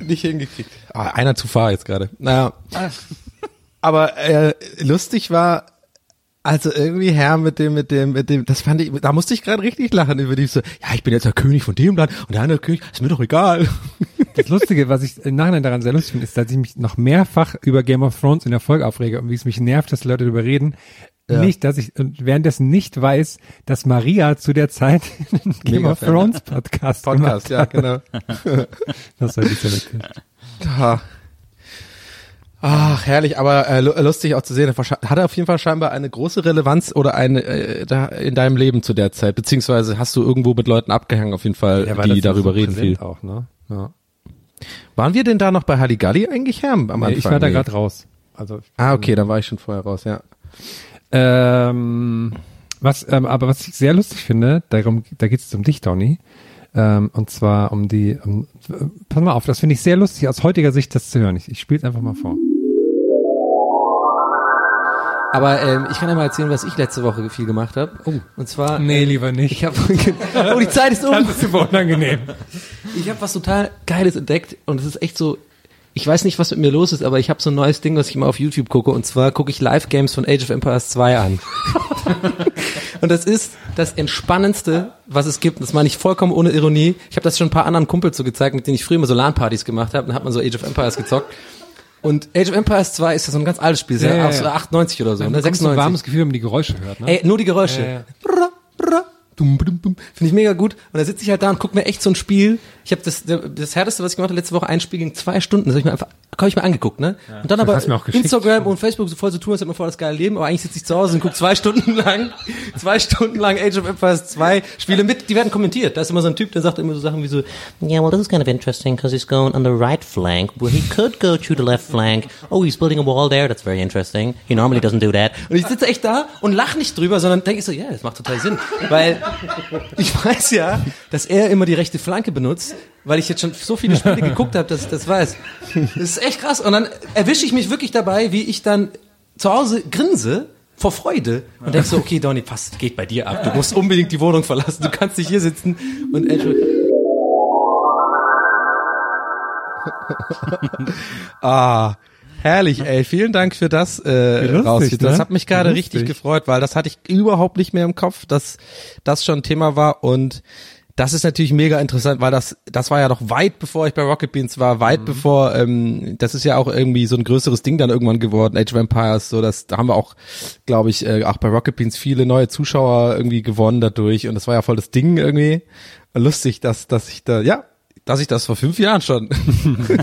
Speaker 3: Nicht hingekriegt. Ah, einer zu fahr jetzt gerade. Naja. Aber äh, lustig war, also irgendwie Herr mit dem, mit dem, mit dem, das fand ich, da musste ich gerade richtig lachen über die so, ja, ich bin jetzt der König von dem Land und der andere König, ist mir doch egal. [LAUGHS]
Speaker 5: Das Lustige, was ich im Nachhinein daran sehr lustig finde, ist, dass ich mich noch mehrfach über Game of Thrones in der Folge aufrege und wie es mich nervt, dass Leute darüber reden. Nicht, dass ich und währenddessen nicht weiß, dass Maria zu der Zeit [LAUGHS] einen Game
Speaker 3: Mega
Speaker 5: of. Thrones Podcast,
Speaker 3: Podcast, ja, genau. [LAUGHS]
Speaker 5: Das war lustig.
Speaker 3: Ah. Ach, herrlich, aber äh, lu- lustig auch zu sehen. Hat er auf jeden Fall scheinbar eine große Relevanz oder eine äh, da in deinem Leben zu der Zeit, beziehungsweise hast du irgendwo mit Leuten abgehangen auf jeden Fall,
Speaker 5: Ja, weil
Speaker 3: die darüber
Speaker 5: so
Speaker 3: reden viel.
Speaker 5: Auch, ne? ja.
Speaker 3: Waren wir denn da noch bei Halligalli eigentlich, Herr, am
Speaker 5: Nee,
Speaker 3: Anfang?
Speaker 5: ich war da
Speaker 3: Nee.
Speaker 5: gerade raus. Also
Speaker 3: Ah, okay, dann war ich schon vorher raus, ja.
Speaker 5: Ähm, was, ähm, aber was ich sehr lustig finde, darum, da geht es um dich, Donny. Ähm, und zwar um die, um, pass mal auf, das finde ich sehr lustig aus heutiger Sicht, das zu hören. Ich, ich spiele es einfach mal vor.
Speaker 3: Aber ähm, ich kann ja mal erzählen, was ich letzte Woche viel gemacht habe. Oh. Und zwar,
Speaker 5: Nee, lieber nicht.
Speaker 3: ich habe, [LAUGHS] oh, die Zeit ist um.
Speaker 5: das ist super unangenehm.
Speaker 3: Ich habe was total Geiles entdeckt und es ist echt so. Ich weiß nicht, was mit mir los ist, aber ich habe so ein neues Ding, was ich immer auf YouTube gucke. Und zwar gucke ich Live-Games von Age of Empires 2 an. [LAUGHS] und das ist das Entspannendste, was es gibt. Das meine ich vollkommen ohne Ironie. Ich habe das schon ein paar anderen Kumpels so gezeigt, mit denen ich früher immer so LAN-Partys gemacht habe. Dann hat man so Age of Empires gezockt. Und Age of Empires 2 ist ja so ein ganz altes Spiel,
Speaker 5: Ja, ja, ja.
Speaker 3: 98 oder so, ne?
Speaker 5: bekommt so ein
Speaker 3: 96.
Speaker 5: warmes Gefühl, wenn man die Geräusche hört. Ne?
Speaker 3: Ey, nur die Geräusche.
Speaker 5: Ja, ja.
Speaker 3: Dum, dum. Finde ich mega gut. Und da sitze ich halt da und gucke mir echt so ein Spiel. Ich habe das, das härteste, was ich gemacht habe, letzte Woche ein Spiel ging zwei Stunden. Das habe ich mir einfach, habe ich mir angeguckt, ne? Und dann aber
Speaker 5: auch geschickt.
Speaker 3: Instagram und Facebook so voll so tun, als hätte man voll das geile Leben. Aber eigentlich sitze ich zu Hause und gucke zwei Stunden lang, zwei Stunden lang Age of Empires 2 Spiele mit. Die werden kommentiert. Da ist immer so ein Typ, der sagt immer so Sachen wie so,
Speaker 7: Yeah, well, this is kind of interesting because he's going on the right flank where he could go to the left flank. Oh, he's building a wall there. That's very interesting. He normally doesn't do that.
Speaker 3: Und ich sitze echt da und lache nicht drüber, sondern denke so, ja, das macht total Sinn. Weil ich weiß ja, dass er immer die rechte Flanke benutzt, weil ich jetzt schon so viele Spiele geguckt habe, dass ich das weiß. Das ist echt krass. Und dann erwische ich mich wirklich dabei, wie ich dann zu Hause grinse vor Freude und denke so, okay, Donny, passt, geht bei dir ab. Du musst unbedingt die Wohnung verlassen. Du kannst nicht hier sitzen und Andrew. ah, herrlich, ey. Vielen Dank für das äh,
Speaker 5: lustig,
Speaker 3: raus. Das
Speaker 5: ne?
Speaker 3: hat mich gerade richtig gefreut, weil das hatte ich überhaupt nicht mehr im Kopf, dass das schon Thema war und das ist natürlich mega interessant, weil das das war ja noch weit bevor ich bei Rocket Beans war,
Speaker 5: Mhm.
Speaker 3: weit bevor ähm, das ist ja auch irgendwie so ein größeres Ding dann irgendwann geworden, Age of Empires, so das da haben wir auch glaube ich äh, auch bei Rocket Beans viele neue Zuschauer irgendwie gewonnen dadurch und das war ja voll das Ding irgendwie lustig, dass dass ich da ja dass ich das vor fünf Jahren schon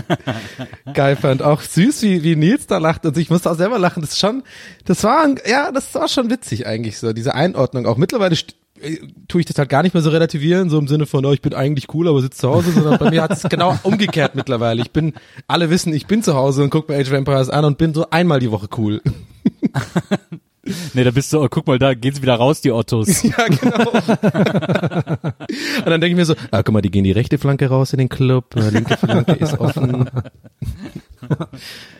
Speaker 3: [LAUGHS] geil fand. Auch süß, wie, wie Nils da lacht und ich musste auch selber lachen. Das ist schon, das war, ja, das war schon witzig eigentlich so, diese Einordnung auch. Mittlerweile äh, tue ich das halt gar nicht mehr so relativieren, so im Sinne von, oh, ich bin eigentlich cool, aber sitze zu Hause, sondern bei mir hat es [LAUGHS] genau umgekehrt mittlerweile. Ich bin, alle wissen, ich bin zu Hause und gucke mir Age of Empires an und bin so einmal die Woche cool. [LAUGHS]
Speaker 4: Nee, da bist du, oh, guck mal, da geht's wieder raus, die Ottos. [LAUGHS]
Speaker 3: Ja, genau. und dann denke ich mir so, ah, guck mal, die gehen die rechte Flanke raus in den Club, äh, linke Flanke ist offen.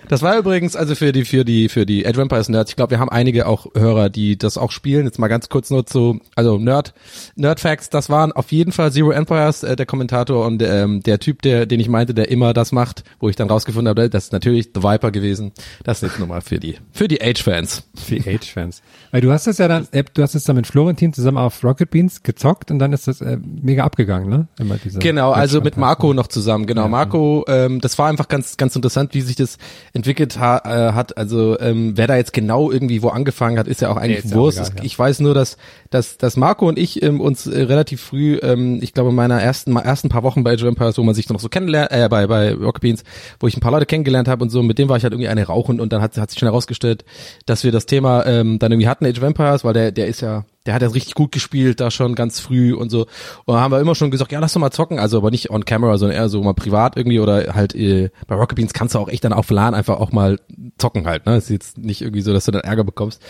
Speaker 3: Das war übrigens also für die für die für die Age of Empires Nerds. Ich glaube, wir haben einige auch Hörer, die das auch spielen. Jetzt mal ganz kurz nur zu also Nerd Nerd Facts. Das waren auf jeden Fall Zero Empires äh, der Kommentator und ähm, der Typ, der den ich meinte, der immer das macht, wo ich dann rausgefunden habe, das ist natürlich The Viper gewesen. Das ist jetzt nochmal für die für die Age Fans.
Speaker 5: Für die Age-Fans. Weil du hast das ja dann, du hast es dann mit Florentin zusammen auf Rocket Beans gezockt und dann ist das äh, mega abgegangen, ne? Immer diese
Speaker 3: Genau, also mit Marco noch zusammen. Genau, Marco, ähm, das war einfach ganz, ganz interessant, wie sich das entwickelt ha äh, hat. Also ähm, wer da jetzt genau irgendwie wo angefangen hat, ist ja auch eigentlich
Speaker 5: ja auch
Speaker 3: Wurst.
Speaker 5: egal, ja.
Speaker 3: Ich weiß nur, dass, dass, dass Marco und ich ähm, uns äh, relativ früh, ähm, ich glaube in meiner ersten, ersten paar Wochen bei Empires, wo man sich noch so kennenlernt, äh, bei, bei Rocket Beans, wo ich ein paar Leute kennengelernt habe und so, mit dem war ich halt irgendwie eine rauchen und dann hat, hat sich schon herausgestellt, dass wir das Thema ähm, dann irgendwie hatten, Age of Empires, weil der, der ist ja, der hat ja richtig gut gespielt, da schon ganz früh und so. Und da haben wir immer schon gesagt, ja, lass doch mal zocken, also aber nicht on camera, sondern eher so mal privat irgendwie oder halt äh, bei Rocket Beans kannst du auch echt dann auf LAN einfach auch mal zocken halt, ne? Ist jetzt nicht irgendwie so, dass du dann Ärger bekommst.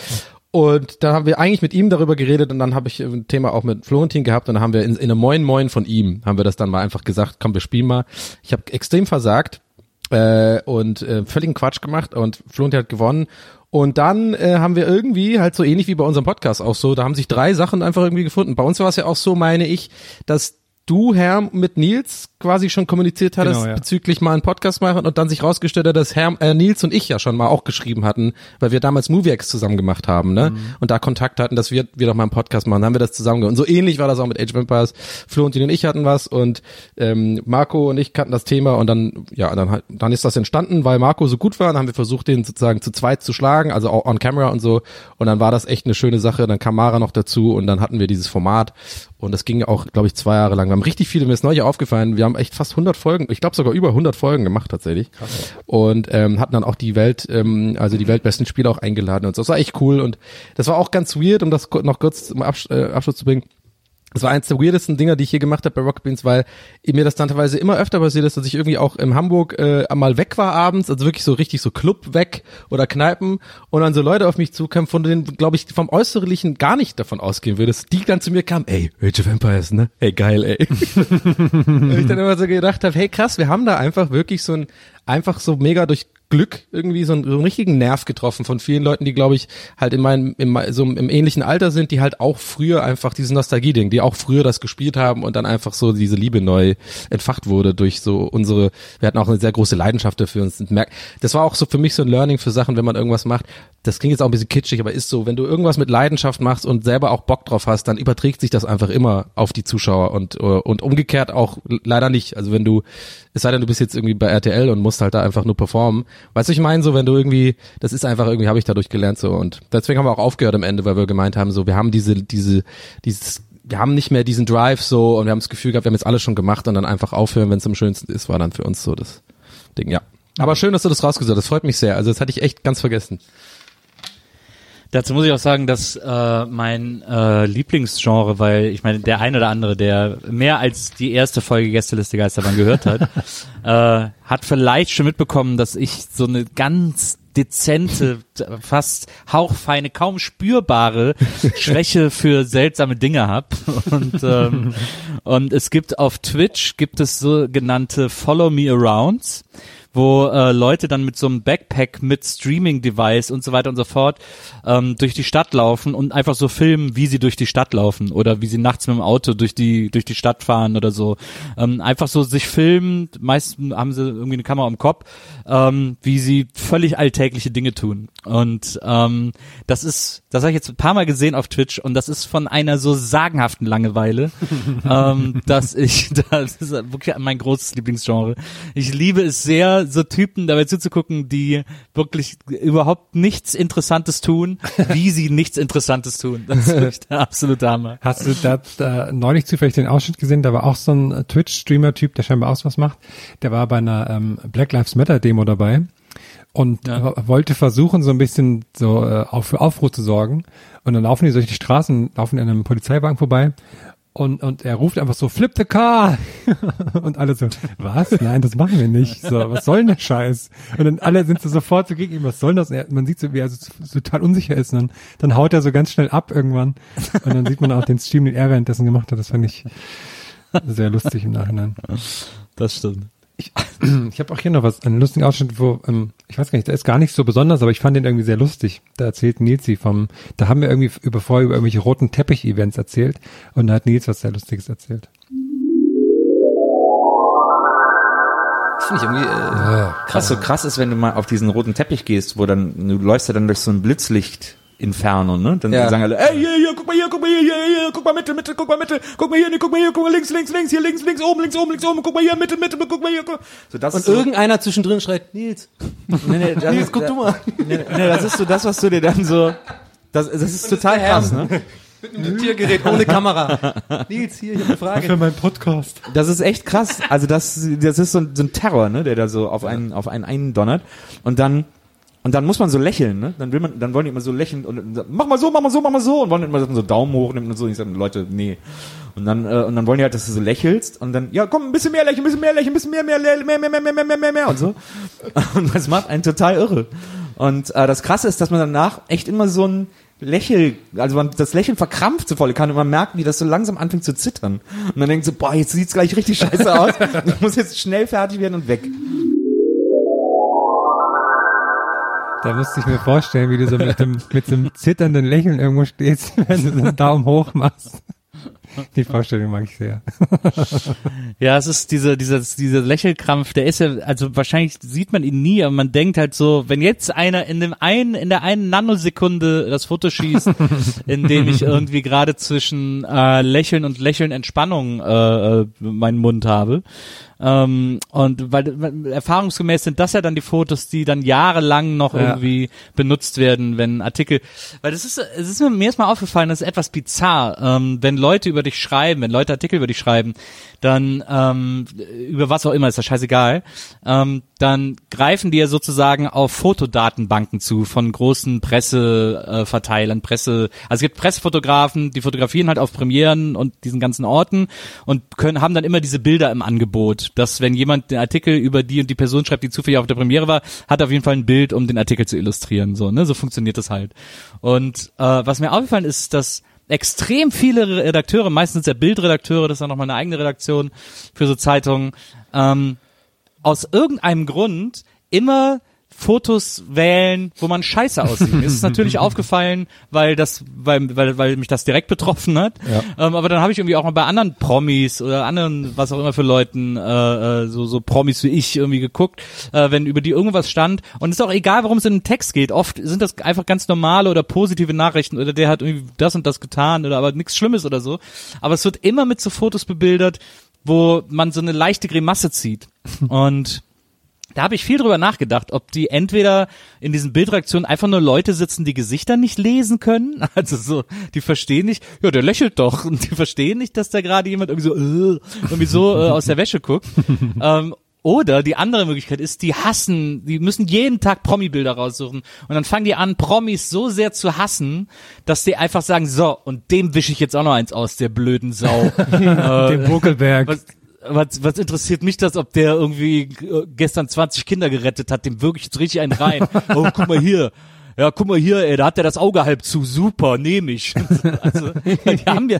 Speaker 3: Und dann haben wir eigentlich mit ihm darüber geredet und dann habe ich ein Thema auch mit Florentin gehabt und dann haben wir in, in einem Moin Moin von ihm, haben wir das dann mal einfach gesagt, komm, wir spielen mal. Ich habe extrem versagt äh, und äh, völligen Quatsch gemacht und Florentin hat gewonnen. Und dann äh, haben wir irgendwie halt so ähnlich wie bei unserem Podcast auch so, da haben sich drei Sachen einfach irgendwie gefunden. Bei uns war es ja auch so, meine ich, dass du, Herr, mit Nils quasi schon kommuniziert hattest
Speaker 5: Genau, ja.
Speaker 3: bezüglich mal einen Podcast machen und dann sich rausgestellt hat, dass Herr, äh, Nils und ich ja schon mal auch geschrieben hatten, weil wir damals MovieX zusammen gemacht haben, ne? Und da Kontakt hatten, dass wir, wir doch mal einen Podcast machen, dann haben wir das zusammen gemacht. Und so ähnlich war das auch mit Age of Empires. Florentin und ich hatten was und ähm, Marco und ich kannten das Thema und dann, ja, dann, dann ist das entstanden, weil Marco so gut war, dann haben wir versucht, den sozusagen zu zweit zu schlagen, also auch on camera und so. Und dann war das echt eine schöne Sache. Dann kam Mara noch dazu und dann hatten wir dieses Format und das ging auch, glaube ich, zwei Jahre lang. Wir haben richtig viele, mir ist neulich aufgefallen, wir haben echt fast 100 Folgen, ich glaube sogar über 100 Folgen gemacht tatsächlich. Und ähm, hatten dann auch die Welt, ähm, also die weltbesten Spieler auch eingeladen und so. Das war echt cool und das war auch ganz weird, um das noch kurz zum Absch äh, Abschluss zu bringen. Das war eins der weirdesten Dinger, die ich hier gemacht habe bei Rocket Beans, weil mir das dann teilweise immer öfter passiert ist, dass ich irgendwie auch in Hamburg äh, mal weg war abends, also wirklich so richtig so Club weg oder Kneipen und dann so Leute auf mich zukamen, von denen, glaube ich, vom Äußerlichen gar nicht davon ausgehen würde, dass die dann zu mir kamen, ey, Age of Empires, ne? Ey, geil, ey. [LAUGHS] und ich dann immer so gedacht habe, hey krass, wir haben da einfach wirklich so ein, einfach so mega durch Glück irgendwie so einen, so einen richtigen Nerv getroffen von vielen Leuten, die glaube ich halt in meinem im, so im ähnlichen Alter sind, die halt auch früher einfach dieses Nostalgie-Ding, die auch früher das gespielt haben und dann einfach so diese Liebe neu entfacht wurde durch so unsere, wir hatten auch eine sehr große Leidenschaft dafür und sind merk- das war auch so für mich so ein Learning für Sachen, wenn man irgendwas macht. Das klingt jetzt auch ein bisschen kitschig, aber ist so, wenn du irgendwas mit Leidenschaft machst und selber auch Bock drauf hast, dann überträgt sich das einfach immer auf die Zuschauer und und umgekehrt auch leider nicht. Also wenn du es sei denn, du bist jetzt irgendwie bei RTL und musst halt da einfach nur performen. Weißt du, ich meine so, wenn du irgendwie, das ist einfach irgendwie, habe ich dadurch gelernt so und deswegen haben wir auch aufgehört am Ende, weil wir gemeint haben, so, wir haben diese, diese, dieses, wir haben nicht mehr diesen Drive so und wir haben das Gefühl gehabt, wir haben jetzt alles schon gemacht und dann einfach aufhören, wenn es am schönsten ist, war dann für uns so das Ding, ja. Aber schön, dass du das rausgesucht hast, das freut mich sehr. Also das hatte ich echt ganz vergessen.
Speaker 4: Dazu muss ich auch sagen, dass äh, mein äh, Lieblingsgenre, weil ich meine, der ein oder andere, der mehr als die erste Folge Gästeliste Geisterbahn gehört hat, [LAUGHS] äh, hat vielleicht schon mitbekommen, dass ich so eine ganz dezente, fast hauchfeine, kaum spürbare [LAUGHS] Schwäche für seltsame Dinge hab. Und ähm, [LAUGHS] und es gibt auf Twitch gibt es sogenannte Follow Me Arounds wo äh, Leute dann mit so einem Backpack mit Streaming-Device und so weiter und so fort ähm, durch die Stadt laufen und einfach so filmen, wie sie durch die Stadt laufen oder wie sie nachts mit dem Auto durch die durch die Stadt fahren oder so. Ähm, einfach so sich filmen. Meistens haben sie irgendwie eine Kamera am Kopf, ähm, wie sie völlig alltägliche Dinge tun. Und ähm, das ist, das habe ich jetzt ein paar Mal gesehen auf Twitch und das ist von einer so sagenhaften Langeweile, [LAUGHS] ähm, dass ich, [LAUGHS] das ist wirklich mein großes Lieblingsgenre. Ich liebe es sehr, so Typen dabei zuzugucken, die wirklich überhaupt nichts Interessantes tun, [LAUGHS] wie sie nichts Interessantes tun. Das ist wirklich der absolute Hammer.
Speaker 5: Hast du da, da neulich zufällig den Ausschnitt gesehen? Da war auch so ein Twitch-Streamer-Typ, der scheinbar auch was macht. Der war bei einer ähm, Black Lives Matter-Demo dabei und
Speaker 4: Ja.
Speaker 5: wo- wollte versuchen, so ein bisschen so äh, auf, für Aufruhr zu sorgen. Und dann laufen die durch die Straßen, laufen an einem Polizeiwagen vorbei und, und er ruft einfach so, flip the car! [LAUGHS] und alle so, was? Nein, das machen wir nicht. So, was soll denn der Scheiß? Und dann alle sind so sofort so gegen ihm, was soll das? Er, man sieht so, wie er so, so total unsicher ist. Und dann, dann haut er so ganz schnell ab irgendwann. Und dann sieht man auch den Stream, den er währenddessen gemacht hat. Das fand ich sehr lustig im Nachhinein.
Speaker 4: Das stimmt.
Speaker 5: Ich, [CLEARS THROAT] ich habe auch hier noch was, einen lustigen Ausschnitt, wo, ähm, ich weiß gar nicht, der ist gar nicht so besonders, aber ich fand den irgendwie sehr lustig. Da erzählt Nils sie vom, da haben wir irgendwie über vorher über irgendwelche roten Teppich-Events erzählt und da hat Nils was sehr Lustiges erzählt.
Speaker 3: Das finde ich irgendwie, äh,
Speaker 6: Krass, so krass ist, wenn du mal auf diesen roten Teppich gehst, wo dann, du läufst ja dann durch so ein Blitzlicht Inferno, ne? Dann
Speaker 3: Ja.
Speaker 6: sagen alle, ey, hier, hier, guck mal hier, guck mal hier, hier, hier, guck mal Mitte, Mitte, guck mal Mitte, guck mal hier, nee, guck mal hier, guck mal links, links, links, hier links, links, oben, links, oben, links, oben, guck mal hier, Mitte, Mitte, guck mal hier, guck. So, das
Speaker 3: und
Speaker 6: ist so,
Speaker 3: irgendeiner zwischendrin schreit, Nils, [LAUGHS]
Speaker 6: nee, nee, das
Speaker 3: Nils,
Speaker 6: ist,
Speaker 3: guck du mal.
Speaker 6: Nee, nee, das ist so das, was du dir dann so, das, das ist total krass, ne?
Speaker 3: Mit einem Diktiergerät ohne Kamera. Nils, hier, ich habe eine Frage.
Speaker 5: meinen Podcast.
Speaker 6: Das ist echt krass. Also das, das ist so ein, so ein Terror, ne, der da so auf einen, auf einen eindonnert. Und dann, und dann muss man so lächeln, ne? Dann will man, dann wollen die immer so lächeln und, mach mal so, mach mal so, mach mal so und wollen immer so Daumen hoch und so. Und ich sage, Leute, nee. Und dann, äh, und dann wollen die halt, dass du so lächelst und dann, ja, komm, ein bisschen mehr lächeln, ein bisschen mehr lächeln, ein bisschen mehr, mehr, mehr, mehr, mehr, mehr, mehr, mehr, mehr, mehr, und so. [LAUGHS] Und das macht einen total irre. Und äh, das Krasse ist, dass man danach echt immer so ein Lächel, also man, das Lächeln verkrampft so voll kann und man merkt, wie das so langsam anfängt zu zittern. Und man denkt so, boah, jetzt sieht's gleich richtig scheiße aus. [LAUGHS] Ich muss jetzt schnell fertig werden und weg.
Speaker 5: Da musste ich mir vorstellen, wie du so mit dem, mit so einem zitternden Lächeln irgendwo stehst, [LAUGHS] wenn du so einen Daumen hoch machst. Die Vorstellung mag ich sehr.
Speaker 4: Ja, es ist dieser, dieser, dieser Lächelkrampf, der ist ja, also wahrscheinlich sieht man ihn nie, aber man denkt halt so, wenn jetzt einer in dem einen, in der einen Nanosekunde das Foto schießt, [LAUGHS] in dem ich irgendwie gerade zwischen äh, Lächeln und Lächeln Entspannung äh, äh, meinen Mund habe. Ähm, und weil weil erfahrungsgemäß sind das ja dann die Fotos, die dann jahrelang noch
Speaker 5: Ja.
Speaker 4: irgendwie benutzt werden, wenn Artikel, weil das ist, es ist mir, mir ist mal aufgefallen, das ist etwas bizarr, ähm, wenn Leute über dich schreiben, wenn Leute Artikel über dich schreiben, dann ähm, über was auch immer, ist ja scheißegal, ähm, dann greifen die ja sozusagen auf Fotodatenbanken zu von großen Presseverteilern, Verteilern, Presse, also es gibt Pressefotografen, die fotografieren halt auf Premieren und diesen ganzen Orten und können haben dann immer diese Bilder im Angebot, dass wenn jemand den Artikel über die und die Person schreibt, die zufällig auf der Premiere war, hat er auf jeden Fall ein Bild, um den Artikel zu illustrieren, so, ne, so funktioniert das halt. Und äh, was mir aufgefallen ist, dass extrem viele Redakteure, meistens der Bildredakteure, das ist dann nochmal eine eigene Redaktion für so Zeitungen, ähm, aus irgendeinem Grund immer Fotos wählen, wo man scheiße aussieht. Mir ist es natürlich [LAUGHS] aufgefallen, weil das, weil, weil, weil mich das direkt betroffen hat. Ähm, aber dann habe ich irgendwie auch mal bei anderen Promis oder anderen, was auch immer für Leuten, äh, äh, so, so Promis wie ich irgendwie geguckt, äh, wenn über die irgendwas stand. Und es ist auch egal, worum es in den Text geht. Oft sind das einfach ganz normale oder positive Nachrichten oder der hat irgendwie das und das getan oder aber nichts Schlimmes oder so. Aber es wird immer mit so Fotos bebildert, wo man so eine leichte Grimasse zieht. [LAUGHS] Und da habe ich viel drüber nachgedacht, ob die entweder in diesen Bildreaktionen einfach nur Leute sitzen, die Gesichter nicht lesen können. [LAUGHS] Also so, die verstehen nicht, ja, der lächelt doch. [LAUGHS] Und die verstehen nicht, dass da gerade jemand irgendwie so, äh, irgendwie so äh, aus der Wäsche guckt. ähm, oder die andere Möglichkeit ist, die hassen, die müssen jeden Tag Promi-Bilder raussuchen. Und dann fangen die an, Promis so sehr zu hassen, dass die einfach sagen, so, und dem wische ich jetzt auch noch eins aus, der blöden Sau. [LAUGHS] äh,
Speaker 5: Dem Buckelberg.
Speaker 4: was, was, was interessiert mich das, ob der irgendwie äh, gestern 20 Kinder gerettet hat, dem wirklich jetzt richtig einen rein. [LAUGHS] Oh, guck mal hier. Ja, guck mal hier, ey, da hat der das Auge halb zu. Super, nehme ich. [LAUGHS] Also, die haben ja,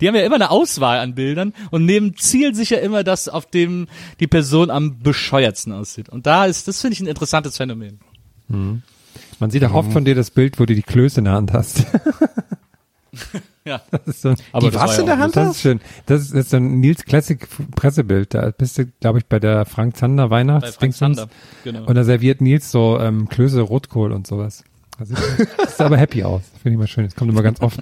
Speaker 4: die haben ja immer eine Auswahl an Bildern und nehmen zielsicher immer das, auf dem die Person am bescheuertsten aussieht. Und da ist, das finde ich ein interessantes Phänomen.
Speaker 5: Man sieht auch oft von dir das Bild, wo du die Klöße in der Hand hast. [LAUGHS]
Speaker 4: Ja. [LAUGHS]
Speaker 5: Das ist so,
Speaker 4: Aber
Speaker 3: Die was in der Hand
Speaker 5: das ist schön. Das ist, das ist so ein Nils Classic Pressebild. Da bist du, glaube ich, bei der Frank Zander
Speaker 4: Bei
Speaker 5: Weihnachts
Speaker 4: Frank Zander. Genau.
Speaker 5: Und da serviert Nils so ähm, Klöße Rotkohl und sowas. Das sieht, das sieht aber happy aus. Finde ich mal schön. Das kommt immer ganz oft.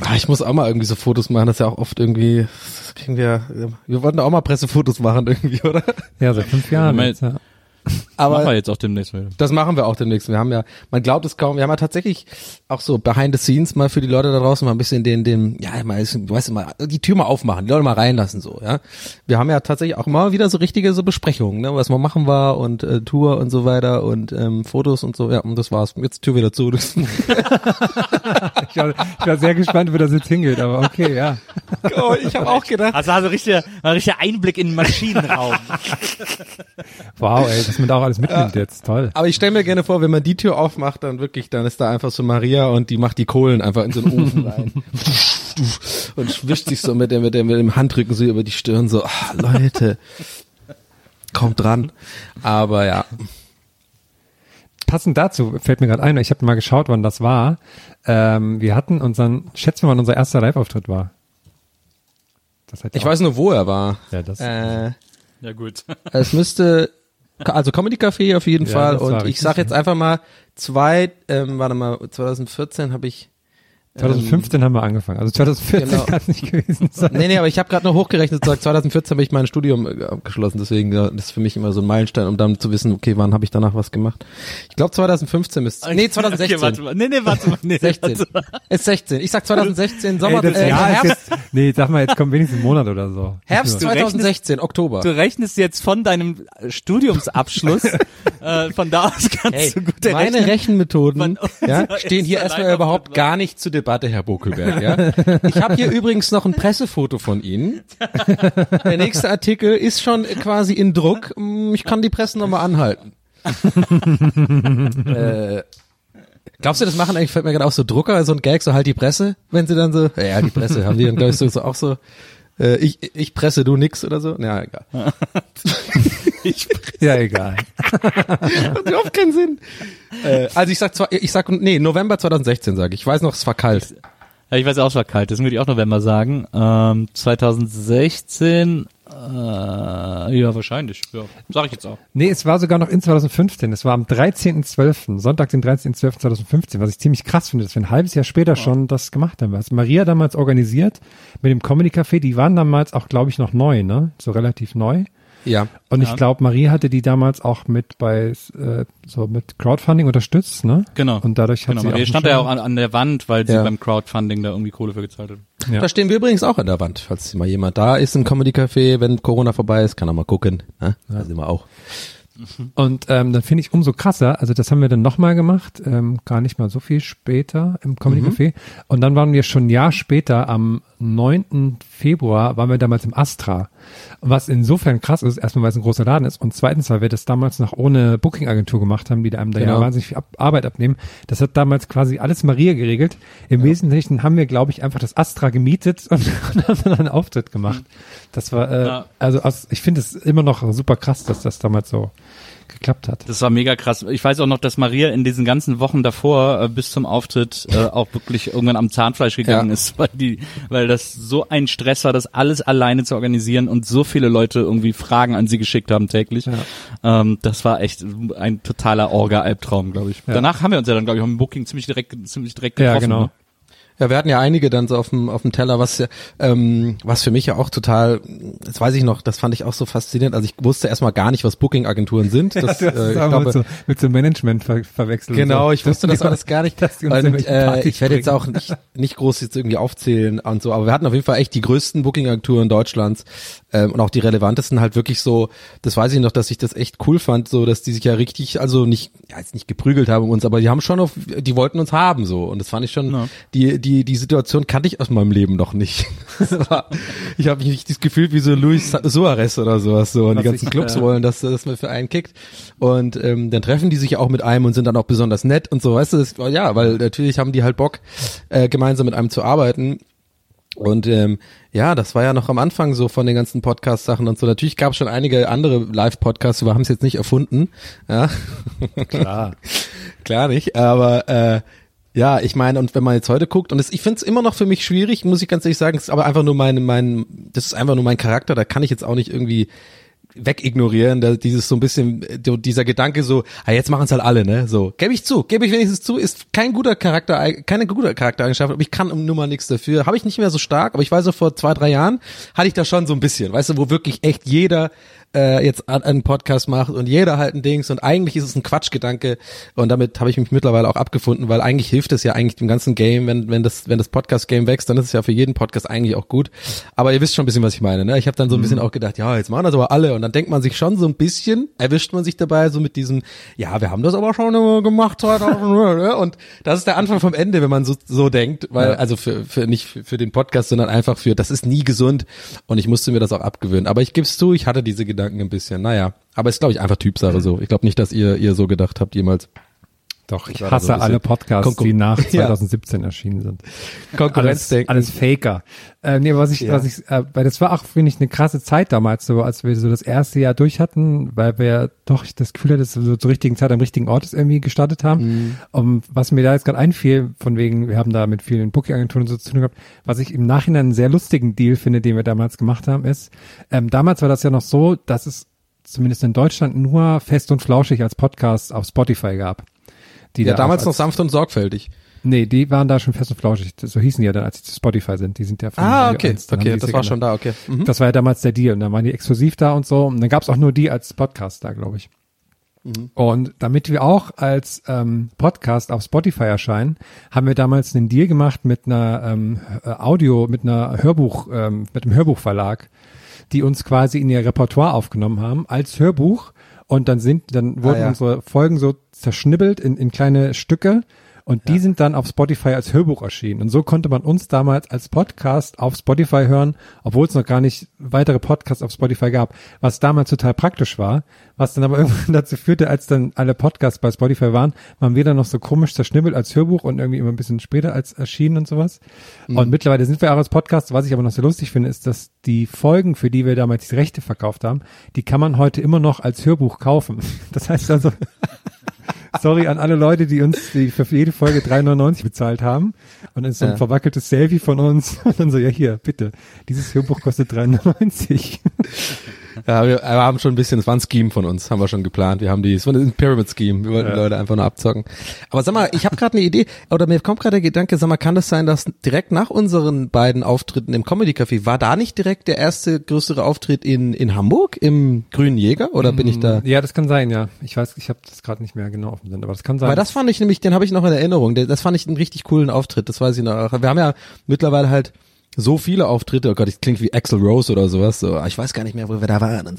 Speaker 3: Ah, ich muss auch mal irgendwie so Fotos machen, das ist ja auch oft irgendwie, das kriegen wir, wir wollten auch mal Pressefotos machen irgendwie, oder?
Speaker 5: Ja, seit fünf Jahren.
Speaker 4: Mal-
Speaker 5: Jetzt, ja.
Speaker 4: Aber machen wir jetzt auch demnächst wieder.
Speaker 3: das machen wir auch demnächst. Wir haben ja, man glaubt es kaum, wir haben ja tatsächlich auch so behind the scenes mal für die Leute da draußen mal ein bisschen den, den, ja, mal, du weißt mal, die Tür mal aufmachen, die Leute mal reinlassen, so, ja. Wir haben ja tatsächlich auch mal wieder so richtige so Besprechungen, ne, was man machen war und äh, Tour und so weiter und ähm, Fotos und so, ja, und das war's. Jetzt Tür wieder zu. [LAUGHS] [LAUGHS]
Speaker 5: Ich, war, ich war sehr gespannt, wo das jetzt hingeht, aber okay, ja.
Speaker 3: oh, ich habe auch gedacht,
Speaker 4: Also, also richtiger, richtiger Einblick in den Maschinenraum.
Speaker 5: Wow, ey, dass man da auch alles mitnimmt jetzt. Toll.
Speaker 3: Aber ich stelle mir gerne vor, wenn man die Tür aufmacht, dann wirklich, dann ist da einfach so Maria und die macht die Kohlen einfach in so einen Ofen [LAUGHS] rein. und wischt sich so mit dem, mit dem, mit dem Handrücken so über die Stirn so, ah, Leute. kaum dran. Aber ja.
Speaker 5: Passend dazu fällt mir gerade ein, ich habe mal geschaut, wann das war. Ähm, wir hatten unseren, schätzen wir mal, wann unser erster Live-Auftritt war.
Speaker 3: Ich
Speaker 5: auch-
Speaker 3: weiß nur, wo er war.
Speaker 5: Ja, das,
Speaker 3: Äh,
Speaker 4: Ja gut.
Speaker 3: es müsste, also Comedy Café auf jeden
Speaker 5: Ja,
Speaker 3: Fall. Und ich
Speaker 5: richtig,
Speaker 3: sag jetzt einfach mal, zwei, ähm, warte mal, 2014 habe ich
Speaker 5: 2015 haben wir angefangen. Also 2014
Speaker 3: genau. [LAUGHS]
Speaker 5: kann es nicht gewesen sein.
Speaker 3: Nee, nee, aber ich habe gerade noch hochgerechnet, seit 2014 habe ich mein Studium äh, abgeschlossen, deswegen ja, das ist für mich immer so ein Meilenstein, um dann zu wissen, okay, wann habe ich danach was gemacht. Ich glaube 2015 ist, nee, 2016.
Speaker 4: Okay, warte mal. Nee, nee, warte mal. Nee,
Speaker 3: 16.
Speaker 4: Warte mal.
Speaker 3: Ist 16. Ich sag 2016, Sommer,
Speaker 5: Ey, das
Speaker 3: äh,
Speaker 5: Jahr
Speaker 3: Herbst,
Speaker 5: jetzt, nee, sag mal, jetzt kommt wenigstens ein Monat oder so.
Speaker 3: Herbst
Speaker 4: Du rechnest-
Speaker 3: 2016, Oktober.
Speaker 4: Du rechnest jetzt von deinem Studiumsabschluss, [LAUGHS] äh, von da aus kannst
Speaker 3: Hey,
Speaker 4: du gut
Speaker 3: meine
Speaker 4: errechnen.
Speaker 3: Rechenmethoden
Speaker 4: Wann
Speaker 3: ja, [LAUGHS] stehen hier erstmal überhaupt gar nicht zur Debatte, Herr Bokelberg. Ja? Ich habe hier übrigens noch ein Pressefoto von Ihnen. Der nächste Artikel ist schon quasi in Druck. Hm, Ich kann die Presse nochmal anhalten. [LAUGHS] äh, glaubst du, das machen eigentlich, fällt mir gerade auch so Drucker, so ein Gag, so halt die Presse, wenn sie dann so, ja, ja, die Presse, haben die dann, glaube ich, so, so auch so, äh, ich, ich presse, du nix oder so? Ja, egal. [LAUGHS]
Speaker 5: Ja, egal. [LAUGHS]
Speaker 3: Hat überhaupt keinen Sinn. Äh, also ich sag zwar, ich sag, nee, November 2016 sage ich. Ich weiß noch, es war kalt.
Speaker 4: Ja, ich weiß auch, es war kalt. Das würde ich auch November sagen. Ähm, 2016, äh, ja, wahrscheinlich. Ja, sag ich jetzt auch.
Speaker 5: Nee, es war sogar noch in 2015. Es war am 13.12., Sonntag, den 13.12.2015, was ich ziemlich krass finde, dass wir ein halbes Jahr später schon das gemacht haben. Das hat Maria damals organisiert mit dem Comedy Café. Die waren damals auch, glaube ich, noch neu, ne? So relativ neu.
Speaker 3: Ja.
Speaker 5: Und
Speaker 4: Ja.
Speaker 5: ich glaube, Maria hatte die damals auch mit bei äh, so mit Crowdfunding unterstützt, ne?
Speaker 4: Genau.
Speaker 5: Und dadurch hat
Speaker 4: Genau,
Speaker 5: sie
Speaker 4: Maria
Speaker 5: auch
Speaker 4: stand ja auch an, an der Wand, weil sie
Speaker 3: Ja.
Speaker 4: beim Crowdfunding da irgendwie Kohle für gezahlt hat.
Speaker 5: Ja.
Speaker 3: Da stehen wir übrigens auch an der Wand, falls mal jemand da ist im Comedy Café, wenn Corona vorbei ist, kann er mal gucken. Ne? Da sind wir auch.
Speaker 5: Und ähm, dann finde ich umso krasser, also das haben wir dann nochmal gemacht, ähm, gar nicht mal so viel später im Comedy
Speaker 3: Mhm.
Speaker 5: Café. Und dann waren wir schon ein Jahr später, am 9. Februar, waren wir damals im Astra. Was insofern krass ist, erstmal weil es ein großer Laden ist und zweitens, weil wir das damals noch ohne Booking-Agentur gemacht haben, die da einem da ja
Speaker 3: Genau.
Speaker 5: wahnsinnig viel Ab Arbeit abnehmen. Das hat damals quasi alles Maria geregelt. Im Wesentlichen haben wir, glaube ich, einfach das Astra gemietet und, [LAUGHS] und haben dann einen Auftritt gemacht. Das war, äh,
Speaker 4: Ja.
Speaker 5: also aus, ich finde es immer noch super krass, dass das damals so geklappt hat.
Speaker 4: Das war mega krass. Ich weiß auch noch, dass Maria in diesen ganzen Wochen davor äh, bis zum Auftritt äh, [LAUGHS] auch wirklich irgendwann am Zahnfleisch gegangen
Speaker 3: Ja.
Speaker 4: ist, weil die, weil das so ein Stress war, das alles alleine zu organisieren und so viele Leute irgendwie Fragen an sie geschickt haben täglich. Ähm, das war echt ein totaler Orga-Albtraum, glaube ich.
Speaker 5: Ja.
Speaker 4: Danach haben wir uns ja dann, glaube ich, im Booking ziemlich direkt, ziemlich direkt
Speaker 5: Ja,
Speaker 4: getroffen.
Speaker 5: genau.
Speaker 4: Ne?
Speaker 3: Ja, wir hatten ja einige dann so auf dem, auf dem Teller, was, ja, ähm, was für mich ja auch total, das weiß ich noch, das fand ich auch so faszinierend. Also ich wusste erstmal gar nicht, was Booking-Agenturen sind. [LAUGHS] Das,
Speaker 5: hast
Speaker 3: äh, ich glaube,
Speaker 5: mit, so, mit so Management ver verwechselt.
Speaker 3: Genau, ich wusste das alles gar nicht. [LAUGHS] Und äh, ich werde jetzt auch nicht, nicht groß jetzt irgendwie aufzählen und so, aber wir hatten auf jeden Fall echt die größten Booking-Agenturen Deutschlands ähm, und auch die relevantesten halt wirklich so, das weiß ich noch, dass ich das echt cool fand, so dass die sich ja richtig, also nicht, ja jetzt nicht geprügelt haben um uns, aber die haben schon auf, die wollten uns haben so und das fand ich schon,
Speaker 4: Ja.
Speaker 3: die, die, die Situation kannte ich aus meinem Leben noch nicht. [LAUGHS] Das ich habe mich nicht das Gefühl wie so Luis Suarez oder sowas so und die
Speaker 5: Was
Speaker 3: ganzen
Speaker 5: ich,
Speaker 3: Clubs
Speaker 5: äh,
Speaker 3: wollen, dass, dass man für einen kickt und ähm, dann treffen die sich auch mit einem und sind dann auch besonders nett und so, weißt du, das, ja, weil natürlich haben die halt Bock, äh, gemeinsam mit einem zu arbeiten und ähm, ja, das war ja noch am Anfang so von den ganzen Podcast-Sachen und so. Natürlich gab es schon einige andere Live-Podcasts, wir haben es jetzt nicht erfunden. Ja.
Speaker 5: Klar. [LAUGHS]
Speaker 3: Klar nicht, aber äh, ja, ich meine, und wenn man jetzt heute guckt, und es, ich finde es immer noch für mich schwierig, muss ich ganz ehrlich sagen, ist aber einfach nur mein, mein, das ist einfach nur mein Charakter, da kann ich jetzt auch nicht irgendwie wegignorieren, da dieses so ein bisschen, äh, dieser Gedanke so, ah, jetzt machen es halt alle, ne, so, gebe ich zu, gebe ich wenigstens zu, ist kein guter Charakter, keine gute Charaktereigenschaft, aber ich kann nun mal nichts dafür, habe ich nicht mehr so stark, aber ich weiß so, vor zwei, drei Jahren hatte ich da schon so ein bisschen, weißt du, wo wirklich echt jeder äh, jetzt einen Podcast macht und jeder halt ein Dings und eigentlich ist es ein Quatschgedanke und damit habe ich mich mittlerweile auch abgefunden, weil eigentlich hilft es ja eigentlich dem ganzen Game, wenn wenn das wenn das Podcast Game wächst, dann ist es ja für jeden Podcast eigentlich auch gut. Aber ihr wisst schon ein bisschen, was ich meine, ne? Ich habe dann so ein bisschen auch gedacht, ja, jetzt machen das aber alle und dann denkt man sich schon so ein bisschen, erwischt man sich dabei so mit diesem, ja, wir haben das aber schon immer gemacht 2000, ne? und das ist der Anfang vom Ende, wenn man so so denkt, weil also für für nicht für, für den Podcast, sondern einfach für das ist nie gesund und ich musste mir das auch abgewöhnen, aber ich gebe es zu, ich hatte diese Gedanken ein bisschen. Naja, aber ist glaube ich einfach Typsache so. Ich glaube nicht, dass ihr ihr so gedacht habt jemals.
Speaker 5: Doch, ich
Speaker 3: so
Speaker 5: hasse
Speaker 3: ein
Speaker 5: alle Podcasts,
Speaker 3: Konkur-
Speaker 5: die nach [LAUGHS]
Speaker 3: Ja.
Speaker 5: 2017 erschienen sind. Alles,
Speaker 3: Konkurrenzdenken.
Speaker 5: alles Faker. Äh, nee, was ich,
Speaker 3: Ja.
Speaker 5: was ich, äh, weil das war auch, finde ich, eine krasse Zeit damals, so als wir so das erste Jahr durch hatten, weil wir doch das Gefühl hatten, dass wir so zur richtigen Zeit am richtigen Ort ist irgendwie gestartet haben.
Speaker 3: Mhm.
Speaker 5: Um, was mir da jetzt gerade einfiel, von wegen, wir haben da mit vielen Booking-Agenturen und so zu tun gehabt, was ich im Nachhinein einen sehr lustigen Deal finde, den wir damals gemacht haben, ist, ähm, damals war das ja noch so, dass es zumindest in Deutschland nur fest und flauschig als Podcast auf Spotify gab. Die
Speaker 3: Ja,
Speaker 5: da
Speaker 3: damals noch sanft und sorgfältig.
Speaker 5: Nee, die waren da schon fest und flauschig. So hießen die ja dann, als sie zu Spotify sind. Die sind ja von
Speaker 3: Ah, okay.
Speaker 5: 1, dann haben
Speaker 3: Okay, das war schon da, okay. Mhm.
Speaker 5: Das war ja damals der Deal. Und dann waren die exklusiv da und so. Und dann gab's auch nur die als Podcast da, glaube ich.
Speaker 3: Mhm.
Speaker 5: Und damit wir auch als ähm, Podcast auf Spotify erscheinen, haben wir damals einen Deal gemacht mit einer ähm, äh, Audio, mit einer Hörbuch, ähm, mit einem Hörbuchverlag, die uns quasi in ihr Repertoire aufgenommen haben als Hörbuch. Und dann sind, dann wurden
Speaker 3: ja.
Speaker 5: unsere Folgen so zerschnibbelt in, in kleine Stücke. Und die sind dann auf Spotify als Hörbuch erschienen. Und so konnte man uns damals als Podcast auf Spotify hören, obwohl es noch gar nicht weitere Podcasts auf Spotify gab, was damals total praktisch war, was dann aber [LAUGHS] irgendwann dazu führte, als dann alle Podcasts bei Spotify waren, waren wir dann noch so komisch zerschnibbelt als Hörbuch und irgendwie immer ein bisschen später als erschienen und sowas. Und mittlerweile sind wir auch als Podcast, was ich aber noch sehr lustig finde, ist, dass die Folgen, für die wir damals die Rechte verkauft haben, die kann man heute immer noch als Hörbuch kaufen. [LAUGHS] Das heißt also, [LAUGHS] Sorry an alle Leute, die uns die für jede Folge 3,99 bezahlt haben. Und dann ist so ein
Speaker 3: Ja.
Speaker 5: verwackeltes Selfie von uns. [LAUGHS] Und dann so, ja hier, bitte. Dieses Hörbuch kostet 3,99. [LAUGHS]
Speaker 3: Ja, wir, wir haben schon ein bisschen, es war ein Scheme von uns, haben wir schon geplant. Wir haben die, es war ein Pyramid Scheme. Wir wollten
Speaker 5: Ja.
Speaker 3: die Leute einfach nur abzocken. Aber sag mal, ich habe gerade eine Idee, oder mir kommt gerade der Gedanke, sag mal, kann das sein, dass direkt nach unseren beiden Auftritten im Comedy Café, war da nicht direkt der erste größere Auftritt in, in Hamburg im Grünen Jäger? Oder bin ich da?
Speaker 5: Ja, das kann sein, ja. Ich weiß, ich habe das gerade nicht mehr genau offen sind, aber das kann sein.
Speaker 3: Weil das fand ich nämlich, den habe ich noch in Erinnerung. Das fand ich einen richtig coolen Auftritt. Das weiß ich noch. Wir haben ja mittlerweile halt so viele Auftritte. Oh Gott, ich klingt wie Axel Rose oder sowas. So, ich weiß gar nicht mehr, wo wir da waren.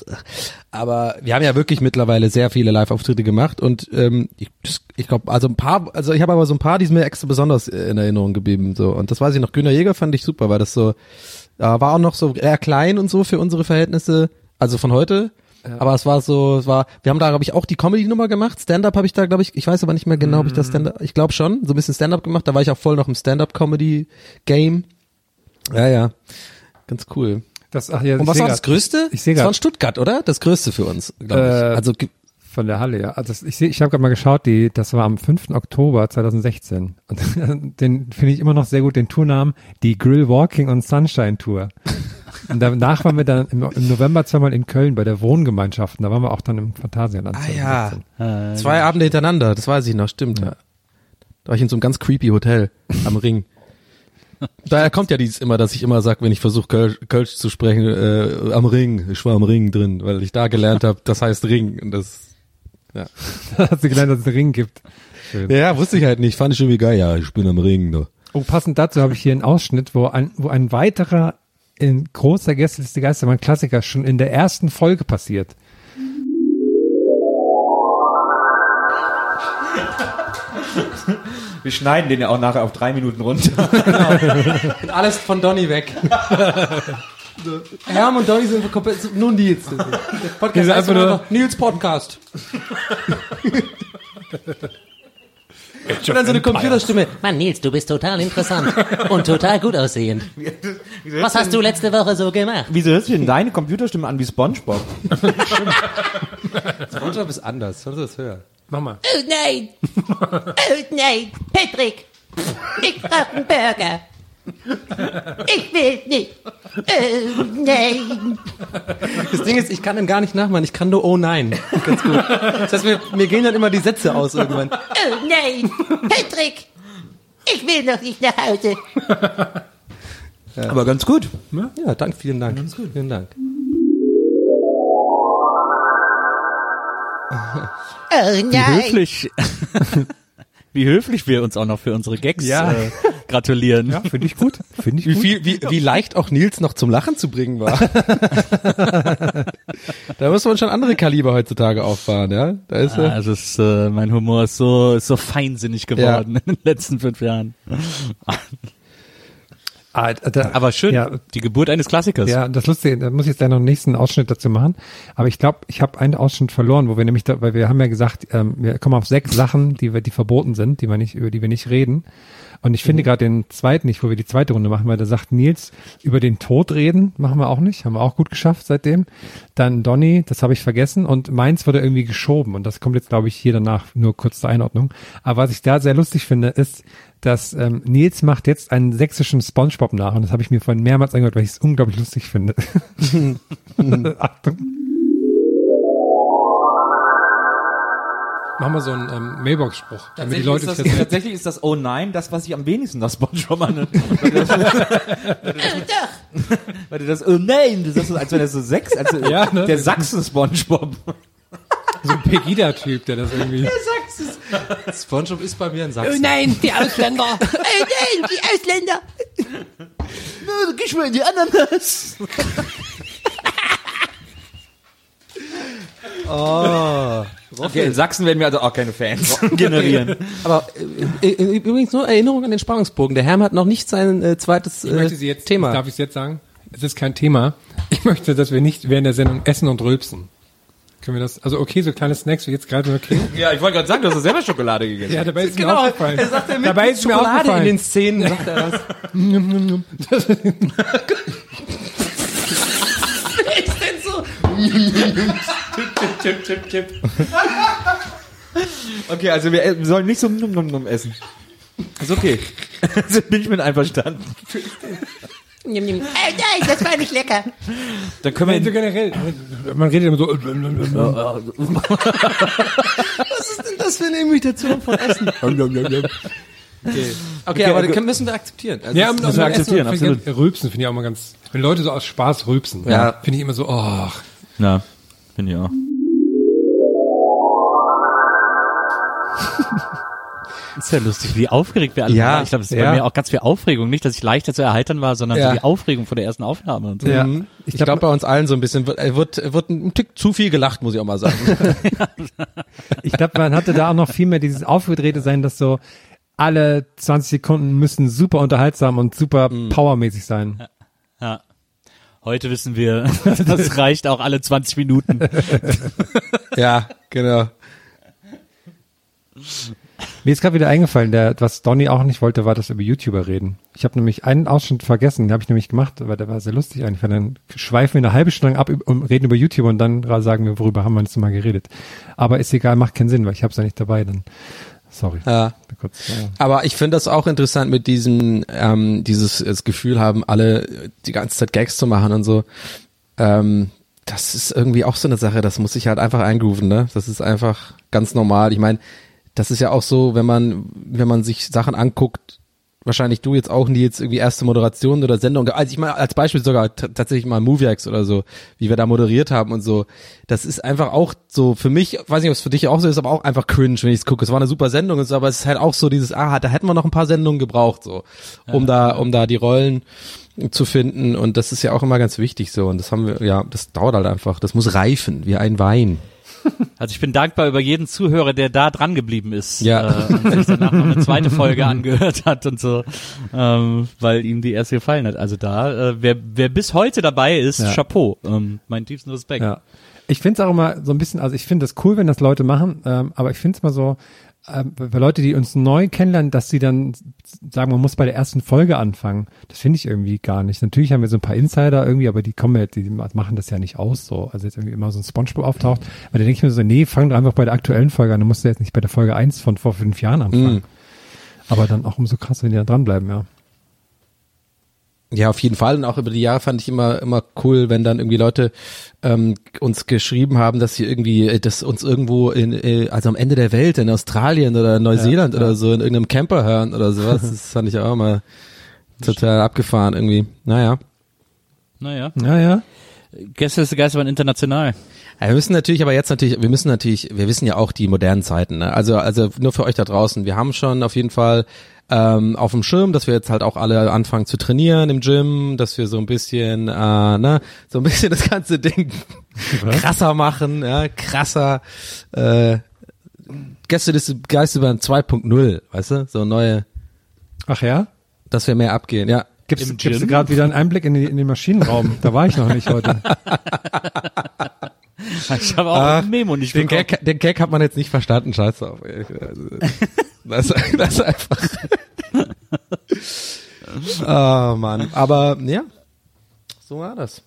Speaker 3: Aber wir haben ja wirklich mittlerweile sehr viele Live-Auftritte gemacht und ähm, ich, ich glaube, also ein paar, also ich habe aber so ein paar, die sind mir extra besonders äh, in Erinnerung geblieben. So und das weiß ich noch. Günter Jäger fand ich super, weil das so äh, war auch noch so eher klein und so für unsere Verhältnisse. Also von heute. Aber es war so, es war, wir haben da, glaube ich, auch die Comedy-Nummer gemacht. Stand-up habe ich da, glaube ich, ich weiß aber nicht mehr genau, ob ich das Stand-up, ich glaube schon, so ein bisschen Stand-up gemacht. Da war ich auch voll noch im Stand-up-Comedy-Game. Ja, ja. Ganz cool.
Speaker 5: das, ach ja,
Speaker 3: Und
Speaker 5: ich
Speaker 3: was war das Größte?
Speaker 5: Ich sehe
Speaker 3: Das war in Stuttgart, oder? Das Größte für uns, glaube ich.
Speaker 5: Äh,
Speaker 3: Also, ge-
Speaker 5: von der Halle, ja. Also das, ich sehe, ich habe gerade mal geschaut, die, das war am 5. Oktober 2016. Und [LAUGHS] den finde ich immer noch sehr gut, den Tournamen, die Grill Walking on Sunshine Tour. Und danach waren wir dann im, im November zweimal in Köln bei der Wohngemeinschaft. Und da waren wir auch dann im Phantasialand.
Speaker 3: ah ja,
Speaker 5: 2016.
Speaker 3: zwei Abende hintereinander, das weiß ich noch, stimmt, ja. Da war ich in so einem ganz creepy Hotel am Ring. Daher kommt ja dieses immer, dass ich immer sage, wenn ich versuche Kölsch, Kölsch zu sprechen, äh, am Ring, ich war am Ring drin, weil ich da gelernt habe, das heißt Ring. Und das, ja.
Speaker 5: Da hat sie gelernt, dass es einen Ring gibt. Schön.
Speaker 3: ja, wusste ich halt nicht, fand ich irgendwie geil, ja, ich bin am Ring. Ne.
Speaker 5: Oh, passend dazu habe ich hier einen Ausschnitt, wo ein, wo ein weiterer in großer Gästeliste Geistermann Klassiker schon in der ersten Folge passiert. [LAUGHS]
Speaker 6: Wir schneiden den ja auch nachher auf drei Minuten runter. [LAUGHS]
Speaker 3: Und alles von Donny weg. Herm und Donny sind komplett, nur Nils. Der Podcast
Speaker 5: sind
Speaker 3: heißt
Speaker 5: einfach nur-
Speaker 3: Nils Podcast. Und dann so eine Computerstimme.
Speaker 7: Mann, Nils, du bist total interessant und total gut aussehend. Was hast du letzte Woche so gemacht?
Speaker 6: Wieso hört sich denn deine Computerstimme an wie Spongebob? [LAUGHS]
Speaker 3: Spongebob ist anders, das hören?
Speaker 5: Mach mal.
Speaker 8: Oh nein! Oh nein! Patrick! Ich brauche einen Burger! Ich will nicht! Oh nein!
Speaker 3: Das Ding ist, ich kann ihn gar nicht nachmachen, ich kann nur Oh nein. Ganz gut. Das heißt, mir, mir gehen dann immer die Sätze aus irgendwann.
Speaker 8: Oh nein! Patrick! Ich will noch nicht nach Hause!
Speaker 6: Aber ganz gut.
Speaker 3: Ja, danke, vielen Dank. Vielen Dank. [LAUGHS]
Speaker 8: Oh
Speaker 4: Wie
Speaker 8: nein!
Speaker 4: höflich, [LAUGHS] wie höflich wir uns auch noch für unsere Gags
Speaker 5: Ja.
Speaker 4: äh, gratulieren.
Speaker 5: Ja, finde ich gut. Finde ich
Speaker 3: Wie
Speaker 5: gut.
Speaker 3: viel, wie, wie leicht auch Nils noch zum Lachen zu bringen war. [LAUGHS] da muss man schon andere Kaliber heutzutage auffahren, ja? Da ist
Speaker 4: Ah,
Speaker 3: er.
Speaker 4: Also es, äh, mein Humor ist so, ist so feinsinnig geworden in den letzten fünf Jahren.
Speaker 5: Ah, da,
Speaker 4: Aber schön,
Speaker 5: Ja,
Speaker 4: die Geburt eines Klassikers.
Speaker 5: Ja, das Lustige, da muss ich jetzt gleich noch einen nächsten Ausschnitt dazu machen. Aber ich glaube, ich habe einen Ausschnitt verloren, wo wir nämlich, da, weil wir haben ja gesagt, ähm, wir kommen auf sechs Sachen, die wir, die verboten sind, die wir nicht, über die wir nicht reden. Und ich finde gerade den zweiten nicht, wo wir die zweite Runde machen, weil da sagt Nils, über den Tod reden, machen wir auch nicht, haben wir auch gut geschafft seitdem. Dann Donny, das habe ich vergessen und meins wurde irgendwie geschoben und das kommt jetzt, glaube ich, hier danach, nur kurz zur Einordnung. Aber was ich da sehr lustig finde, ist, dass ähm, Nils macht jetzt einen sächsischen Spongebob nach und das habe ich mir vorhin mehrmals angehört, weil ich es unglaublich lustig finde. [LAUGHS] [LAUGHS] Achtung.
Speaker 3: Machen wir so einen ähm, Mailbox-Spruch, damit die
Speaker 6: Tatsächlich
Speaker 3: Leute
Speaker 6: ist das,
Speaker 3: das
Speaker 6: tatsächlich ist das Oh nein, das, was ich am wenigsten nach Spongebob annimmt. Weil du das Oh nein, das ist so, als wäre das so sechs, als [LAUGHS]
Speaker 3: Ja, ne?
Speaker 6: der Sachsen-Spongebob.
Speaker 3: so ein Pegida-Typ, der das irgendwie. SpongeBob ist bei mir in Sachsen.
Speaker 8: Nein, die Ausländer. oh nein, die Ausländer. [LAUGHS]
Speaker 6: Na, geh mal in die Ananas. [LAUGHS] Okay, in Sachsen werden wir also auch keine Fans generieren.
Speaker 3: Aber äh, äh, übrigens nur Erinnerung an den Spannungsbogen. Der Herm hat noch nicht sein äh, zweites
Speaker 5: Ich möchte
Speaker 3: äh,
Speaker 5: Sie jetzt,
Speaker 3: Thema.
Speaker 5: darf ich es jetzt sagen? Es ist kein Thema. Ich möchte, dass wir nicht während der Sendung essen und rülpsen. Können wir das, also okay, so kleine Snacks wie jetzt gerade okay. [LAUGHS]
Speaker 6: Ja, ich wollte gerade sagen, du hast selber Schokolade gegessen.
Speaker 5: Ja, dabei ist mir
Speaker 3: Genau,
Speaker 5: aufgefallen.
Speaker 3: er sagt mit
Speaker 5: dabei ist mir
Speaker 3: Schokolade in
Speaker 5: aufgefallen.
Speaker 3: den Szenen, sagt er das. [LAUGHS] [LAUGHS]
Speaker 6: Chip, chip, chip. Okay, also wir, wir sollen nicht so num num num essen. Ist okay. [LAUGHS] Also bin ich mit einverstanden.
Speaker 8: Nimm, nimm. Nein, das war nicht lecker.
Speaker 6: Dann können wir
Speaker 5: generell, man redet immer so, [LAUGHS]
Speaker 3: Was ist denn das für eine Imitation von Essen? [LAUGHS] Okay, okay aber das können- müssen wir akzeptieren. Also
Speaker 5: ja,
Speaker 3: das-
Speaker 5: und
Speaker 6: müssen wir
Speaker 5: und Essen
Speaker 6: akzeptieren,
Speaker 5: finde ich ganz- Rülpsen finde ich auch mal ganz, wenn Leute so aus Spaß rülpsen,
Speaker 3: Ja.
Speaker 5: finde ich immer so, oh,
Speaker 6: Na, bin ich auch. [LAUGHS]
Speaker 4: Ist ja lustig, wie aufgeregt wir alle
Speaker 3: Ja,
Speaker 4: waren. Ich glaube, es ist
Speaker 5: ja.
Speaker 4: bei mir auch ganz viel Aufregung. Nicht, dass ich leichter zu erheitern war, sondern
Speaker 3: Ja.
Speaker 4: so die Aufregung vor der ersten Aufnahme und so.
Speaker 5: Ja.
Speaker 3: Mhm. Ich
Speaker 5: Ich glaub-
Speaker 3: glaube bei uns allen so ein bisschen wird, äh, wird, wird ein Tick zu viel gelacht, muss ich auch mal sagen. [LAUGHS]
Speaker 5: Ich glaube, man hatte da auch noch viel mehr dieses aufgedrehte sein, dass so alle 20 Sekunden müssen super unterhaltsam und super powermäßig sein.
Speaker 4: Ja. Heute wissen wir, [LAUGHS] das reicht auch alle 20 Minuten. [LAUGHS]
Speaker 3: ja, genau.
Speaker 5: Mir ist gerade wieder eingefallen, der, was Donny auch nicht wollte, war das über YouTuber reden. Ich habe nämlich einen Ausschnitt vergessen, den habe ich nämlich gemacht, weil der war sehr lustig eigentlich, weil dann schweifen wir eine halbe Stunde lang ab und reden über YouTuber und dann sagen wir, worüber haben wir letztes Mal geredet. Aber ist egal, macht keinen Sinn, weil ich habe es ja nicht dabei, dann sorry.
Speaker 3: Ja.
Speaker 5: Kurz, ja.
Speaker 3: Aber ich finde das auch interessant mit diesem, ähm, dieses das Gefühl haben, alle die ganze Zeit Gags zu machen und so. Ähm, das ist irgendwie auch so eine Sache, das muss sich halt einfach eingrooven, ne? Das ist einfach ganz normal. Ich meine, das ist ja auch so, wenn man, wenn man sich Sachen anguckt, wahrscheinlich du jetzt auch nie jetzt irgendwie erste Moderation oder Sendung, also ich meine als Beispiel sogar tatsächlich mal Moviex oder so, wie wir da moderiert haben und so. Das ist einfach auch so für mich, weiß nicht, ob es für dich auch so ist, aber auch einfach cringe, wenn ich es gucke. Es war eine super Sendung und so, aber es ist halt auch so dieses, ah, da hätten wir noch ein paar Sendungen gebraucht, so, um da, um da die Rollen zu finden und das ist ja auch immer ganz wichtig so und das haben wir, ja, das dauert halt einfach, das muss reifen, wie ein Wein.
Speaker 4: Also ich bin dankbar über jeden Zuhörer, der da dran geblieben ist
Speaker 3: Ja.
Speaker 4: äh, und sich danach noch eine zweite Folge angehört hat und so, ähm, weil ihm die erste gefallen hat. Also da, äh, wer, wer bis heute dabei ist,
Speaker 5: Ja.
Speaker 4: Chapeau, ähm, mein tiefsten Respekt.
Speaker 5: Ja. Ich finde es auch immer so ein bisschen, also ich finde das cool, wenn das Leute machen, ähm, aber ich finde es mal so, ähm, für Leute, die uns neu kennenlernen, dass sie dann sagen, man muss bei der ersten Folge anfangen. Das finde ich irgendwie gar nicht. Natürlich haben wir so ein paar Insider irgendwie, aber die kommen ja, die machen das ja nicht aus so. Also jetzt irgendwie immer so ein Spongebob auftaucht. Aber da denke ich mir so, nee, fang doch einfach bei der aktuellen Folge an. Du musst ja jetzt nicht bei der Folge eins von vor fünf Jahren anfangen.
Speaker 3: Mhm.
Speaker 5: Aber dann auch umso krasser, wenn die da dranbleiben, ja.
Speaker 3: Ja, auf jeden Fall. Und auch über die Jahre fand ich immer, immer cool, wenn dann irgendwie Leute ähm, uns geschrieben haben, dass sie irgendwie, äh, dass uns irgendwo in, äh, also am Ende der Welt in Australien oder Neuseeland oder so in irgendeinem Camper hören oder sowas. [LAUGHS] Das fand ich auch immer total abgefahren irgendwie. Naja.
Speaker 4: Naja,
Speaker 5: Ja, ja.
Speaker 4: Gäste ist Geisterbahn international.
Speaker 3: Ja, wir müssen natürlich, aber jetzt natürlich, wir müssen natürlich, wir wissen ja auch die modernen Zeiten. Ne? Also, also nur für euch da draußen. Wir haben schon auf jeden Fall ähm, auf dem Schirm, dass wir jetzt halt auch alle anfangen zu trainieren im Gym, dass wir so ein bisschen, äh, ne, so ein bisschen [LAUGHS] das ganze Ding krasser machen, ja, krasser. Äh, Gästeliste Geisterbahn 2.0, weißt du, so neue,
Speaker 5: Ach ja?
Speaker 3: dass wir mehr abgehen, ja.
Speaker 5: Gibst,
Speaker 4: Im
Speaker 5: gibst du
Speaker 4: Gym?
Speaker 5: gerade wieder einen Einblick in, die, in den Maschinenraum? Da war ich noch nicht heute. [LAUGHS] [LAUGHS]
Speaker 4: Ich habe auch
Speaker 3: Ach,
Speaker 4: ein Memo nicht
Speaker 3: Den
Speaker 4: bekommen.
Speaker 3: Gag, den Gag hat man jetzt nicht verstanden, scheiß ey. Also, [LAUGHS] Das, das ist einfach. Oh [LAUGHS] Mann. Aber ja, so war das.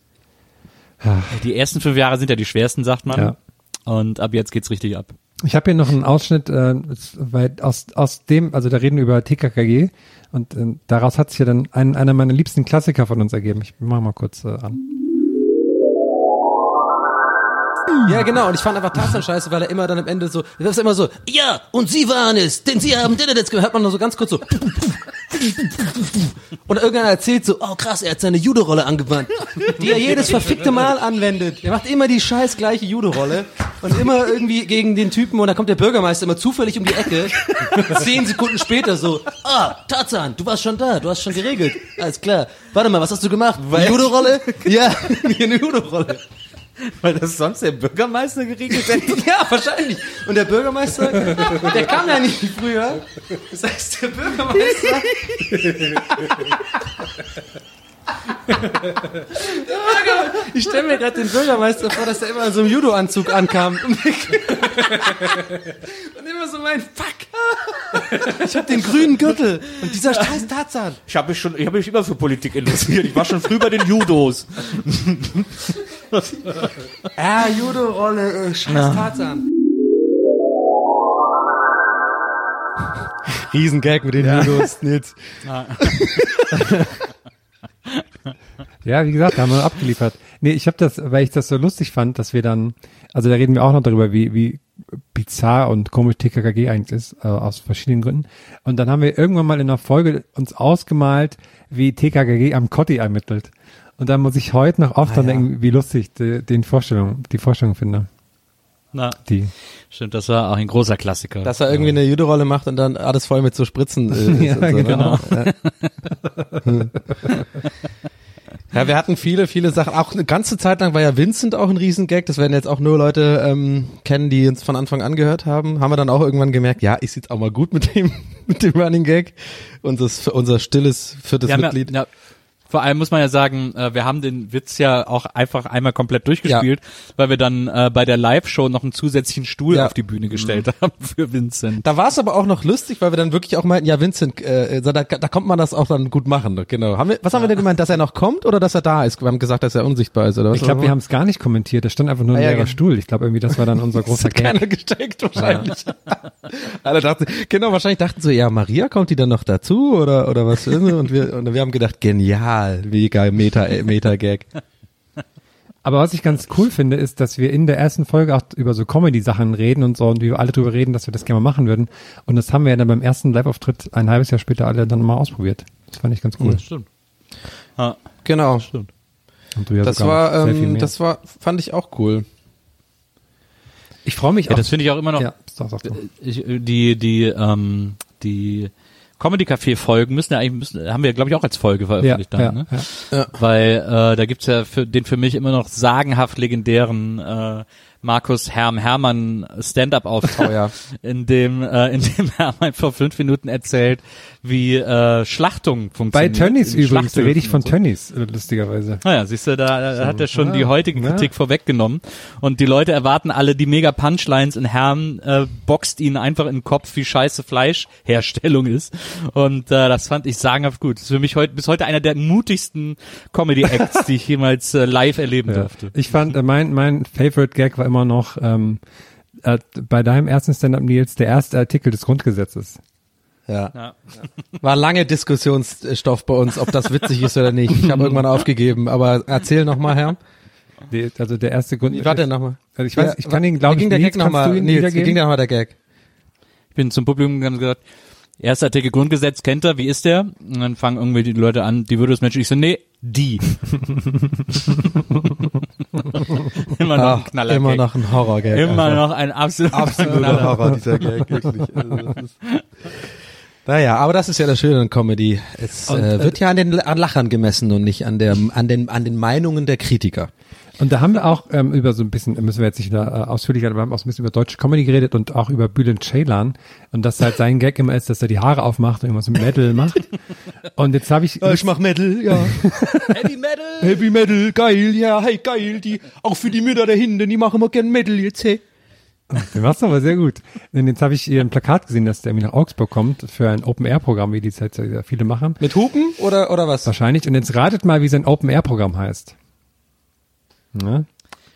Speaker 4: Die ersten fünf Jahre sind ja die schwersten, sagt man.
Speaker 5: Ja.
Speaker 4: Und ab jetzt geht's richtig ab.
Speaker 5: Ich habe hier noch einen Ausschnitt, äh, aus, aus dem, also da reden wir über TKKG und äh, daraus hat sich ja dann ein, einer meiner liebsten Klassiker von uns ergeben. Ich mach mal kurz äh, an.
Speaker 3: Ja, genau. Und ich fand einfach Tarzan scheiße, weil er immer dann am Ende so, das ist immer so, ja, und Sie waren es, denn Sie haben jetzt gehört man nur so ganz kurz so. Und irgendeiner erzählt so, oh krass, er hat seine Judo-Rolle angewandt, die er jedes verfickte Mal anwendet. Er macht immer die scheiß gleiche Judo-Rolle und immer irgendwie gegen den Typen und dann kommt der Bürgermeister immer zufällig um die Ecke. Zehn Sekunden später so, ah, Tarzan, du warst schon da, du hast schon geregelt. Alles klar. Warte mal, was hast du gemacht? Judo-Rolle? Ja, [LAUGHS] eine Judo-Rolle. [LAUGHS]
Speaker 6: Weil das sonst der Bürgermeister geregelt hätte. [LAUGHS]
Speaker 3: Ja, wahrscheinlich. Und der Bürgermeister, der kam ja nicht früher. Das heißt, der Bürgermeister. [LAUGHS] [LAUGHS] Ich stelle mir gerade den Bürgermeister vor, dass er immer in so einem Judo-Anzug ankam. [LAUGHS] Und immer so mein Fuck. Ich hab den grünen Gürtel. Und dieser scheiß Tarzan.
Speaker 6: Ich habe mich schon, ich habe mich immer für Politik interessiert. Ich war schon früh bei den Judos. [LAUGHS]
Speaker 3: Ja, Judo-Rolle, äh, scheiß Tarzan. Riesengag mit den Judos, Nils.
Speaker 5: Ja, wie gesagt, da haben wir abgeliefert. Nee, ich habe das, weil ich das so lustig fand, dass wir dann, also da reden wir auch noch darüber, wie, wie bizarr und komisch TKKG eigentlich ist, äh, aus verschiedenen Gründen. Und dann haben wir irgendwann mal in einer Folge uns ausgemalt, wie TKKG am Kotti ermittelt. Und dann muss ich heute noch oft dran denken, wie lustig die, den Vorstellung, die Vorstellung finde.
Speaker 4: Na,
Speaker 5: Die.
Speaker 4: stimmt, das war auch ein großer Klassiker.
Speaker 3: Dass er irgendwie eine Judo-Rolle macht und dann alles voll mit so Spritzen. Äh, [LAUGHS]
Speaker 5: Ja,
Speaker 3: so, ne?
Speaker 5: genau. [LAUGHS]
Speaker 3: Ja, wir hatten viele, viele Sachen. Auch eine ganze Zeit lang war ja Vincent auch ein Riesengag. Das werden jetzt auch nur Leute ähm, kennen, die uns von Anfang an gehört haben. Haben wir dann auch irgendwann gemerkt, ja, ist jetzt auch mal gut mit dem, [LAUGHS] mit dem Running Gag. Unser, unser stilles viertes Mitglied.
Speaker 4: ja, vor allem muss man ja sagen, äh, wir haben den Witz ja auch einfach einmal komplett durchgespielt, weil wir dann äh, bei der Live-Show noch einen zusätzlichen Stuhl
Speaker 3: Ja.
Speaker 4: auf die Bühne gestellt haben für Vincent.
Speaker 3: Da war es aber auch noch lustig, weil wir dann wirklich auch meinten, ja, Vincent, äh, da, da kommt man das auch dann gut machen. Genau. Haben wir, was haben wir denn gemeint, dass er noch kommt oder dass er da ist? Wir haben gesagt, dass er unsichtbar ist, oder was?
Speaker 5: Ich glaube, wir haben es gar nicht kommentiert. Da stand einfach nur ein
Speaker 3: Ah, ja,
Speaker 5: leerer
Speaker 3: genau.
Speaker 5: Stuhl. Ich glaube, irgendwie, das war dann unser [LAUGHS] großer
Speaker 3: hat keiner
Speaker 5: Gag.
Speaker 3: gesteckt wahrscheinlich. [LAUGHS] Alle dachten, genau, wahrscheinlich dachten so, ja, Maria kommt die dann noch dazu oder oder was und wir und wir haben gedacht, genial, mega Meta äh, Meta Gag.
Speaker 5: Aber was ich ganz cool finde, ist, dass wir in der ersten Folge auch über so Comedy-Sachen reden und so und wir alle drüber reden, dass wir das gerne mal machen würden. Und das haben wir ja dann beim ersten Live-Auftritt ein halbes Jahr später alle dann mal ausprobiert. Das fand ich ganz cool.
Speaker 4: Stimmt. Ja,
Speaker 3: Genau.
Speaker 4: stimmt.
Speaker 5: Und du ja
Speaker 3: Das
Speaker 5: sogar
Speaker 3: war
Speaker 5: sehr viel
Speaker 3: ähm,
Speaker 5: mehr.
Speaker 3: das war fand ich auch cool.
Speaker 5: ich freue mich
Speaker 4: Ja,
Speaker 5: auch.
Speaker 4: das finde ich auch immer noch
Speaker 5: ja, sag, sag, sag.
Speaker 4: ich, äh, die die ähm, die Comedy Café Folgen müssen ja eigentlich müssen, haben wir glaube ich auch als Folge
Speaker 5: ja,
Speaker 4: veröffentlicht
Speaker 5: ja,
Speaker 4: dann, ne?
Speaker 5: ja.
Speaker 4: Weil äh, da gibt's ja für den für mich immer noch sagenhaft legendären äh, Markus Herm Hermann Stand-up [LAUGHS]
Speaker 3: ja.
Speaker 4: in dem äh, in dem Hermann vor fünf Minuten erzählt, wie äh, Schlachtung
Speaker 5: Bei
Speaker 4: funktioniert.
Speaker 5: Tönnies
Speaker 4: in
Speaker 5: übrigens, da rede ich von
Speaker 4: so.
Speaker 5: Tönnies, äh, lustigerweise.
Speaker 4: Naja, siehst du, da, da hat er schon
Speaker 5: ja,
Speaker 4: die heutige
Speaker 5: ja.
Speaker 4: Kritik vorweggenommen. Und die Leute erwarten alle die mega Punchlines in Herrn, äh, boxt ihnen einfach in den Kopf, wie scheiße Fleischherstellung ist. Und äh, das fand ich sagenhaft gut. Das ist für mich heute bis heute einer der mutigsten Comedy-Acts, [LAUGHS] die ich jemals äh, live erleben
Speaker 5: Ja.
Speaker 4: durfte.
Speaker 5: Ich fand, äh, mein, mein Favorite Gag war immer noch ähm, äh, bei deinem ersten Stand-up, Nils, der erste Artikel des Grundgesetzes.
Speaker 3: Ja.
Speaker 4: Ja.
Speaker 3: War lange Diskussionsstoff bei uns, ob das witzig ist oder nicht. Ich habe irgendwann aufgegeben, aber erzähl noch mal, Herr.
Speaker 5: Die, also der erste Grund.
Speaker 3: Wie war der nochmal?
Speaker 5: Also ich weiß, ich kann ihn, glaube
Speaker 3: wie
Speaker 5: ich,
Speaker 3: ging der
Speaker 5: Nils,
Speaker 3: Gag nochmal? Nils, wie ging der nochmal der Gag?
Speaker 4: Ich bin zum Publikum gegangen und gesagt, erster Artikel Grundgesetz kennt er, wie ist der? Und dann fangen irgendwie die Leute an, die würde es Menschen, ich so, nee, die. [LAUGHS] immer noch ein
Speaker 3: Ach,
Speaker 4: Knaller.
Speaker 3: immer noch ein Horror-Gag.
Speaker 4: Immer
Speaker 3: einfach.
Speaker 4: noch ein absoluter,
Speaker 3: Absoluter
Speaker 4: Knaller.
Speaker 3: Horror, dieser Gag, wirklich. Also, ist- Naja, aber das ist ja das Schöne an Comedy. Es
Speaker 5: Und,
Speaker 3: äh,
Speaker 5: äh,
Speaker 3: wird ja an den an Lachern gemessen und nicht an der an den an den Meinungen der Kritiker.
Speaker 5: Und da haben wir auch ähm, über so ein bisschen, müssen wir jetzt nicht wieder, äh, ausführlicher, aber wir haben auch so ein bisschen über deutsche Comedy geredet und auch über Bülent Ceylan. Und dass halt sein Gag immer ist, dass er die Haare aufmacht und irgendwas mit Metal macht. Und jetzt habe ich,
Speaker 3: ich mach Metal, ja. [LAUGHS]
Speaker 4: Heavy Metal!
Speaker 3: Heavy Metal, geil, ja, hey, geil. Die, auch für die Mütter da hinten, die machen immer gern Metal jetzt, hey.
Speaker 5: Du machst aber sehr gut. Denn jetzt habe ich hier ein Plakat gesehen, dass der irgendwie nach Augsburg kommt für ein Open-Air-Programm, wie die jetzt sehr viele machen.
Speaker 3: Mit Hupen oder, oder was?
Speaker 5: Wahrscheinlich. Und jetzt ratet mal, wie sein Open-Air-Programm heißt. Ne?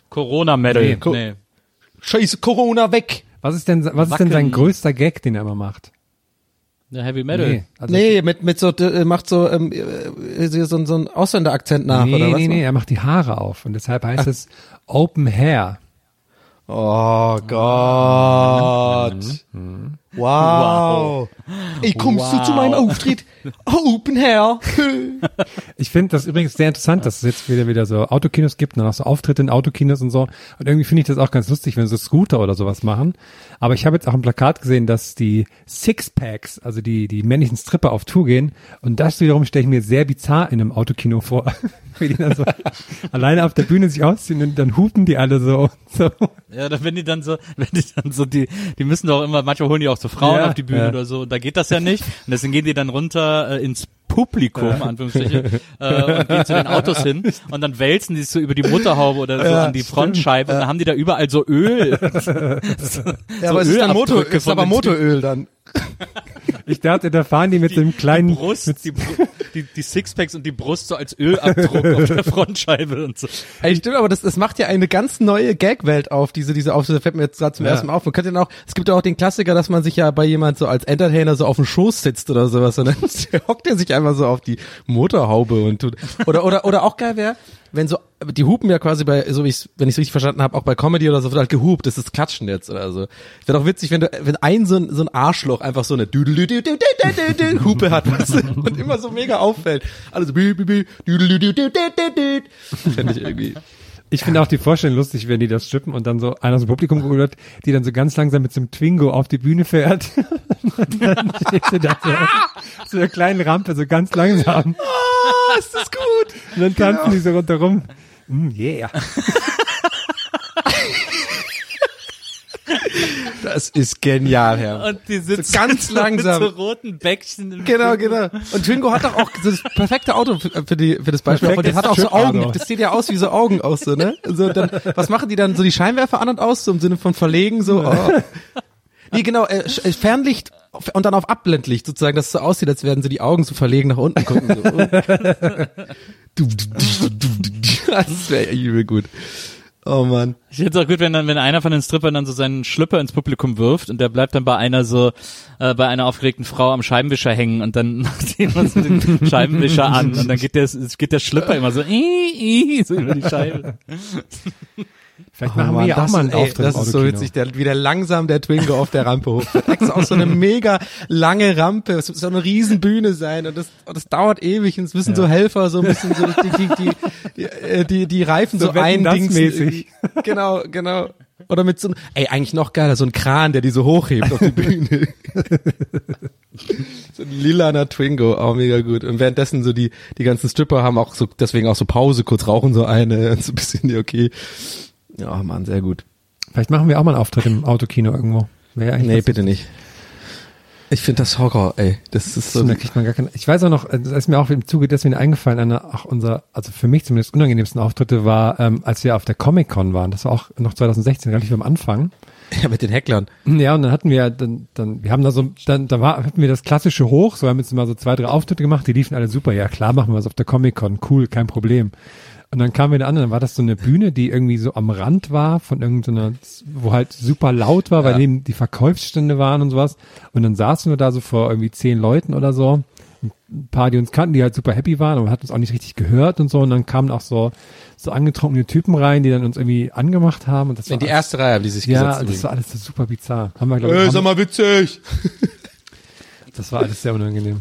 Speaker 4: Corona Metal.
Speaker 5: Nee,
Speaker 4: Nee.
Speaker 5: co-
Speaker 3: Scheiße, Corona weg.
Speaker 5: Was ist denn, was ist denn sein
Speaker 4: Wackeln.
Speaker 5: größter Gag, den er immer macht?
Speaker 4: Ja, Heavy Metal.
Speaker 5: Nee, also,
Speaker 3: nee, mit, mit so, äh, macht so, ähm, äh, so, so einen Ausländerakzent nach,
Speaker 5: nee,
Speaker 3: oder was?
Speaker 5: nee, nee, er macht die Haare auf und deshalb heißt es Open Hair.
Speaker 3: Oh Gott. Wow. Ey, kommst du zu meinem Auftritt? Open Hair. [LAUGHS]
Speaker 5: Ich finde das übrigens sehr interessant, dass es jetzt wieder wieder so Autokinos gibt auch so Auftritte in Autokinos und so. Und irgendwie finde ich das auch ganz lustig, wenn so Scooter oder sowas machen. Aber ich habe jetzt auch ein Plakat gesehen, dass die Sixpacks, also die die männlichen Stripper auf Tour gehen. Und das wiederum stelle ich mir sehr bizarr in einem Autokino vor. [LAUGHS] Wie die dann so alleine auf der Bühne sich ausziehen und dann hupen die alle so. so.
Speaker 4: Ja, dann, wenn die dann so, wenn die dann so, die, die müssen doch immer, manchmal holen die auch so Frauen
Speaker 5: Ja,
Speaker 4: auf die Bühne
Speaker 5: ja.
Speaker 4: oder so, und da geht das ja nicht. Und deswegen gehen die dann runter äh, ins Publikum, Anführungsstriche, äh, und gehen zu den Autos hin und dann wälzen die sich so über die Mutterhaube oder so an die Frontscheibe und dann haben die da überall so Öl. [LAUGHS]
Speaker 3: Ja, aber es ist dann Motor, ist aber Motoröl dann.
Speaker 5: Ich dachte, da fahren die mit so einem kleinen
Speaker 4: Brust,
Speaker 5: mit,
Speaker 4: die, Br- die, die Sixpacks und die Brust so als Ölabdruck auf der [LAUGHS] Frontscheibe und so.
Speaker 3: Ey, stimmt, aber das, das macht ja eine ganz neue Gag-Welt auf, diese, diese auf, das fällt mir jetzt gerade zum
Speaker 5: Ja.
Speaker 3: ersten Mal auf. Man könnte dann auch, es gibt ja auch den Klassiker, dass man sich ja bei jemand so als Entertainer so auf den Schoß sitzt oder sowas und dann [LAUGHS] hockt er sich einfach so auf die Motorhaube und tut, oder, oder, oder auch geil wäre, wenn so, die hupen ja quasi bei, so wie ich wenn ich es richtig verstanden habe, auch bei Comedy oder so wird halt gehupt, das ist Klatschen jetzt oder so. Wäre doch witzig, wenn du, wenn ein so ein, so ein Arschloch einfach so eine Düdel Hupe hat, weißt du, und immer so mega auffällt. Alles Düdel Fände ich irgendwie.
Speaker 5: Ich finde auch die Vorstellung lustig, wenn die das strippen und dann so einer aus dem Publikum geholt wird, die dann so ganz langsam mit so einem Twingo auf die Bühne fährt. und [LAUGHS] dann steht sie da so, so einer kleinen Rampe, so ganz langsam.
Speaker 3: Ah, ist das gut.
Speaker 5: Und dann tanzen die so rundherum. Mm, yeah.
Speaker 3: Das ist genial, Herr.
Speaker 4: Und die sitzen
Speaker 3: ganz langsam.
Speaker 4: mit so roten Bäckchen im
Speaker 3: Genau, genau. Und Twingo hat doch auch so das perfekte Auto für, für die für das Beispiel. Und das hat auch so. Augen. Das sieht ja aus wie so Augen aus, so ne? So dann, was machen die dann? So die Scheinwerfer an und aus, so im Sinne von verlegen, so. Oh. Nee, genau. Äh, äh, Fernlicht und dann auf Abblendlicht sozusagen, dass es so aussieht, als werden so die Augen so verlegen nach unten gucken. So. [LAUGHS] [LAUGHS] Das wäre übel gut. Oh man.
Speaker 4: Ich finde es auch gut, wenn dann, wenn einer von den Strippern dann so seinen Schlüpper ins Publikum wirft und der bleibt dann bei einer so, äh, bei einer aufgeregten Frau am Scheibenwischer hängen und dann [LAUGHS] macht jemand so den Scheibenwischer an und dann geht der, geht der Schlüpper immer so, [LAUGHS] ii, ii, so über die Scheibe. [LAUGHS]
Speaker 5: Vielleicht machen
Speaker 3: Oh Mann,
Speaker 5: wir ja auch
Speaker 3: das
Speaker 5: mal
Speaker 3: ist-
Speaker 5: einen
Speaker 3: ey,
Speaker 5: Auftritt
Speaker 3: Das ist so witzig, der, wie der langsam der Twingo auf der Rampe hoch. Extra auch so eine [LAUGHS] mega lange Rampe. Es soll eine Riesenbühne sein und das, und das dauert ewig und es müssen so Helfer so ein bisschen so die, die, die, die, äh, die, Reifen so,
Speaker 5: So das
Speaker 3: eindingsen. Genau, genau. Oder mit so einem, ey, eigentlich noch geiler, so ein Kran, der die so hochhebt auf die Bühne. [LAUGHS] so ein lilaner Twingo, auch mega gut. Und währenddessen so die, die ganzen Stripper haben auch so, deswegen auch so Pause, kurz rauchen so eine [LAUGHS] so ein bisschen, okay. Ja, Mann, sehr gut.
Speaker 5: Vielleicht machen wir auch mal einen Auftritt im Autokino irgendwo. Wäre
Speaker 3: Nee, bitte nicht. Ich finde das Horror, ey. Das ist so.
Speaker 5: Da kriegt man gar keine. Ich weiß auch noch, das ist mir auch im Zuge deswegen eingefallen, einer, auch unser, also für mich zumindest unangenehmsten Auftritte war, ähm, als wir auf der Comic Con waren. Das war auch noch 2016, relativ am Anfang. [LAUGHS]
Speaker 3: Ja, mit den Hecklern.
Speaker 5: Ja, und dann hatten wir, dann, dann, wir haben da so, dann, da war, hatten wir das klassische hoch, so haben jetzt mal so zwei, drei Auftritte gemacht, die liefen alle super. Ja, klar, machen wir was auf der Comic Con, cool, kein Problem. Und dann kamen wir da an, dann war das so eine Bühne, die irgendwie so am Rand war von irgendeiner, wo halt super laut war, weil
Speaker 3: Ja.
Speaker 5: neben die Verkaufsstände waren und sowas. Und dann saßen wir da so vor irgendwie zehn Leuten oder so. Ein paar, die uns kannten, die halt super happy waren, aber hatten uns auch nicht richtig gehört und so. Und dann kamen auch so, so angetrunkene Typen rein, die dann uns irgendwie angemacht haben. Und das
Speaker 3: In
Speaker 5: war
Speaker 3: die erste Reihe haben die sich
Speaker 5: ja,
Speaker 3: gesetzt.
Speaker 5: das war alles so super bizarr. Haben wir, glaube ich,
Speaker 3: Ey,
Speaker 5: haben,
Speaker 3: sag mal witzig.
Speaker 5: das war alles sehr unangenehm.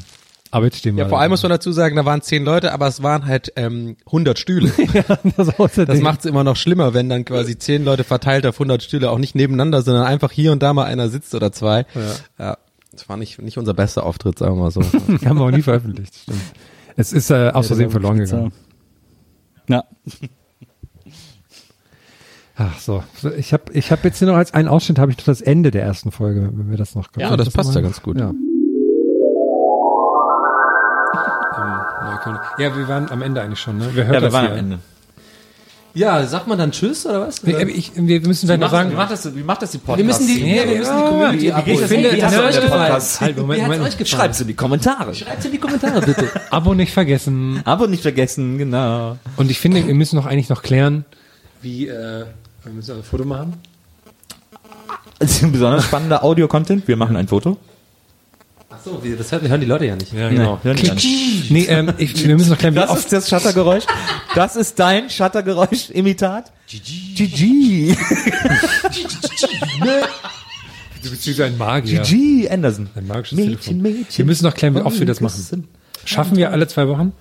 Speaker 5: Aber jetzt stehen wir.
Speaker 3: Ja, vor allem muss man dazu sagen, da waren zehn Leute, aber es waren halt ähm, 100 Stühle. [LAUGHS]
Speaker 5: das, außerdem.
Speaker 3: Das macht es immer noch schlimmer, wenn dann quasi zehn Leute verteilt auf 100 Stühle auch nicht nebeneinander, sondern einfach hier und da mal einer sitzt oder zwei. Ja. ja das war nicht, nicht unser bester Auftritt, sagen wir mal so. [LAUGHS]
Speaker 5: haben wir auch nie veröffentlicht. Stimmt. Es ist äh, aus Versehen verloren gegangen.
Speaker 4: Ja. [LAUGHS]
Speaker 5: Ach so, ich habe ich hab jetzt hier noch als einen Ausschnitt habe ich noch das Ende der ersten Folge, wenn wir das noch
Speaker 3: Ja, das passt
Speaker 5: mal-
Speaker 3: ja ganz gut.
Speaker 5: Ja. Ja, wir waren am Ende eigentlich schon, ne? Wer hört
Speaker 6: Ja, wir
Speaker 5: das
Speaker 6: waren
Speaker 5: hier?
Speaker 6: am Ende.
Speaker 3: Ja, sagt man dann Tschüss oder was?
Speaker 5: Nee, aber ich, wir müssen vielleicht noch sagen,
Speaker 6: wie macht das, wie macht das die Podcast?
Speaker 3: wir müssen die,
Speaker 5: Nee, wir müssen die Community
Speaker 6: wie, wie
Speaker 5: abholen.
Speaker 6: geht das?
Speaker 5: Ich finde,
Speaker 6: wie
Speaker 5: hat
Speaker 6: euch
Speaker 5: euch
Speaker 6: gefallen?
Speaker 5: gefallen. Halt, Moment, Moment.
Speaker 6: Schreibt's in die Kommentare.
Speaker 3: Schreibt in die Kommentare bitte. [LAUGHS]
Speaker 5: Abo nicht vergessen.
Speaker 6: Aber nicht vergessen, genau.
Speaker 5: Und ich finde, wir müssen noch eigentlich noch klären, wie, äh, wir müssen ein Foto machen.
Speaker 6: Das ist ein besonders spannender Audio-Content. Wir machen ein Foto.
Speaker 3: Achso, das hören die Leute ja nicht.
Speaker 5: Ja, genau.
Speaker 6: hören die gar nicht.
Speaker 5: Nee, ähm, ich, wir müssen noch klären, wie
Speaker 6: Das
Speaker 5: oft
Speaker 6: ist das Shuttergeräusch. Das ist dein Shuttergeräusch-Imitat. GG.
Speaker 5: Du bist ein Magier.
Speaker 6: GG Anderson.
Speaker 5: Ein magisches
Speaker 6: Mädchen,
Speaker 5: Telefon.
Speaker 6: Mädchen.
Speaker 5: Wir müssen noch klären, wie oft wir das machen. Schaffen wir alle zwei Wochen?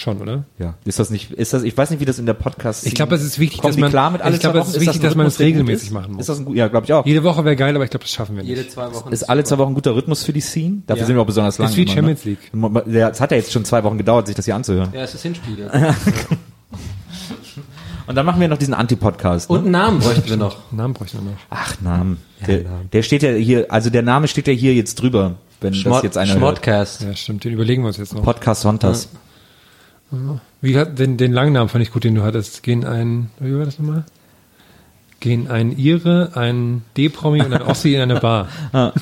Speaker 5: Schon, oder?
Speaker 6: Ja. Ist das nicht, ist das, ich weiß nicht, wie das in der Podcast
Speaker 5: Ich glaube, es ist wichtig, dass man,
Speaker 6: klar mit alle
Speaker 5: ich glaube, es ist wichtig,
Speaker 6: das
Speaker 5: dass man es
Speaker 6: gut
Speaker 5: regelmäßig
Speaker 6: ist?
Speaker 5: machen muss.
Speaker 6: Ist das ein, gut- ja, glaube ich auch.
Speaker 5: Jede Woche wäre geil, aber ich glaube, das schaffen wir nicht.
Speaker 3: Jede zwei Wochen.
Speaker 6: Ist alle zwei Wochen ein guter Rhythmus für die Scene? Dafür
Speaker 5: Ja.
Speaker 6: sind wir auch besonders lang.
Speaker 5: Ist wie
Speaker 6: immer,
Speaker 5: Champions
Speaker 6: ne?
Speaker 5: League.
Speaker 6: Ja, Es hat ja jetzt schon zwei Wochen gedauert, sich das hier anzuhören.
Speaker 3: Ja, es ist Hinspiel. Ja. [LAUGHS]
Speaker 6: Und dann machen wir noch diesen Anti-Podcast.
Speaker 3: Und
Speaker 6: Ne?
Speaker 3: einen Namen bräuchten wir noch. [LAUGHS]
Speaker 5: Namen bräuchte ich noch.
Speaker 6: Ach, Namen. Der, der steht ja hier, also der Name steht ja hier jetzt drüber, wenn das jetzt einer hört.
Speaker 3: Schmodcast.
Speaker 5: Ja, stimmt, den überlegen wir uns jetzt noch.
Speaker 6: Podcast Sonntags.
Speaker 5: Wie hat den, den langen Namen fand ich gut, den du hattest. Gehen ein, wie war das nochmal? Gehen ein Ire, ein D-Promi und ein Ossi in eine Bar. [LAUGHS]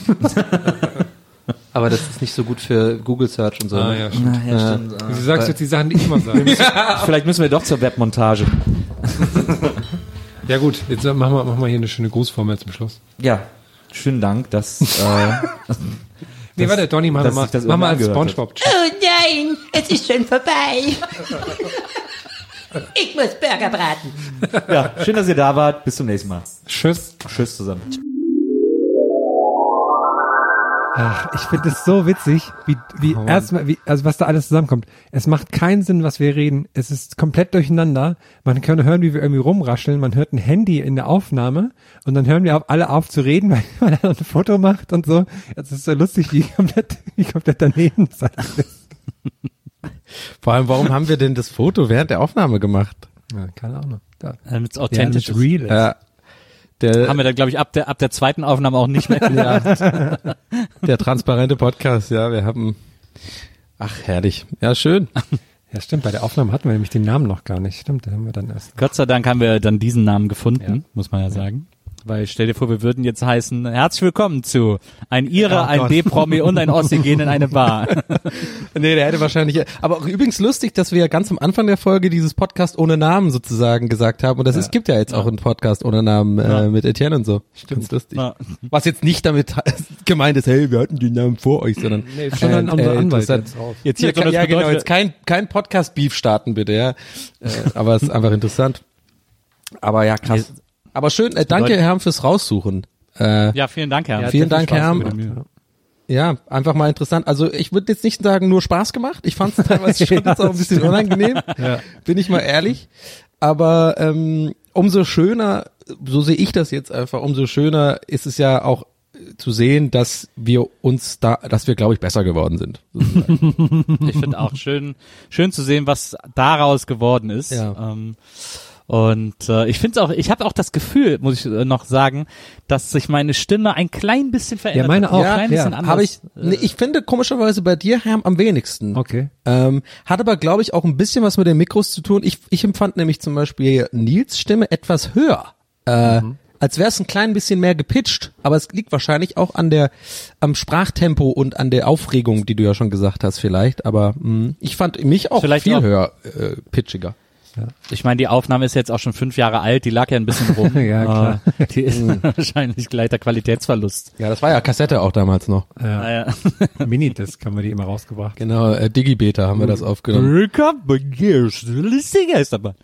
Speaker 3: Aber das ist nicht so gut für Google Search und so.
Speaker 5: Ah,
Speaker 3: ne?
Speaker 5: ja, stimmt.
Speaker 6: Ja, stimmt.
Speaker 5: Sagst du jetzt die Sachen, die ich immer sage? [LAUGHS]
Speaker 6: Vielleicht müssen wir doch zur Webmontage.
Speaker 5: ja gut, jetzt machen wir, machen wir hier eine schöne Grußformel zum Schluss.
Speaker 6: Ja, schönen Dank, dass äh, [LAUGHS]
Speaker 5: Nee, warte, Donny, mach mal,
Speaker 6: das
Speaker 5: mach mal als Spongebob.
Speaker 8: Oh nein, es ist schon vorbei. [LAUGHS] Ich muss Burger braten.
Speaker 6: ja, schön, dass ihr da wart. Bis zum nächsten Mal.
Speaker 5: Tschüss.
Speaker 6: Tschüss zusammen.
Speaker 5: Ach, ich finde es so witzig, wie, wie
Speaker 6: Oh
Speaker 5: erstmal, wie, also was da alles zusammenkommt. Es macht keinen Sinn, was wir reden. Es ist komplett durcheinander. Man kann hören, wie wir irgendwie rumrascheln. Man hört ein Handy in der Aufnahme und dann hören wir auf, alle auf zu reden, [LAUGHS] weil man dann ein Foto macht und so. Es ist so lustig, wie komplett, wie komplett daneben das ist.
Speaker 3: Vor allem, warum haben wir denn das Foto während der Aufnahme gemacht?
Speaker 5: Ja, keine Ahnung. Da.
Speaker 4: Damit es authentisch ist.
Speaker 5: real ist.
Speaker 3: Ja, der,
Speaker 4: Haben wir dann, glaube ich, ab der, ab der zweiten Aufnahme auch nicht mehr [LAUGHS]
Speaker 3: ja, der transparente Podcast, ja, wir haben, ach, herrlich. Ja, schön. [LAUGHS]
Speaker 5: Ja, stimmt. Bei der Aufnahme hatten wir nämlich den Namen noch gar nicht. Stimmt, den haben wir dann erst.
Speaker 4: Gott sei Dank haben wir dann diesen Namen gefunden, muss man ja sagen. Weil stell dir vor, wir würden jetzt heißen, herzlich willkommen zu ein Ire,
Speaker 3: Oh
Speaker 4: ein
Speaker 3: Gott.
Speaker 4: D-Promi und ein Ossi gehen in eine Bar. [LAUGHS]
Speaker 3: Nee, der hätte wahrscheinlich, aber auch übrigens lustig, dass wir ja ganz am Anfang der Folge dieses Podcast ohne Namen sozusagen gesagt haben. Und das ist, gibt ja jetzt auch einen Podcast ohne Namen äh,
Speaker 4: Ja.
Speaker 3: mit Etienne und so. Ganz lustig.
Speaker 4: Ja.
Speaker 3: Was jetzt nicht damit [LAUGHS] gemeint ist, hey, wir hatten den Namen vor euch, sondern
Speaker 5: Nee, schon ein anderer Anwalt
Speaker 3: interessant.
Speaker 5: jetzt.
Speaker 3: Jetzt hier,
Speaker 4: Ja, sondern
Speaker 3: ja genau, jetzt kein, kein Podcast-Beef starten bitte, ja. Äh, aber es ist einfach interessant. Aber ja, krass. Aber schön, äh, danke Herr fürs Raussuchen. Äh,
Speaker 4: Ja, vielen Dank, Herr.
Speaker 3: Vielen Dank, Herr.
Speaker 5: Ja.
Speaker 3: Ja, einfach mal interessant. Also ich würde jetzt nicht sagen, nur Spaß gemacht. Ich fand es [LAUGHS] teilweise schon jetzt auch ein bisschen unangenehm, bin ich mal ehrlich. Aber ähm, umso schöner, so sehe ich das jetzt einfach, umso schöner ist es ja auch äh, zu sehen, dass wir uns da, dass wir, glaube ich, besser geworden sind. sozusagen. [LAUGHS]
Speaker 4: Ich finde auch schön, schön zu sehen, was daraus geworden ist.
Speaker 3: Ja.
Speaker 4: Ähm, und äh, ich finde auch, ich habe auch das Gefühl, muss ich äh, noch sagen, dass sich meine Stimme ein klein bisschen verändert.
Speaker 5: Ja, meine auch.
Speaker 4: Ein klein
Speaker 5: Ja,
Speaker 4: bisschen anders.
Speaker 3: Habe ich, nee, ich finde komischerweise bei dir, Herm, am wenigsten.
Speaker 5: Okay.
Speaker 3: Ähm, hat aber, glaube ich, auch ein bisschen was mit den Mikros zu tun. Ich, ich empfand nämlich zum Beispiel Nils Stimme etwas höher. Äh, Als wäre es ein klein bisschen mehr gepitcht. Aber es liegt wahrscheinlich auch an der, am Sprachtempo und an der Aufregung, die du ja schon gesagt hast, vielleicht. Aber mh, ich fand mich auch
Speaker 4: Vielleicht
Speaker 3: viel
Speaker 4: auch-
Speaker 3: höher äh, pitchiger.
Speaker 4: Ich meine, die Aufnahme ist jetzt auch schon fünf Jahre alt, die lag ja ein bisschen rum. [LAUGHS]
Speaker 5: Ja, klar.
Speaker 4: Äh, Die ist [LAUGHS] wahrscheinlich gleich der Qualitätsverlust.
Speaker 3: Ja, das war ja Kassette auch damals noch.
Speaker 4: Naja. [LAUGHS]
Speaker 5: Minidisc haben wir die immer rausgebracht.
Speaker 3: Genau, äh, Digibeta haben wir das aufgenommen.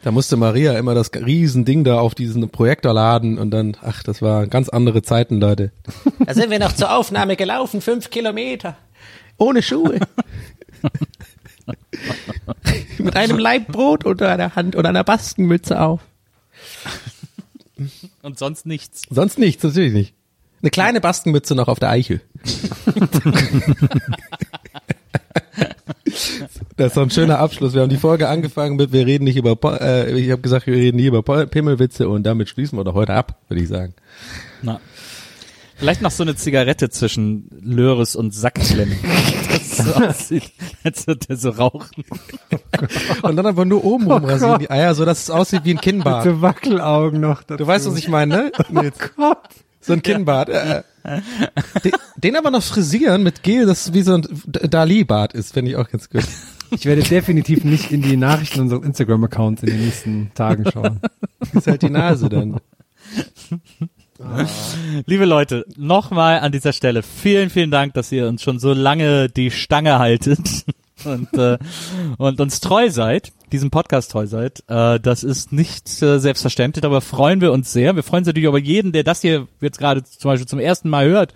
Speaker 3: Da musste Maria immer das Riesending da auf diesen Projektor laden und dann, ach, das war ganz andere Zeiten, Leute.
Speaker 8: Da sind wir noch zur Aufnahme gelaufen, fünf Kilometer.
Speaker 3: Ohne Schuhe. [LAUGHS] Mit einem Laib Brot unter der Hand und einer Baskenmütze auf.
Speaker 4: Und sonst nichts.
Speaker 3: Sonst nichts, natürlich nicht. Eine kleine [LAUGHS] Das ist doch ein schöner Abschluss. Wir haben die Folge angefangen mit, wir reden nicht über, Po- äh, ich habe gesagt, wir reden nie über Po- Pimmelwitze und damit schließen wir doch heute ab, würde ich sagen.
Speaker 4: Na. Vielleicht noch so eine Zigarette zwischen Löris und Sackklemmen. [LAUGHS] Das so [LAUGHS] aussieht, als würde der so rauchen.
Speaker 3: Und dann einfach nur oben rumrasieren die Eier, so dass es aussieht wie ein Kinnbart.
Speaker 5: So Wackelaugen noch.
Speaker 3: Du weißt, was ich meine, ne? [LAUGHS] Nils? So ein Kinnbart. Äh, den, den aber noch frisieren mit Gel, das wie so ein Dali-Bart ist, finde ich auch ganz gut.
Speaker 5: Ich werde definitiv nicht in die Nachrichten unseres Instagram-Accounts in den nächsten Tagen schauen.
Speaker 3: ist halt die Nase dann. [LAUGHS] [LAUGHS]
Speaker 4: Liebe Leute, nochmal an dieser Stelle vielen, vielen Dank, dass ihr uns schon so lange die Stange haltet und, äh, und uns treu seid, diesem Podcast treu seid. Äh, das ist nicht äh, selbstverständlich, darüber freuen wir uns sehr. Wir freuen uns natürlich über jeden, der das hier jetzt gerade zum Beispiel zum ersten Mal hört,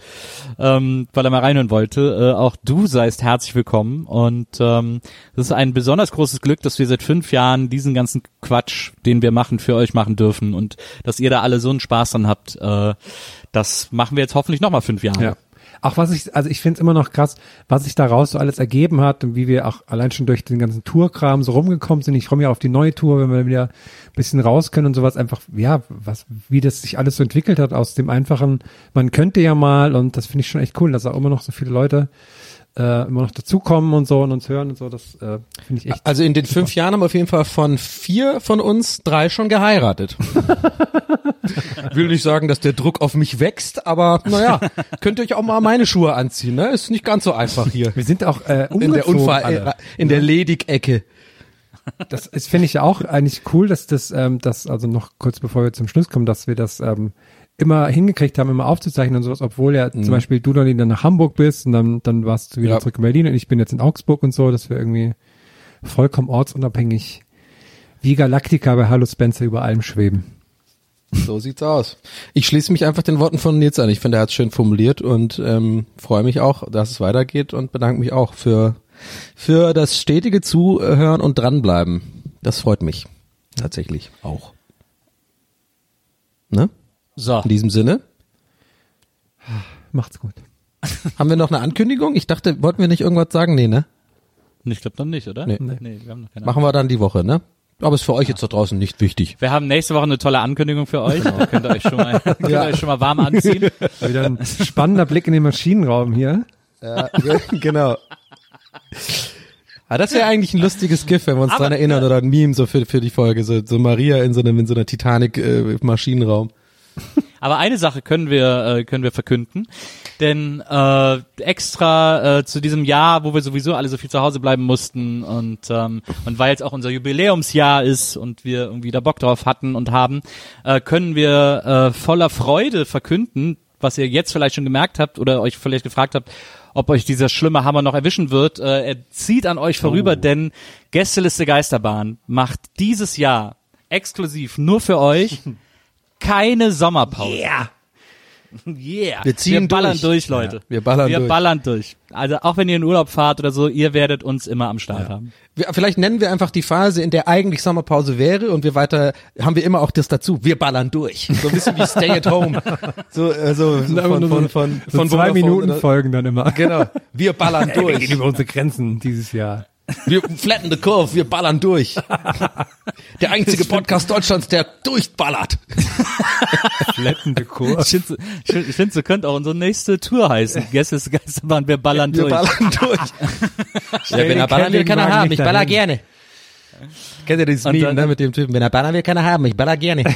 Speaker 4: ähm, weil er mal reinhören wollte. Äh, auch du seist herzlich willkommen und ähm, das ist ein besonders großes Glück, dass wir seit fünf Jahren diesen ganzen Quatsch, den wir machen, für euch machen dürfen und dass ihr da alle so einen Spaß dran habt. Äh, das machen wir jetzt hoffentlich nochmal fünf Jahre.
Speaker 5: Ja. Auch was ich, also ich finde es immer noch krass, was sich daraus so alles ergeben hat und wie wir auch allein schon durch den ganzen Tourkram so rumgekommen sind. Ich freue mich auf die neue Tour, wenn wir wieder ein bisschen raus können und sowas. Einfach, ja, was, wie das sich alles so entwickelt hat aus dem einfachen, man könnte ja mal und das finde ich schon echt cool, dass auch immer noch so viele Leute äh, immer noch dazukommen und so und uns hören und so. Das äh, finde ich echt.
Speaker 3: Also in den fünf Jahren haben auf jeden Fall von vier von uns drei schon geheiratet. [LAUGHS] [LAUGHS] Will nicht sagen, dass der Druck auf mich wächst, aber naja, könnt ihr euch auch mal meine Schuhe anziehen, ne? Ist nicht ganz so einfach hier.
Speaker 5: wir sind auch äh,
Speaker 3: In der Unfall,
Speaker 5: alle.
Speaker 3: in der Ledig-Ecke.
Speaker 5: Das ist, finde ich ja auch eigentlich cool, dass das, ähm, das, also noch kurz bevor wir zum Schluss kommen, dass wir das ähm, immer hingekriegt haben, immer aufzuzeichnen und sowas, obwohl ja zum Beispiel du dann wieder nach Hamburg bist und dann, dann warst du wieder
Speaker 3: Ja.
Speaker 5: zurück in Berlin und ich bin jetzt in Augsburg und so, dass wir irgendwie vollkommen ortsunabhängig wie Galactica bei Hallo Spencer über allem schweben.
Speaker 3: So sieht's aus. Ich schließe mich einfach den Worten von Nils an. Ich finde, er hat schön formuliert und ähm, freue mich auch, dass es weitergeht und bedanke mich auch für für das stetige Zuhören und dranbleiben. Das freut mich tatsächlich auch. Ne?
Speaker 4: So.
Speaker 3: In diesem Sinne
Speaker 5: Macht's gut. [LAUGHS]
Speaker 3: haben wir noch eine Ankündigung. Ich dachte, wollten wir nicht irgendwas sagen? Nee, ne?
Speaker 4: Ich glaube noch nicht, oder?
Speaker 3: Nee.
Speaker 4: nee wir haben noch keine
Speaker 3: Machen wir dann die Woche, ne? Aber ist für euch jetzt da draußen nicht wichtig.
Speaker 4: Wir haben nächste Woche eine tolle Ankündigung für euch. Könnt ihr euch schon mal, könnt ihr euch schon mal warm anziehen. [LAUGHS]
Speaker 5: Wieder ein spannender Blick in den Maschinenraum hier.
Speaker 3: Ja, [LAUGHS] genau. Ah, das wäre eigentlich ein lustiges GIF, wenn wir uns
Speaker 4: Aber-
Speaker 3: dran erinnern, oder ein Meme so für, für die Folge, so, so Maria in so einem, in so einer Titanic-Maschinenraum.
Speaker 4: Aber eine Sache können wir, äh, können wir verkünden. Denn äh, extra äh, zu diesem Jahr, wo wir sowieso alle so viel zu Hause bleiben mussten und, ähm, und weil jetzt auch unser Jubiläumsjahr ist und wir irgendwie da Bock drauf hatten und haben, äh, können wir äh, voller Freude verkünden, was ihr jetzt vielleicht schon gemerkt habt oder euch vielleicht gefragt habt, ob euch dieser schlimme Hammer noch erwischen wird. Äh, er zieht an euch vorüber, denn Gästeliste Geisterbahn macht dieses Jahr exklusiv nur für euch [LAUGHS] keine Sommerpause. Yeah. [LAUGHS] Yeah.
Speaker 3: Wir ziehen
Speaker 4: ballern
Speaker 3: durch.
Speaker 4: durch, Leute.
Speaker 3: Ja, wir ballern
Speaker 4: wir
Speaker 3: durch.
Speaker 4: ballern durch. Also auch wenn ihr in Urlaub fahrt oder so, ihr werdet uns immer am Start haben.
Speaker 3: Wir, vielleicht nennen wir einfach die Phase, in der eigentlich Sommerpause wäre und wir weiter, haben wir immer auch das dazu. Wir ballern durch. So ein bisschen wie Stay at Home. [LAUGHS] So, äh, so, so von, von, von,
Speaker 5: so
Speaker 3: von
Speaker 5: zwei Minuten
Speaker 3: oder-
Speaker 5: Folgen dann immer.
Speaker 3: Genau. Wir ballern [LAUGHS]
Speaker 5: Wir gehen
Speaker 3: durch.
Speaker 5: über unsere Grenzen dieses Jahr.
Speaker 3: Wir flatten the curve. Wir ballern durch. Der einzige Podcast Deutschlands, der durchballert.
Speaker 5: Flattende Kur.
Speaker 4: Ich finde, ich find, so könnte auch unsere nächste Tour heißen. Gästes Geisterbahn, wir ballern
Speaker 3: Wir
Speaker 4: durch.
Speaker 3: ballern durch. [LAUGHS] ja, wenn er ballern will, kann er haben. Ich baller gerne. Kennt ihr dieses
Speaker 4: Und
Speaker 3: Meme,
Speaker 4: dann-
Speaker 3: ne, mit dem Typen? Wenn er ballern will, kann er haben. Ich baller gerne. [LAUGHS]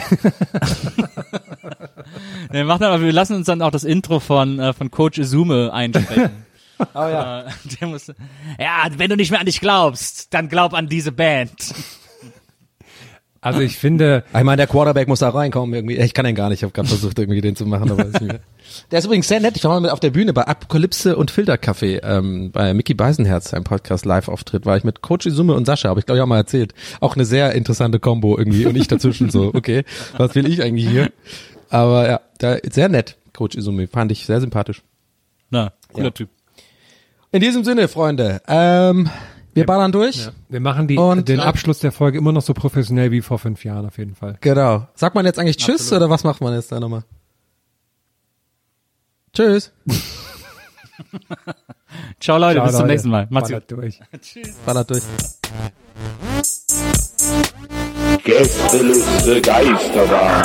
Speaker 4: Nee, mach dann, aber wir lassen uns dann auch das Intro von, äh, von Coach Izume einsprechen. [LAUGHS]
Speaker 3: Oh ja.
Speaker 4: Der muss, ja, wenn du nicht mehr an dich glaubst, dann glaub an diese Band.
Speaker 5: Also ich finde,
Speaker 3: Ich meine, der Quarterback muss da reinkommen irgendwie. Ich kann den gar nicht. Ich habe gerade versucht, irgendwie den zu machen, aber ist nicht mehr. Der ist übrigens sehr nett. Ich war mal mit auf der Bühne bei Apokalypse und Filterkaffee ähm, bei Mickey Beisenherz, einem Podcast Live-Auftritt, war ich mit Coach Isume und Sascha, habe ich glaube ich auch mal erzählt. Auch eine sehr interessante Combo irgendwie und ich dazwischen so, okay, was will ich eigentlich hier? Aber ja, da, sehr nett, Coach Isume, fand ich sehr sympathisch.
Speaker 4: Na, cooler
Speaker 3: Ja.
Speaker 4: Typ.
Speaker 3: In diesem Sinne, Freunde, ähm, wir ballern durch.
Speaker 5: wir machen die,
Speaker 3: Und,
Speaker 5: den Abschluss der Folge immer noch so professionell wie vor fünf Jahren auf jeden Fall.
Speaker 3: Genau. Sagt man jetzt eigentlich Tschüss oder was macht man jetzt da nochmal? Tschüss. [LAUGHS]
Speaker 4: Ciao Leute,
Speaker 5: Ciao,
Speaker 4: bis zum
Speaker 5: Leute.
Speaker 4: nächsten Mal. Macht's gut. [LAUGHS]
Speaker 5: Ballert durch.
Speaker 3: Ballert durch.
Speaker 2: Gästeliste Geisterbahn.